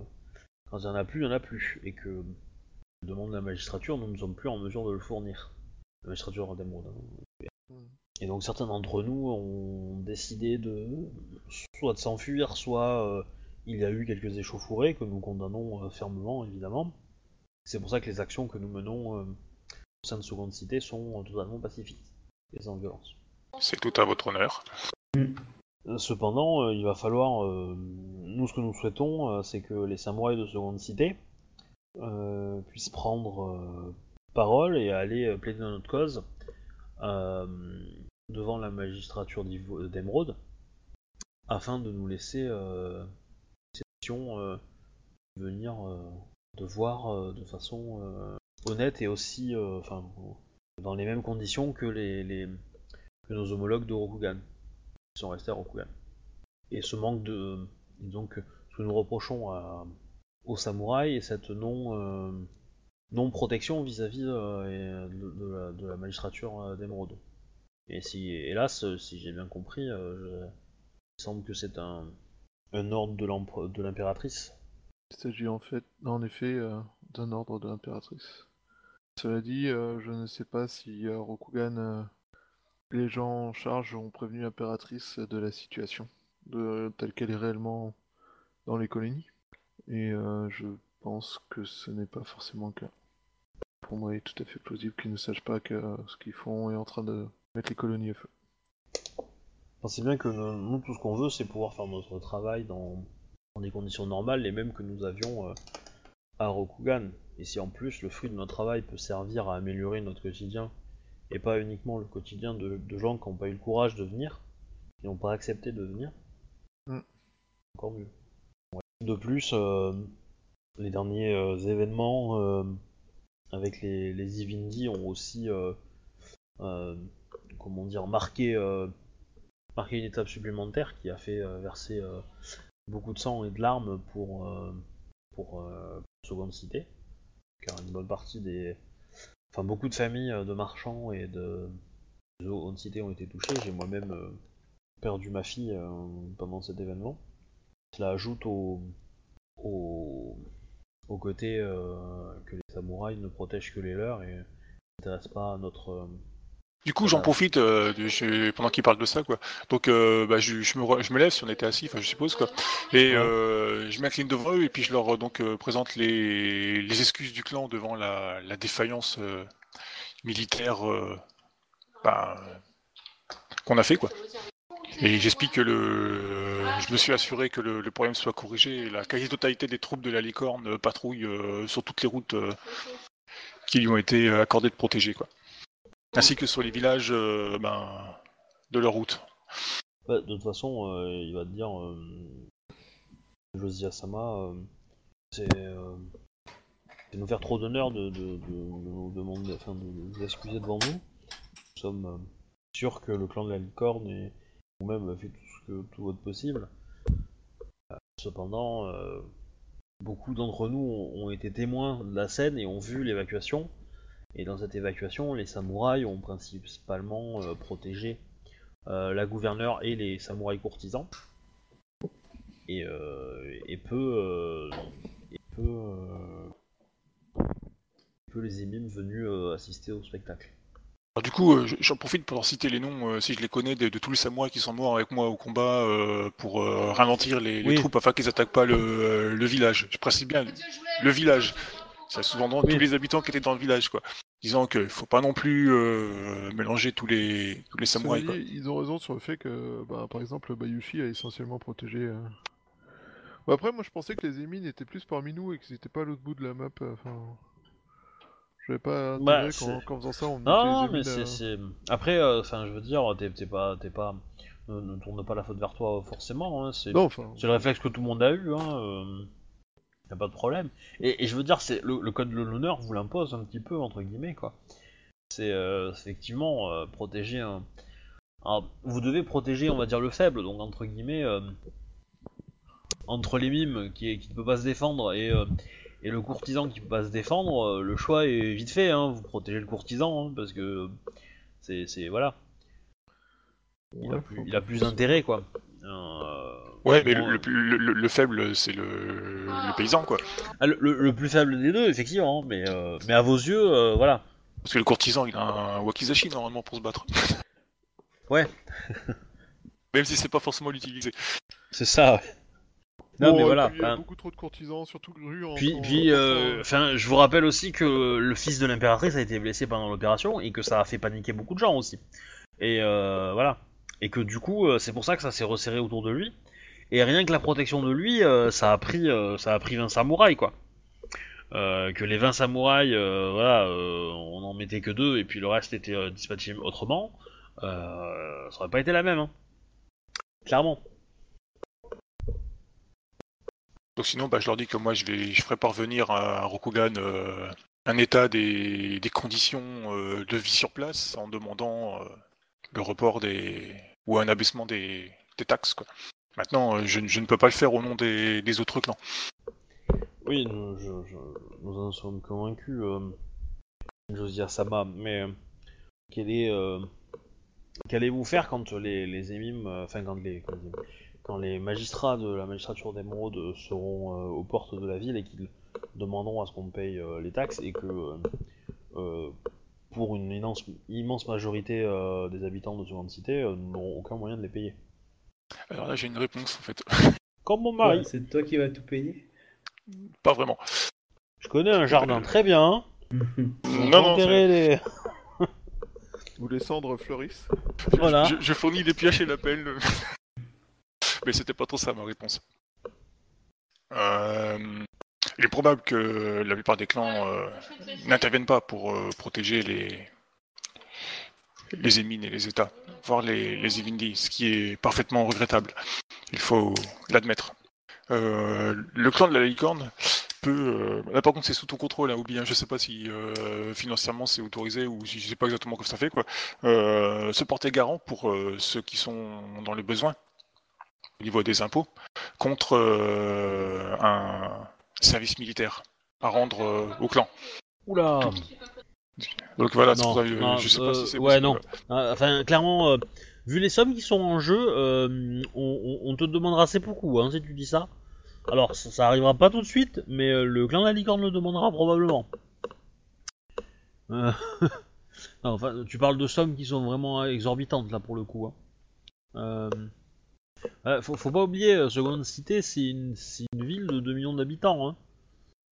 quand il n'y en a plus, il n'y en a plus, et que demande la magistrature, nous ne sommes plus en mesure de le fournir. La magistrature d'émeraude. hein. Et donc certains d'entre nous ont décidé de soit de s'enfuir, soit il y a eu quelques échauffourées que nous condamnons euh, fermement, évidemment. C'est pour ça que les actions que nous menons euh, au sein de Seconde Cité sont euh, totalement pacifiques et sans violence. C'est tout à votre honneur. Euh, Cependant, euh, il va falloir. euh, nous, ce que nous souhaitons, euh, c'est que les samouraïs de Seconde Cité euh, puissent prendre euh, parole et aller euh, plaider notre cause euh, devant la magistrature d'Emeraude afin de nous laisser euh, ces actions euh, venir euh, de voir euh, de façon honnête et aussi enfin dans les mêmes conditions que nos homologues de Rokugan qui sont restés à Rokugan. Et ce manque de. donc, ce que nous reprochons aux samouraïs et cette non, euh, non protection vis-à-vis de, la, magistrature d'Emeraude. Et si, hélas, si j'ai bien compris, il semble que c'est un, un ordre de l'impératrice? Il s'agit en fait, en effet, euh, d'un ordre de l'impératrice. Cela dit, euh, je ne sais pas si euh, Rokugan, les gens en charge ont prévenu l'impératrice de la situation, telle qu'elle est réellement dans les colonies. Et je pense que ce n'est pas forcément le cas. Pour moi, il est tout à fait plausible qu'ils ne sachent pas que ce qu'ils font est en train de mettre les colonies à feu. Pensez bien que nous, nous, tout ce qu'on veut, c'est pouvoir faire notre travail dans, dans des conditions normales, les mêmes que nous avions euh, à Rokugan. Et si en plus le fruit de notre travail peut servir à améliorer notre quotidien, et pas uniquement le quotidien de, de gens qui n'ont pas eu le courage de venir, qui n'ont pas accepté de venir, Mm. encore mieux. Ouais. De plus, euh, les derniers euh, événements euh, avec les, les Ivindi ont aussi, comment dire, marqué, marqué une étape supplémentaire qui a fait euh, verser euh, beaucoup de sang et de larmes pour, euh, pour Seconde Cité. Car une bonne partie des. Enfin, beaucoup de familles de marchands et de de Seconde Cité ont été touchées. J'ai moi-même perdu ma fille pendant cet événement. Cela ajoute au, au, au côté que les samouraïs ne protègent que les leurs et ne s'intéressent pas à notre. Du coup, j'en Voilà. profite euh, je- pendant qu'il parle de ça, quoi. Donc, euh, bah, je, je me, re- je me lève si on était assis, je suppose, quoi. Et euh, je m'incline devant eux et puis je leur euh, donc euh, présente les, les excuses du clan devant la, la défaillance euh, militaire euh, bah, qu'on a fait, quoi. Et j'explique que le, je me suis assuré que le, le problème soit corrigé. et La quasi-totalité des troupes de la licorne euh, patrouillent euh, sur toutes les routes euh, qui lui ont été euh, accordées de protéger, quoi ainsi que sur les villages euh, ben, de leur route. Bah, de toute façon, euh, il va te dire, euh, Josiah Sama, euh, c'est nous faire trop d'honneur de, de, de, enfin, de nous excuser devant nous. Nous sommes sûrs que le clan de la licorne et vous-même fait tout, ce que, tout votre possible. Cependant, beaucoup d'entre nous ont été témoins de la scène et ont vu l'évacuation. Et dans cette évacuation, les samouraïs ont principalement euh, protégé euh, la gouverneure et les samouraïs courtisans. Et, euh, et peu, euh, et peu, peu les émimes venus assister au spectacle. Alors, du coup, euh, j'en profite pour citer les noms, euh, si je les connais, de, de tous les samouraïs qui sont morts avec moi au combat euh, pour ralentir les, les Oui. troupes afin qu'ils attaquent pas le, le village. Je précise bien le village. Ça sous-entend Oui. tous les habitants qui étaient dans le village, quoi. Disant qu'il faut pas non plus euh, mélanger tous les tous les samouraïs, quoi. ils ont raison sur le fait que, bah, par exemple, Bayushi a essentiellement protégé. euh. Bah, après, moi je pensais que les émines étaient plus parmi nous et qu'ils étaient pas à l'autre bout de la map. euh, Enfin, j'avais pas Bah, qu'en faisant ça on Non, non, les mais c'est, c'est- Après, euh, enfin, je veux dire, t'es, t'es pas, t'es pas, ne, ne tourne pas la faute vers toi forcément. Hein, c'est, Non, enfin, c'est le réflexe que tout le monde a eu. Hein, euh. Y a pas de problème. Et, et je veux dire, c'est le, le code de l'honneur vous l'impose un petit peu entre guillemets quoi. C'est euh, effectivement euh, protéger un. Vous devez protéger, on va dire le faible, donc entre guillemets, euh, entre les mimes qui, qui ne peut pas se défendre et, et le courtisan qui peut pas se défendre, le choix est vite fait. Hein, vous protégez le courtisan hein, parce que c'est voilà. Il a plus, il a plus d'intérêt quoi. Euh, Ouais, mais bon, le, le, le- le faible, c'est le, le paysan, quoi. Ah, le, plus faible des deux, effectivement, mais, euh, mais à vos yeux, euh, voilà. Parce que le courtisan, il a un wakizashi normalement pour se battre. [laughs] Ouais. [laughs] Même si c'est pas forcément l'utiliser. C'est ça, Non, Bon, mais et voilà. puis, Il y a enfin, beaucoup trop de courtisans, surtout rue en. puis, puis euh, enfin, je vous rappelle aussi que le fils de l'impératrice a été blessé pendant l'opération et que ça a fait paniquer beaucoup de gens aussi. Et euh, voilà. Et que du coup, c'est pour ça que ça s'est resserré autour de lui. Et rien que la protection de lui, euh, ça a pris, euh, ça a pris 20 samouraïs quoi. Euh, que les 20 samouraïs, voilà, on en mettait que deux et puis le reste était dispatché autrement. Ça aurait pas été la même, hein. Clairement. Donc sinon, bah, je leur dis que moi, je vais, je ferai parvenir à Rokugan un état des, conditions de vie sur place en demandant le report des ou un abaissement des, des taxes. Quoi. Maintenant, euh, je, ne- peux pas le faire au nom des, autres clans. Oui, nous, je, nous en sommes convaincus, euh, Josiah Sama, mais euh, euh, qu'allez-vous faire quand les, émimes, enfin quand les, quand les, quand les magistrats de la magistrature d'émeraude seront aux portes de la ville et qu'ils demanderont à ce qu'on paye les taxes et que pour une immense, majorité des habitants de seconde cité, nous n'aurons aucun moyen de les payer? Alors là, j'ai une réponse en fait. Comme mon mari, Ouais, c'est toi qui vas tout payer pas vraiment. je connais un jardin très bien. Non, non, enterrer les... [laughs] Où les cendres fleurissent. Voilà. je, je fournis des pioches et l'appel. [laughs] Mais c'était pas trop ça ma réponse. Euh, il est probable que la plupart des clans euh, n'interviennent pas pour euh, protéger les les émines et les États, voire les, les ce qui est parfaitement regrettable. Il faut l'admettre. Euh, le clan de la licorne peut... euh, là par contre c'est sous ton contrôle, hein, Obi, hein, je sais pas si euh, financièrement c'est autorisé ou si je sais pas exactement comment ça fait, quoi. Euh, se porter garant pour euh, ceux qui sont dans le besoin au niveau des impôts contre euh, un service militaire à rendre euh, au clan. Oula Donc voilà, c'est Non, ça que, non, je sais euh, pas si c'est ouais, non. Euh, Enfin, clairement, euh, vu les sommes qui sont en jeu, euh, on, te demandera assez beaucoup hein, si tu dis ça. Alors, ça, ça arrivera pas tout de suite, mais euh, le clan de la licorne le demandera probablement. Euh, [laughs] non, enfin, tu parles de sommes qui sont vraiment exorbitantes là pour le coup. Hein. Euh, faut, faut pas oublier, euh, Seconde Cité, c'est une, une ville de 2 millions d'habitants. Hein.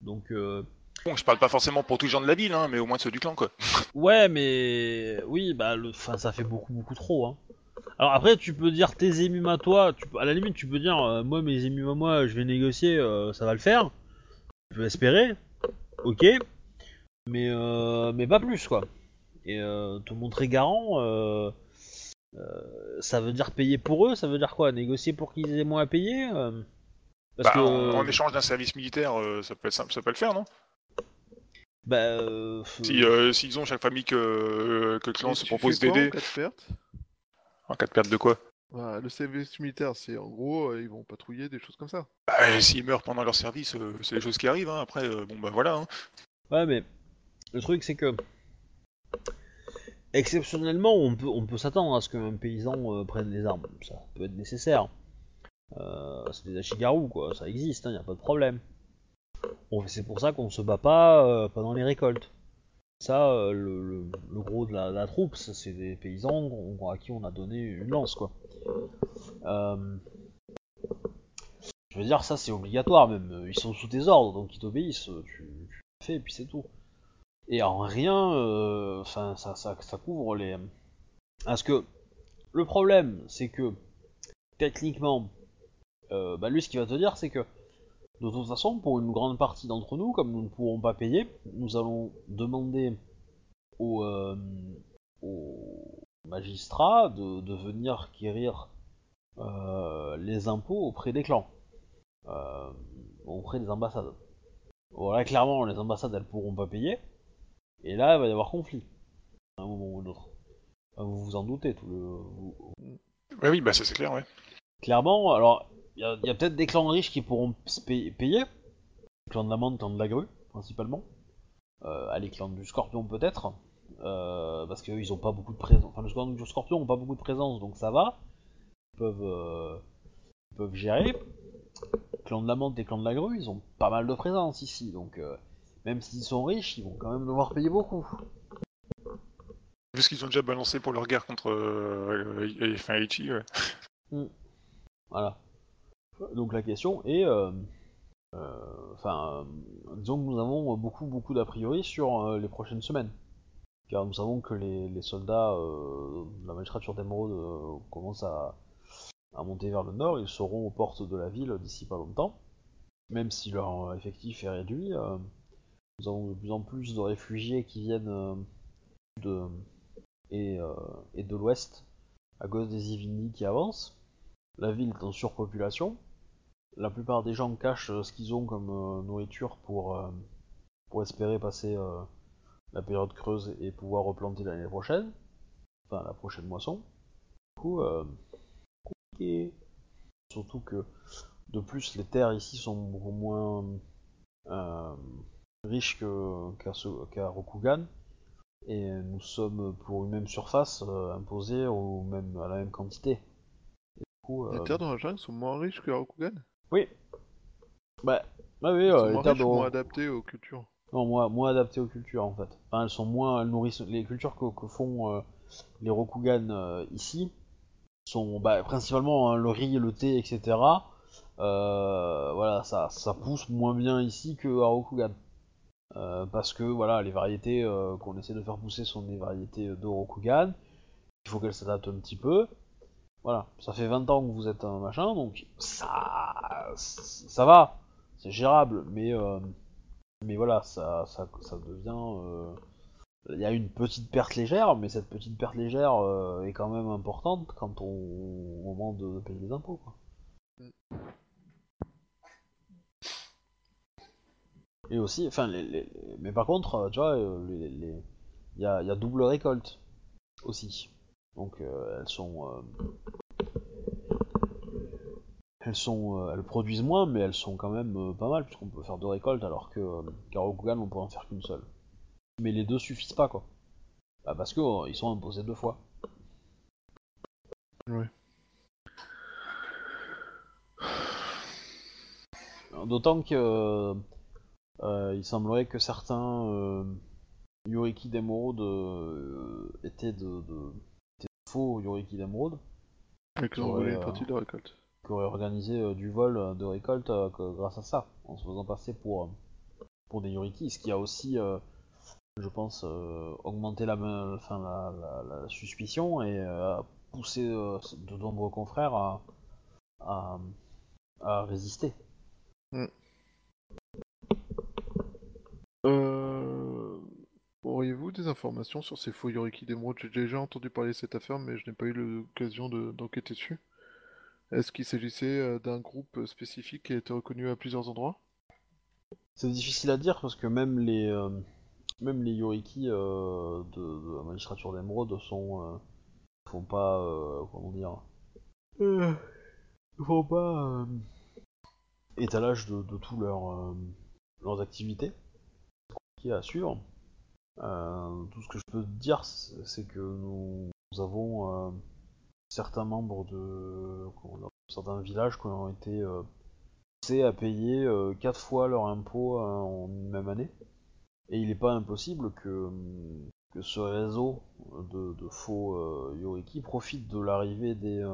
Donc, euh, Bon, je parle pas forcément pour tous les gens de la ville, hein, mais au moins ceux du clan, quoi. Ouais, mais oui, bah, le... enfin, ça fait beaucoup, beaucoup trop. Hein. Alors après, tu peux dire tes émus à toi. Tu... peux- À la limite, tu peux dire, euh, moi, mes émus à moi, je vais négocier, euh, ça va le faire. Je vais espérer. Ok. Mais, euh, mais pas plus, quoi. Et euh, te montrer garant, ça veut dire payer pour eux. Ça veut dire quoi? Négocier pour qu'ils aient moins à payer Parce Bah, que. en, en échange d'un service militaire, ça peut être simple, ça peut le faire, non? Bah, euh, Si euh, s'ils ont chaque famille que, que le clan Et se propose d'aider, En cas de perte? En cas de perte de quoi? Bah, Le service militaire, c'est en gros, euh, ils vont patrouiller, des choses comme ça. bah, S'ils meurent pendant leur service, euh, c'est des choses qui arrivent. Hein. Après, euh, bon bah voilà. Hein. Ouais, mais le truc c'est que exceptionnellement, on peut, on peut s'attendre à ce qu'un paysan euh, prenne les armes. Ça peut être nécessaire. Euh, c'est des ashigaru, quoi. Ça existe, il a pas de problème. C'est pour ça qu'on se bat pas euh, pendant les récoltes. Ça, euh, le, gros de la, troupe, c'est des paysans à qui on a donné une lance, quoi. Euh, je veux dire, ça c'est obligatoire même. Ils sont sous tes ordres, donc ils t'obéissent. Tu, le fais et puis c'est tout. Et en rien, euh, ça, couvre les. Parce que le problème, c'est que techniquement, bah lui, ce qu'il va te dire, c'est que de toute façon, pour une grande partie d'entre nous, comme nous ne pourrons pas payer, nous allons demander aux, euh, aux magistrats de, de venir quérir euh, les impôts auprès des clans. Euh, auprès des ambassades. Voilà, clairement, les ambassades, elles pourront pas payer. Et là, il va y avoir conflit. À un moment ou à un autre. Enfin, vous vous en doutez, tout le... vous- Ouais, oui, bah ça c'est clair, ouais. Clairement, alors, y a, il y a peut-être des clans riches qui pourront se payer. payer. Le clan de la menthe, le clan de la grue, principalement. Euh, allez, clan du scorpion, peut-être. Euh, parce qu'eux, ils ont pas beaucoup de présence. Enfin, le clan du scorpion ont pas beaucoup de présence, donc ça va. Ils peuvent, euh, ils peuvent gérer. Clan de la menthe et clan de la grue, ils ont pas mal de présence ici, donc euh, même s'ils sont riches, ils vont quand même devoir payer beaucoup. Vu ce qu'ils ont déjà balancé pour leur guerre contre euh, Aichi, ouais. Voilà. Donc la question est, euh, euh, enfin, euh, disons que nous avons beaucoup beaucoup d'a priori sur les prochaines semaines, car nous savons que les, soldats de la magistrature d'Emeraude commencent à, monter vers le nord, ils seront aux portes de la ville d'ici pas longtemps, même si leur effectif est réduit. nous avons de plus en plus de réfugiés qui viennent de et, et de l'ouest à cause des Ivini qui avancent. La ville est en surpopulation. La plupart des gens cachent euh, ce qu'ils ont comme euh, nourriture pour, euh, pour espérer passer la période creuse et pouvoir replanter l'année prochaine. Enfin, la prochaine moisson. Du coup, compliqué. Surtout que, de plus, les terres ici sont beaucoup moins riches qu'à qu'à Rokugan. Et nous sommes, pour une même surface, imposés au même, à la même quantité. Coup, Les euh, terres dans la jungle sont moins riches que Rokugan oui. Bah, bah oui, Elles sont les moins terres de... moins adaptées aux cultures Non, moins, moins adaptées aux cultures en fait. Enfin, elles sont moins, elles nourrissent les cultures que, que font euh, les Rokugan euh, ici sont bah, principalement hein, le riz, le thé, etc. Euh, voilà, ça, ça pousse moins bien ici que à Rokugan. Euh, parce que voilà, les variétés euh, qu'on essaie de faire pousser sont des variétés de Rokugan. Il faut qu'elles s'adaptent un petit peu. Voilà, ça fait 20 ans que vous êtes un machin, donc ça, ça va, c'est gérable, mais euh, mais voilà, ça, ça, ça devient. euh, Il y a une petite perte légère, mais cette petite perte légère euh, est quand même importante quand on, au de, payer les impôts. Quoi. Et aussi, enfin, les, mais par contre, tu vois, il y, y a double récolte aussi. Donc euh, elles sont. euh, elles sont. euh, elles produisent moins, mais elles sont quand même pas mal, puisqu'on peut faire deux récoltes, alors que euh, on peut en faire qu'une seule. Mais les deux suffisent pas, quoi. Bah, parce qu'ils sont imposés deux fois. Ouais. D'autant que. euh, il semblerait que certains euh, Yoriki d'Emeraude euh, étaient de, de- étaient de faux Yoriki d'Emeraude. Et qu'ils ont Ouais, volé une euh, partie de la récolte. qui aurait organisé euh, du vol euh, de récolte grâce à ça, en se faisant passer pour, pour des Yoriki, ce qui a aussi, je pense, euh, augmenté la, enfin, la, la- la suspicion et euh, a poussé euh, de nombreux confrères à, à, à résister. Euh... Auriez-vous des informations sur ces faux Yoriki d'émeraude J'ai déjà entendu parler de cette affaire, mais je n'ai pas eu l'occasion de- d'enquêter dessus. Est-ce qu'il s'agissait euh, d'un groupe spécifique qui a été reconnu à plusieurs endroits? C'est difficile à dire parce que même les, euh, même les euh, de, la magistrature d'émeraude sont euh, font pas euh, comment dire euh, font pas étalage de, de tous leurs activités qui à suivre. Euh, tout ce que je peux te dire c'est que nous, avons euh, certains membres de certains villages qui ont été euh, c'est à payer 4 fois leur impôt en une même année. Et il n'est pas impossible que, ce réseau de, faux Yoriki profite de l'arrivée des,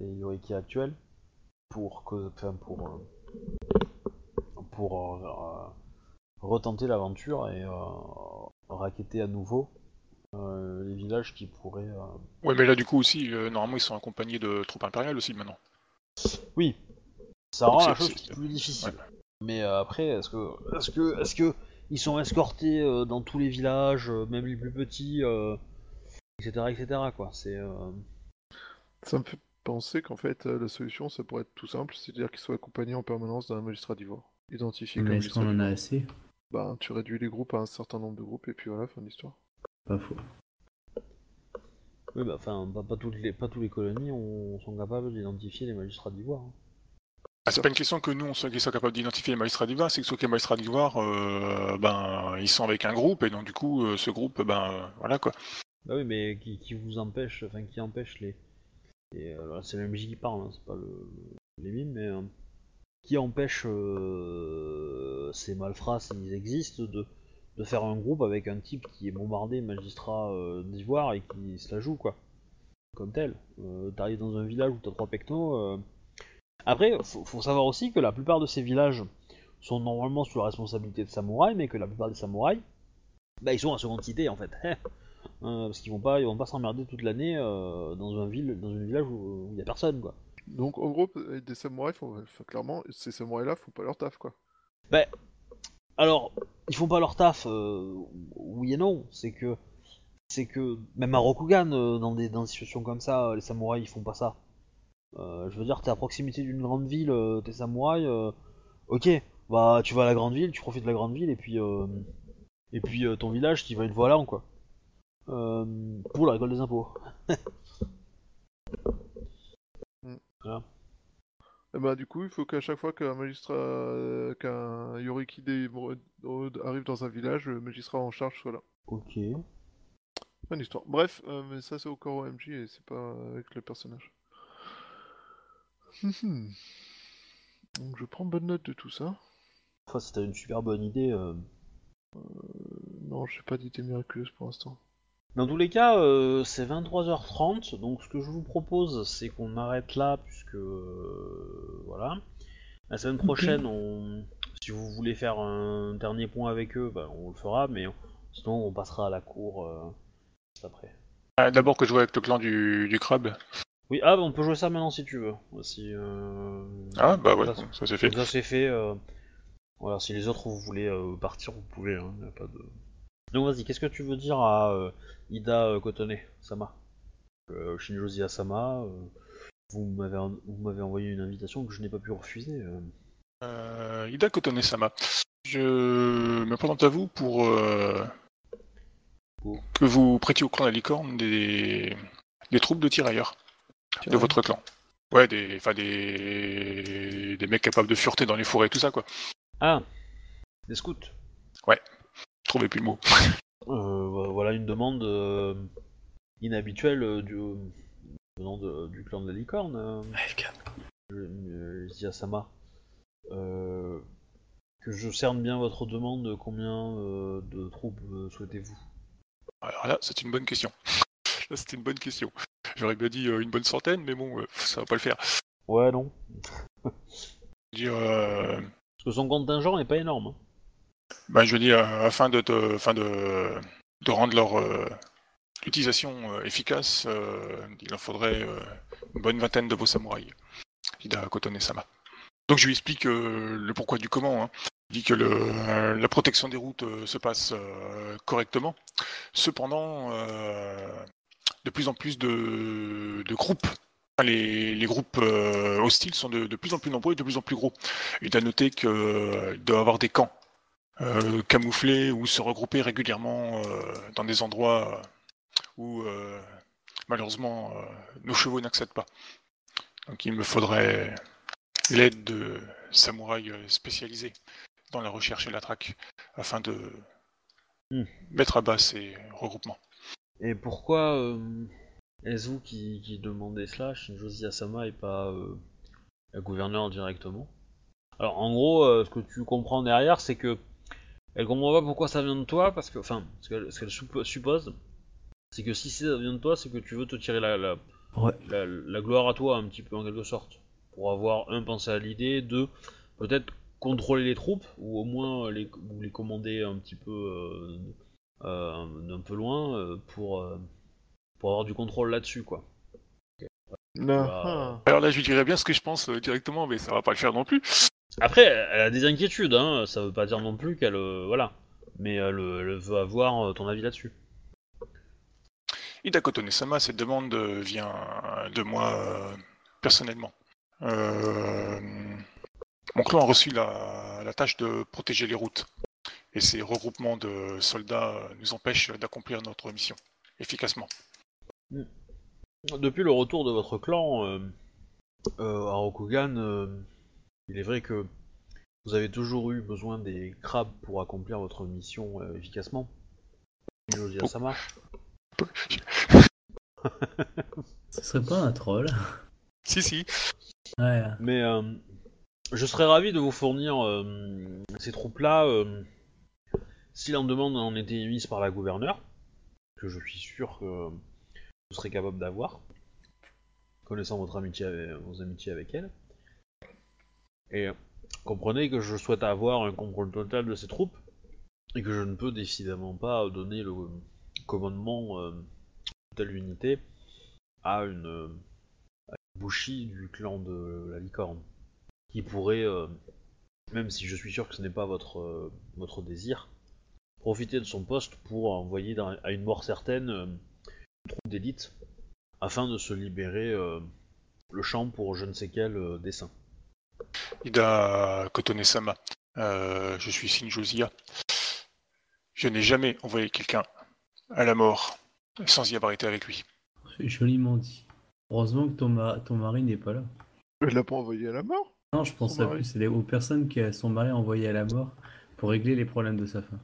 des Yoriki actuels pour, que, enfin, pour, pour retenter l'aventure et euh, raqueter à nouveau euh, les villages qui pourraient. euh, Ouais, mais là, du coup, aussi, euh, normalement, ils sont accompagnés de troupes impériales aussi, maintenant. Oui, ça rend la c'est- chose plus difficile. ouais. Mais euh, après, est-ce que, est-ce que, est-ce que ils sont escortés euh, dans tous les villages, euh, même les plus petits, euh, etc., etc. Quoi. C'est. euh, Ça me fait pensais qu'en fait euh, la solution ça pourrait être tout simple, c'est-à-dire qu'il soit accompagné en permanence d'un magistrat d'ivoire, identifié comme Mais est-ce qu'on en a assez? Bah, tu réduis les groupes à un certain nombre de groupes et puis voilà, fin d'histoire. Pas faux. Oui, bah, enfin, pas, pas toutes les, pas tous les colonies ont- sont capables d'identifier les magistrats d'ivoire. hein. Ah, c'est pas une question que nous, on soit, capables d'identifier les magistrats d'Ivoire, c'est que soit que les magistrats d'Ivoire, euh, ben, ils sont avec un groupe, et donc du coup, euh, ce groupe, ben, euh, voilà quoi. Bah oui, mais qui, qui vous empêche, enfin, qui empêche les. Et, euh, c'est le MJ qui parle, hein, c'est pas le, le- les mimes, mais. Qui empêche euh, ces malfrats, s'ils existent, de, faire un groupe avec un type qui est bombardé magistrat euh, d'ivoire et qui se la joue, quoi. Comme tel. Euh, T'arrives dans un village où t'as trois pecnos. euh. Après, faut, savoir aussi que la plupart de ces villages sont normalement sous la responsabilité de samouraïs, mais que la plupart des samouraïs, bah, ils sont à seconde cité en fait. [laughs] Euh, parce qu'ils vont pas, ils vont pas s'emmerder toute l'année dans un ville, dans un village où il y a personne quoi. Donc en gros, euh, des samouraïs, enfin, clairement, ces samouraïs-là font pas leur taf quoi. Alors, ils font pas leur taf, euh, oui et non. C'est que, c'est que même à Rokugan, euh, dans des situations comme ça, euh, les samouraïs ils font pas ça. Euh, je veux dire, t'es à proximité d'une grande ville, euh, t'es samouraï, euh, ok, bah tu vas à la grande ville, tu profites de la grande ville et puis euh, et puis euh, ton village, tu vas une fois à l'an quoi. Euh, pour la récolte des impôts. [laughs] Et bah du coup, il faut qu'à chaque fois qu'un magistrat, euh, qu'un Yoriki arrive dans un village, le magistrat en charge soit là. Ok. Fin d'histoire. Bref, euh, mais ça c'est au corps OMG et c'est pas avec le personnage. Mhm. Donc je prends bonne note de tout ça. Enfin, t'as une super bonne idée. euh, Euh, non, j'ai pas d'idée miraculeuse pour l'instant. Dans tous les cas, euh, c'est 23h30, donc ce que je vous propose, c'est qu'on arrête là, puisque... euh, voilà. La semaine prochaine, on... si vous voulez faire un dernier point avec eux, bah, on le fera, mais sinon on passera à la cour euh, juste après. Ah, D'abord que je joue avec le clan du, du crabe. Oui, ah, bah, on peut jouer ça maintenant si tu veux. Si, euh, Ah, bah ouais, ça, ça c'est fait. Ça c'est fait. euh, Voilà, si les autres vous voulez euh, partir, vous pouvez. Hein, y a pas de... Donc vas-y, qu'est-ce que tu veux dire à euh, Ida euh, Kotone Sama? Euh, Shinjozi Asama, vous m'avez envoyé une invitation que je n'ai pas pu refuser. Ida Kotone-sama, je me présente à vous pour, Pour que vous prêtiez au clan de la licorne des, des troupes de tirailleurs de votre clan. Ouais, des, enfin des, des mecs capables de fureter dans les forêts tout ça quoi. Ah, des scouts. Je trouvais plus le mot. Euh, voilà une demande euh, inhabituelle euh, du venant de- du clan de la licorne. euh. Que je cerne bien votre demande. Combien euh, de troupes euh, souhaitez-vous? Alors là, c'est une bonne question. [laughs] Là, c'était une bonne question. J'aurais bien dit euh, une bonne centaine, mais bon, euh, ça va pas le faire. Ouais, non. [laughs] Dire, euh, Parce que son contingent est pas énorme. Ben, je dire, euh, afin de, afin de, de rendre leur euh, utilisation euh, efficace, il en faudrait une bonne vingtaine de vos samouraïs. Ida Kotone-sama. Donc je lui explique le pourquoi du comment. Hein. Dit que la protection des routes se passe correctement. Cependant, de plus en plus de, de groupes, les, les groupes hostiles sont de, de plus en plus nombreux et de plus en plus gros. Il a noté qu'il doit y avoir des camps euh, camouflés ou se regrouper régulièrement euh, dans des endroits euh, où malheureusement nos chevaux n'accèdent pas. Donc il me faudrait l'aide de samouraïs spécialisés dans la recherche et la traque afin de Hmm. mettre à bas ces regroupements. Et pourquoi euh, est-ce vous qui, qui demandez cela, Shinjozi Asama et pas euh, le gouverneur directement? Alors en gros, euh, ce que tu comprends derrière, c'est que elle comprend pas pourquoi ça vient de toi, parce que, enfin, ce qu'elle ce qu'elle suppo- suppose, c'est que si ça vient de toi, c'est que tu veux te tirer la, la, Ouais. la, la gloire à toi, un petit peu en quelque sorte, pour avoir un pensé à l'idée, deux peut-être contrôler les troupes ou au moins les, ou les commander un petit peu euh, euh, d'un peu loin euh, pour euh, pour avoir du contrôle là-dessus quoi. Ah, Alors là, je lui dirais bien ce que je pense euh, directement, mais ça va pas le faire non plus. Après, elle a des inquiétudes, hein, ça veut pas dire non plus qu'elle euh, voilà, mais elle, euh, elle veut avoir euh, ton avis là-dessus. Ida Kotone-sama, cette demande euh, vient de moi euh, personnellement. Euh, Mon clan a reçu la, la tâche de protéger les routes. Et ces regroupements de soldats euh, nous empêchent d'accomplir notre mission efficacement. Depuis le retour de votre clan euh, euh, à Rokugan, euh, il est vrai que vous avez toujours eu besoin des crabes pour accomplir votre mission euh, efficacement. Josia, ça marche Ce serait pas un troll Si, si. Ouais. Mais euh, je serais ravi de vous fournir euh, ces troupes-là euh, si la demande en était émise par la gouverneure, que je suis sûr que vous serez capable d'avoir, connaissant votre amitié avec, vos amitiés avec elle. Et comprenez que je souhaite avoir un contrôle total de ces troupes et que je ne peux décidément pas donner le commandement euh, de telle unité à une, euh, à bouchie du clan de la licorne qui pourrait, euh, même si je suis sûr que ce n'est pas votre, euh, désir, profiter de son poste pour envoyer à une mort certaine euh, une troupe d'élite afin de se libérer euh, le champ pour je ne sais quel euh, dessin. Ida Kotone-sama, euh, je suis Shinjosia. Je n'ai jamais envoyé quelqu'un à la mort sans y avoir été avec lui. C'est joliment dit. Heureusement que ton, ma- ton mari n'est pas là. Elle l'a pas envoyé à la mort Non, je pense à plus c'est les- aux personnes qui a son mari envoyé à la mort pour régler les problèmes de sa femme.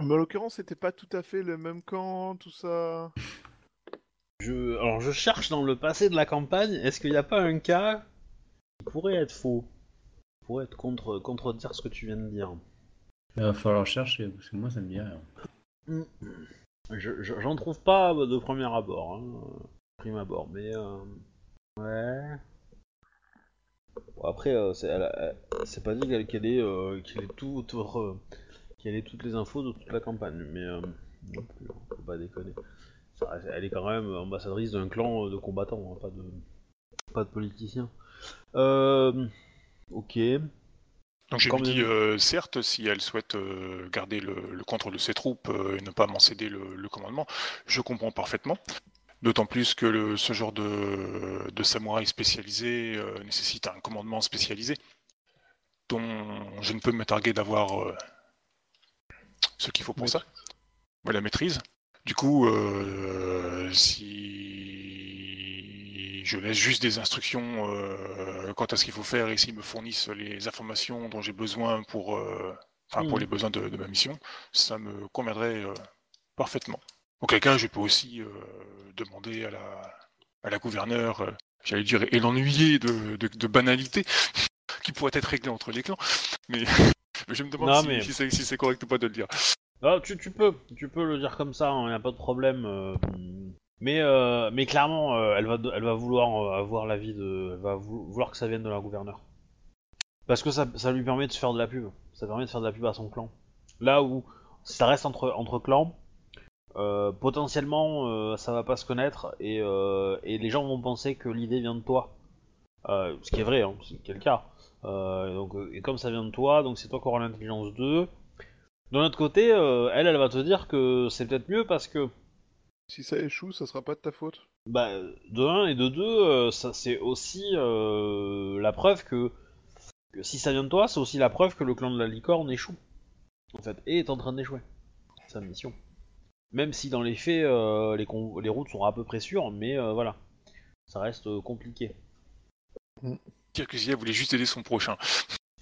Mais en l'occurrence, c'était pas tout à fait le même camp, tout ça. Je, alors je cherche dans le passé de la campagne, est-ce qu'il n'y a pas un cas qui pourrait être faux Qui pourrait être contre, contredire ce que tu viens de dire Il va falloir chercher, parce que moi ça me dit rien. Je- je- J'en trouve pas de premier abord, hein, prime abord, mais euh, ouais. Bon, après, euh, c'est elle- elle- c'est pas dit qu'elle qu'elle ait, euh, qu'elle ait tout, qu'elle ait toutes les infos de toute la campagne, mais non plus, hein, faut pas déconner. Ça elle est quand même ambassadrice d'un clan de combattants, hein, pas de, pas de politiciens. Euh, ok. Donc je Quand lui même. dis, euh, certes, si elle souhaite euh, garder le, le contrôle de ses troupes euh, et ne pas m'en céder le, le commandement, je comprends parfaitement. D'autant plus que le- ce genre de, de samouraï spécialisé nécessite un commandement spécialisé, dont je ne peux me targuer d'avoir ce qu'il faut pour ça. La maîtrise. Du coup, si je laisse juste des instructions euh, quant à ce qu'il faut faire et s'ils me fournissent les informations dont j'ai besoin pour, euh, pour Mhm. les besoins de, de ma mission, ça me conviendrait euh, parfaitement. Auquel cas, je peux aussi demander à la, à la gouverneure, j'allais dire, et l'ennuyer de, de, de banalités [laughs] qui pourraient être réglées entre les clans. Mais [laughs] je me demande Non, si, mais- si c'est si correct ou pas de le dire. Ah, tu, tu peux, tu peux le dire comme ça, il n'y a pas de problème. Mais, euh, mais clairement, euh, elle, va, vouloir euh, avoir l'avis de. Elle va vou- vouloir que ça vienne de la gouverneure. Parce que ça, lui permet de se faire de la pub. Ça permet de faire de la pub à son clan. Là où ça reste entre, clans, potentiellement ça va pas se connaître et, les gens vont penser que l'idée vient de toi. Ce qui est vrai, hein, c'est le cas. Donc, et comme ça vient de toi, donc c'est toi qui auras l'intelligence 2. De l'autre côté, elle, elle va te dire que c'est peut-être mieux parce que, Si ça échoue, ça sera pas de ta faute. bah, de 1 et de 2, ça c'est aussi euh, la preuve que, que si ça vient de toi, c'est aussi la preuve que le clan de la licorne échoue. En fait, et est en train d'échouer. C'est sa mission. Même si dans les faits, euh, les, routes sont à peu près sûres, mais euh, voilà. Ça reste euh, compliqué. Kirkusia voulait juste aider son prochain.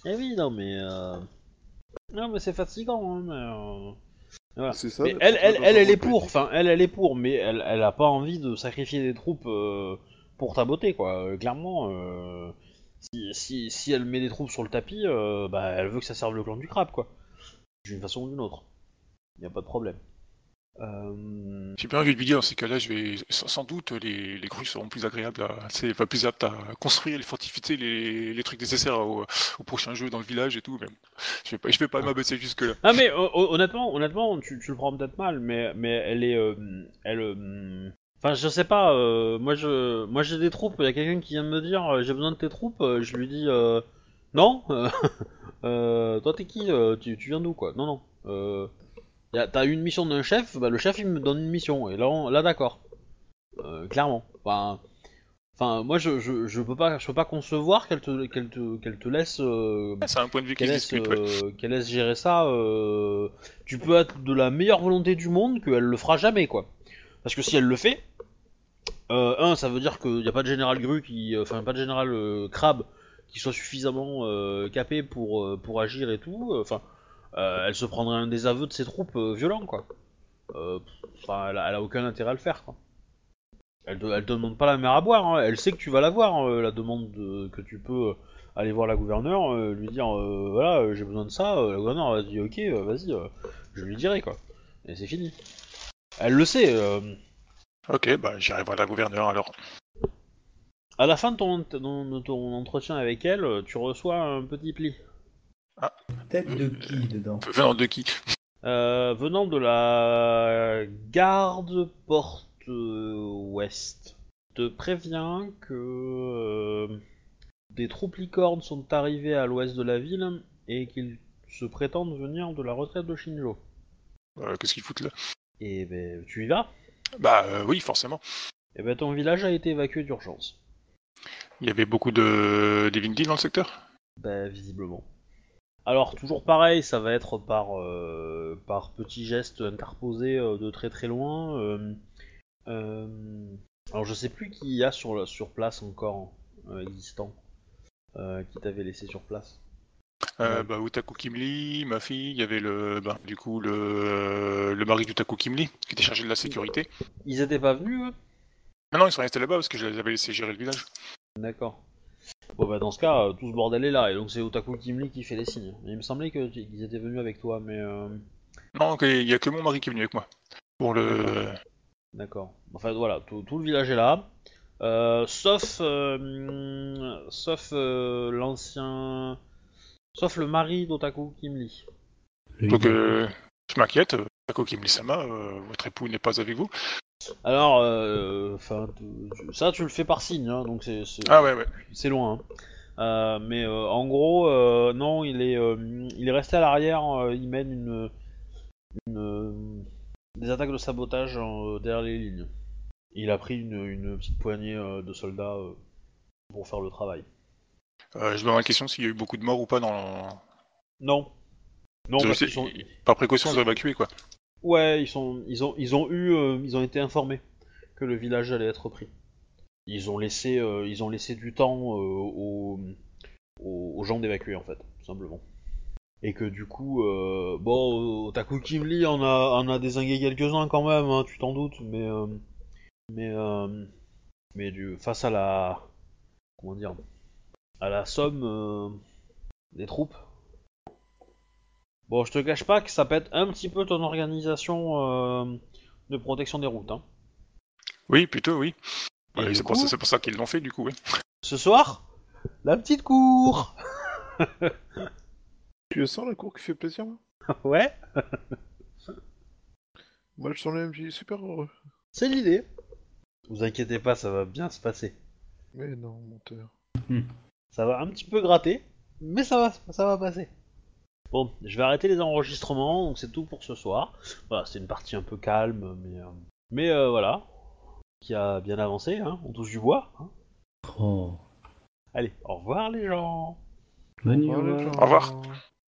Eh oui, non, mais. euh, Non, mais c'est fatigant, hein, mais. Voilà. C'est ça. Mais d'être elle, elle, elle, elle est pour, enfin, elle, elle est pour, mais elle, elle a pas envie de sacrifier des troupes euh, pour ta beauté, quoi. Euh, clairement, euh, si, si, si elle met des troupes sur le tapis, euh, bah, elle veut que ça serve le clan du crabe, quoi. D'une façon ou d'une autre. Y a pas de problème. Euh... J'ai bien envie de lui dire, dans ces cas-là, je vais sans doute les, les grues seront plus agréables, à, c'est pas plus aptes à construire, les fortifier, les, les trucs nécessaires au, au prochain jeu dans le village et tout. Mais je vais pas, je vais pas m'abaisser jusque là. Ah mais euh, honnêtement, honnêtement, tu, tu le prends peut-être mal, mais mais elle est, euh, elle, euh, enfin je sais pas, euh, moi je, moi j'ai des troupes, il y a quelqu'un qui vient de me dire j'ai besoin de tes troupes, je lui dis non, [laughs] toi t'es qui, tu, tu viens d'où quoi, non non, t'as une mission d'un chef, bah le chef il me donne une mission et là on- là d'accord, Euh, clairement, enfin Enfin, moi, je, je, je peux pas, je peux pas concevoir qu'elle te, qu'elle te, qu'elle te laisse, euh, Ouais, C'est un point de vue qui qu'elle se laisse, ouais. euh, laisse gérer ça. Tu peux être de la meilleure volonté du monde qu'elle le fera jamais, quoi. Parce que si elle le fait, euh, un, ça veut dire qu'il n'y a pas de général Gru qui, enfin, pas de général euh, Crabe qui soit suffisamment euh, capé pour, pour agir et tout. Enfin, elle se prendrait un désaveu de ses troupes euh, violents, quoi. Euh, Enfin, elle, a- elle a aucun intérêt à le faire, quoi. Elle te, elle te demande pas la mer à boire, hein. elle sait que tu vas la voir, euh, la demande de- que tu peux euh, aller voir la gouverneure, euh, lui dire euh, voilà, euh, j'ai besoin de ça, euh, la gouverneure va dire ok, euh, vas-y, euh, je lui dirai quoi. Et c'est fini. Elle le sait, euh, Ok, bah j'irai voir la gouverneure alors. à la fin de ton, entretien avec elle, euh, tu reçois un petit pli. Tête de qui dedans Venant de qui Euh, venant de la garde porte euh, ouest, te prévient que euh, des troupes licornes sont arrivées à l'ouest de la ville et qu'ils se prétendent venir de la retraite de Shinjo. Euh, Qu'est-ce qu'ils foutent là Et ben, tu y vas Bah euh, oui, forcément. Et ben, ton village a été évacué d'urgence. Il y avait beaucoup de Divinity dans le secteur? Ben, visiblement. Alors, toujours pareil, ça va être par, euh, par petits gestes interposés euh, de très très loin. euh, alors, je sais plus qui y a sur, sur place encore existant, qui t'avait laissé sur place. Euh, bah, Utaku Kimli, ma fille, il y avait le, bah, du coup le, le mari d'Utaku Kimli qui était chargé de la sécurité. Ils étaient pas venus, eux? Ah non, ils sont restés là-bas parce que je les avais laissés gérer le village. D'accord. Bon, bah, dans ce cas, euh, tout ce bordel est là, et donc c'est Otaku Kimli qui fait les signes. Il me semblait que tu- qu'ils étaient venus avec toi, mais. euh, Non, ok, il y a que mon mari qui est venu avec moi. Pour le. D'accord. Enfin voilà, tout, tout le village est là. Euh, sauf euh, sauf euh, l'ancien. Sauf le mari d'Otaku Kimli. Donc euh, je m'inquiète, Utaku Kimli-sama, euh, votre époux n'est pas avec vous Alors, euh, enfin, ça tu le fais par signe, hein, donc c'est Ah ouais, ouais. c'est loin. hein. Euh, mais euh, en gros, euh, non, il est euh, il est resté à l'arrière. il mène une, une des attaques de sabotage euh, derrière les lignes. Il a pris une, une petite poignée de soldats pour faire le travail. Euh, je me demande la question s'il y a eu beaucoup de morts ou pas dans. Non. Non, parce sont... Par précaution, ils ont évacué quoi. Ouais, ils sont, ils ont, ils ont eu, euh, ils ont été informés que le village allait être pris. Ils ont laissé, euh, ils ont laissé du temps euh, aux, aux, gens d'évacuer en fait, tout simplement. Et que du coup, bon, Otaku Kimli en a, en a désingué quelques-uns quand même, hein, tu t'en doutes, mais, mais, mais du, face à la, comment dire, à la somme des troupes. Bon, je te cache pas que ça pète un petit peu ton organisation euh, de protection des routes. Hein. Oui, plutôt, oui. Ouais, c'est pour, ça- c'est pour ça qu'ils l'ont fait du coup, oui. Ce soir, la petite cour [laughs] Tu le sens la cour qui fait plaisir là [laughs] Ouais, [laughs] Moi je sens le MJ super heureux. c'est l'idée. Vous inquiétez pas, ça va bien se passer. Mais non, menteur. Ça va un petit peu gratter, mais ça va, ça va passer. Bon, je vais arrêter les enregistrements, donc c'est tout pour ce soir. Voilà, c'est une partie un peu calme, mais, euh, mais euh, voilà, qui a bien avancé, hein, on touche du bois. hein. Oh. Allez, au revoir les gens Bonne nuit, Au au revoir, revoir. les gens. Au revoir.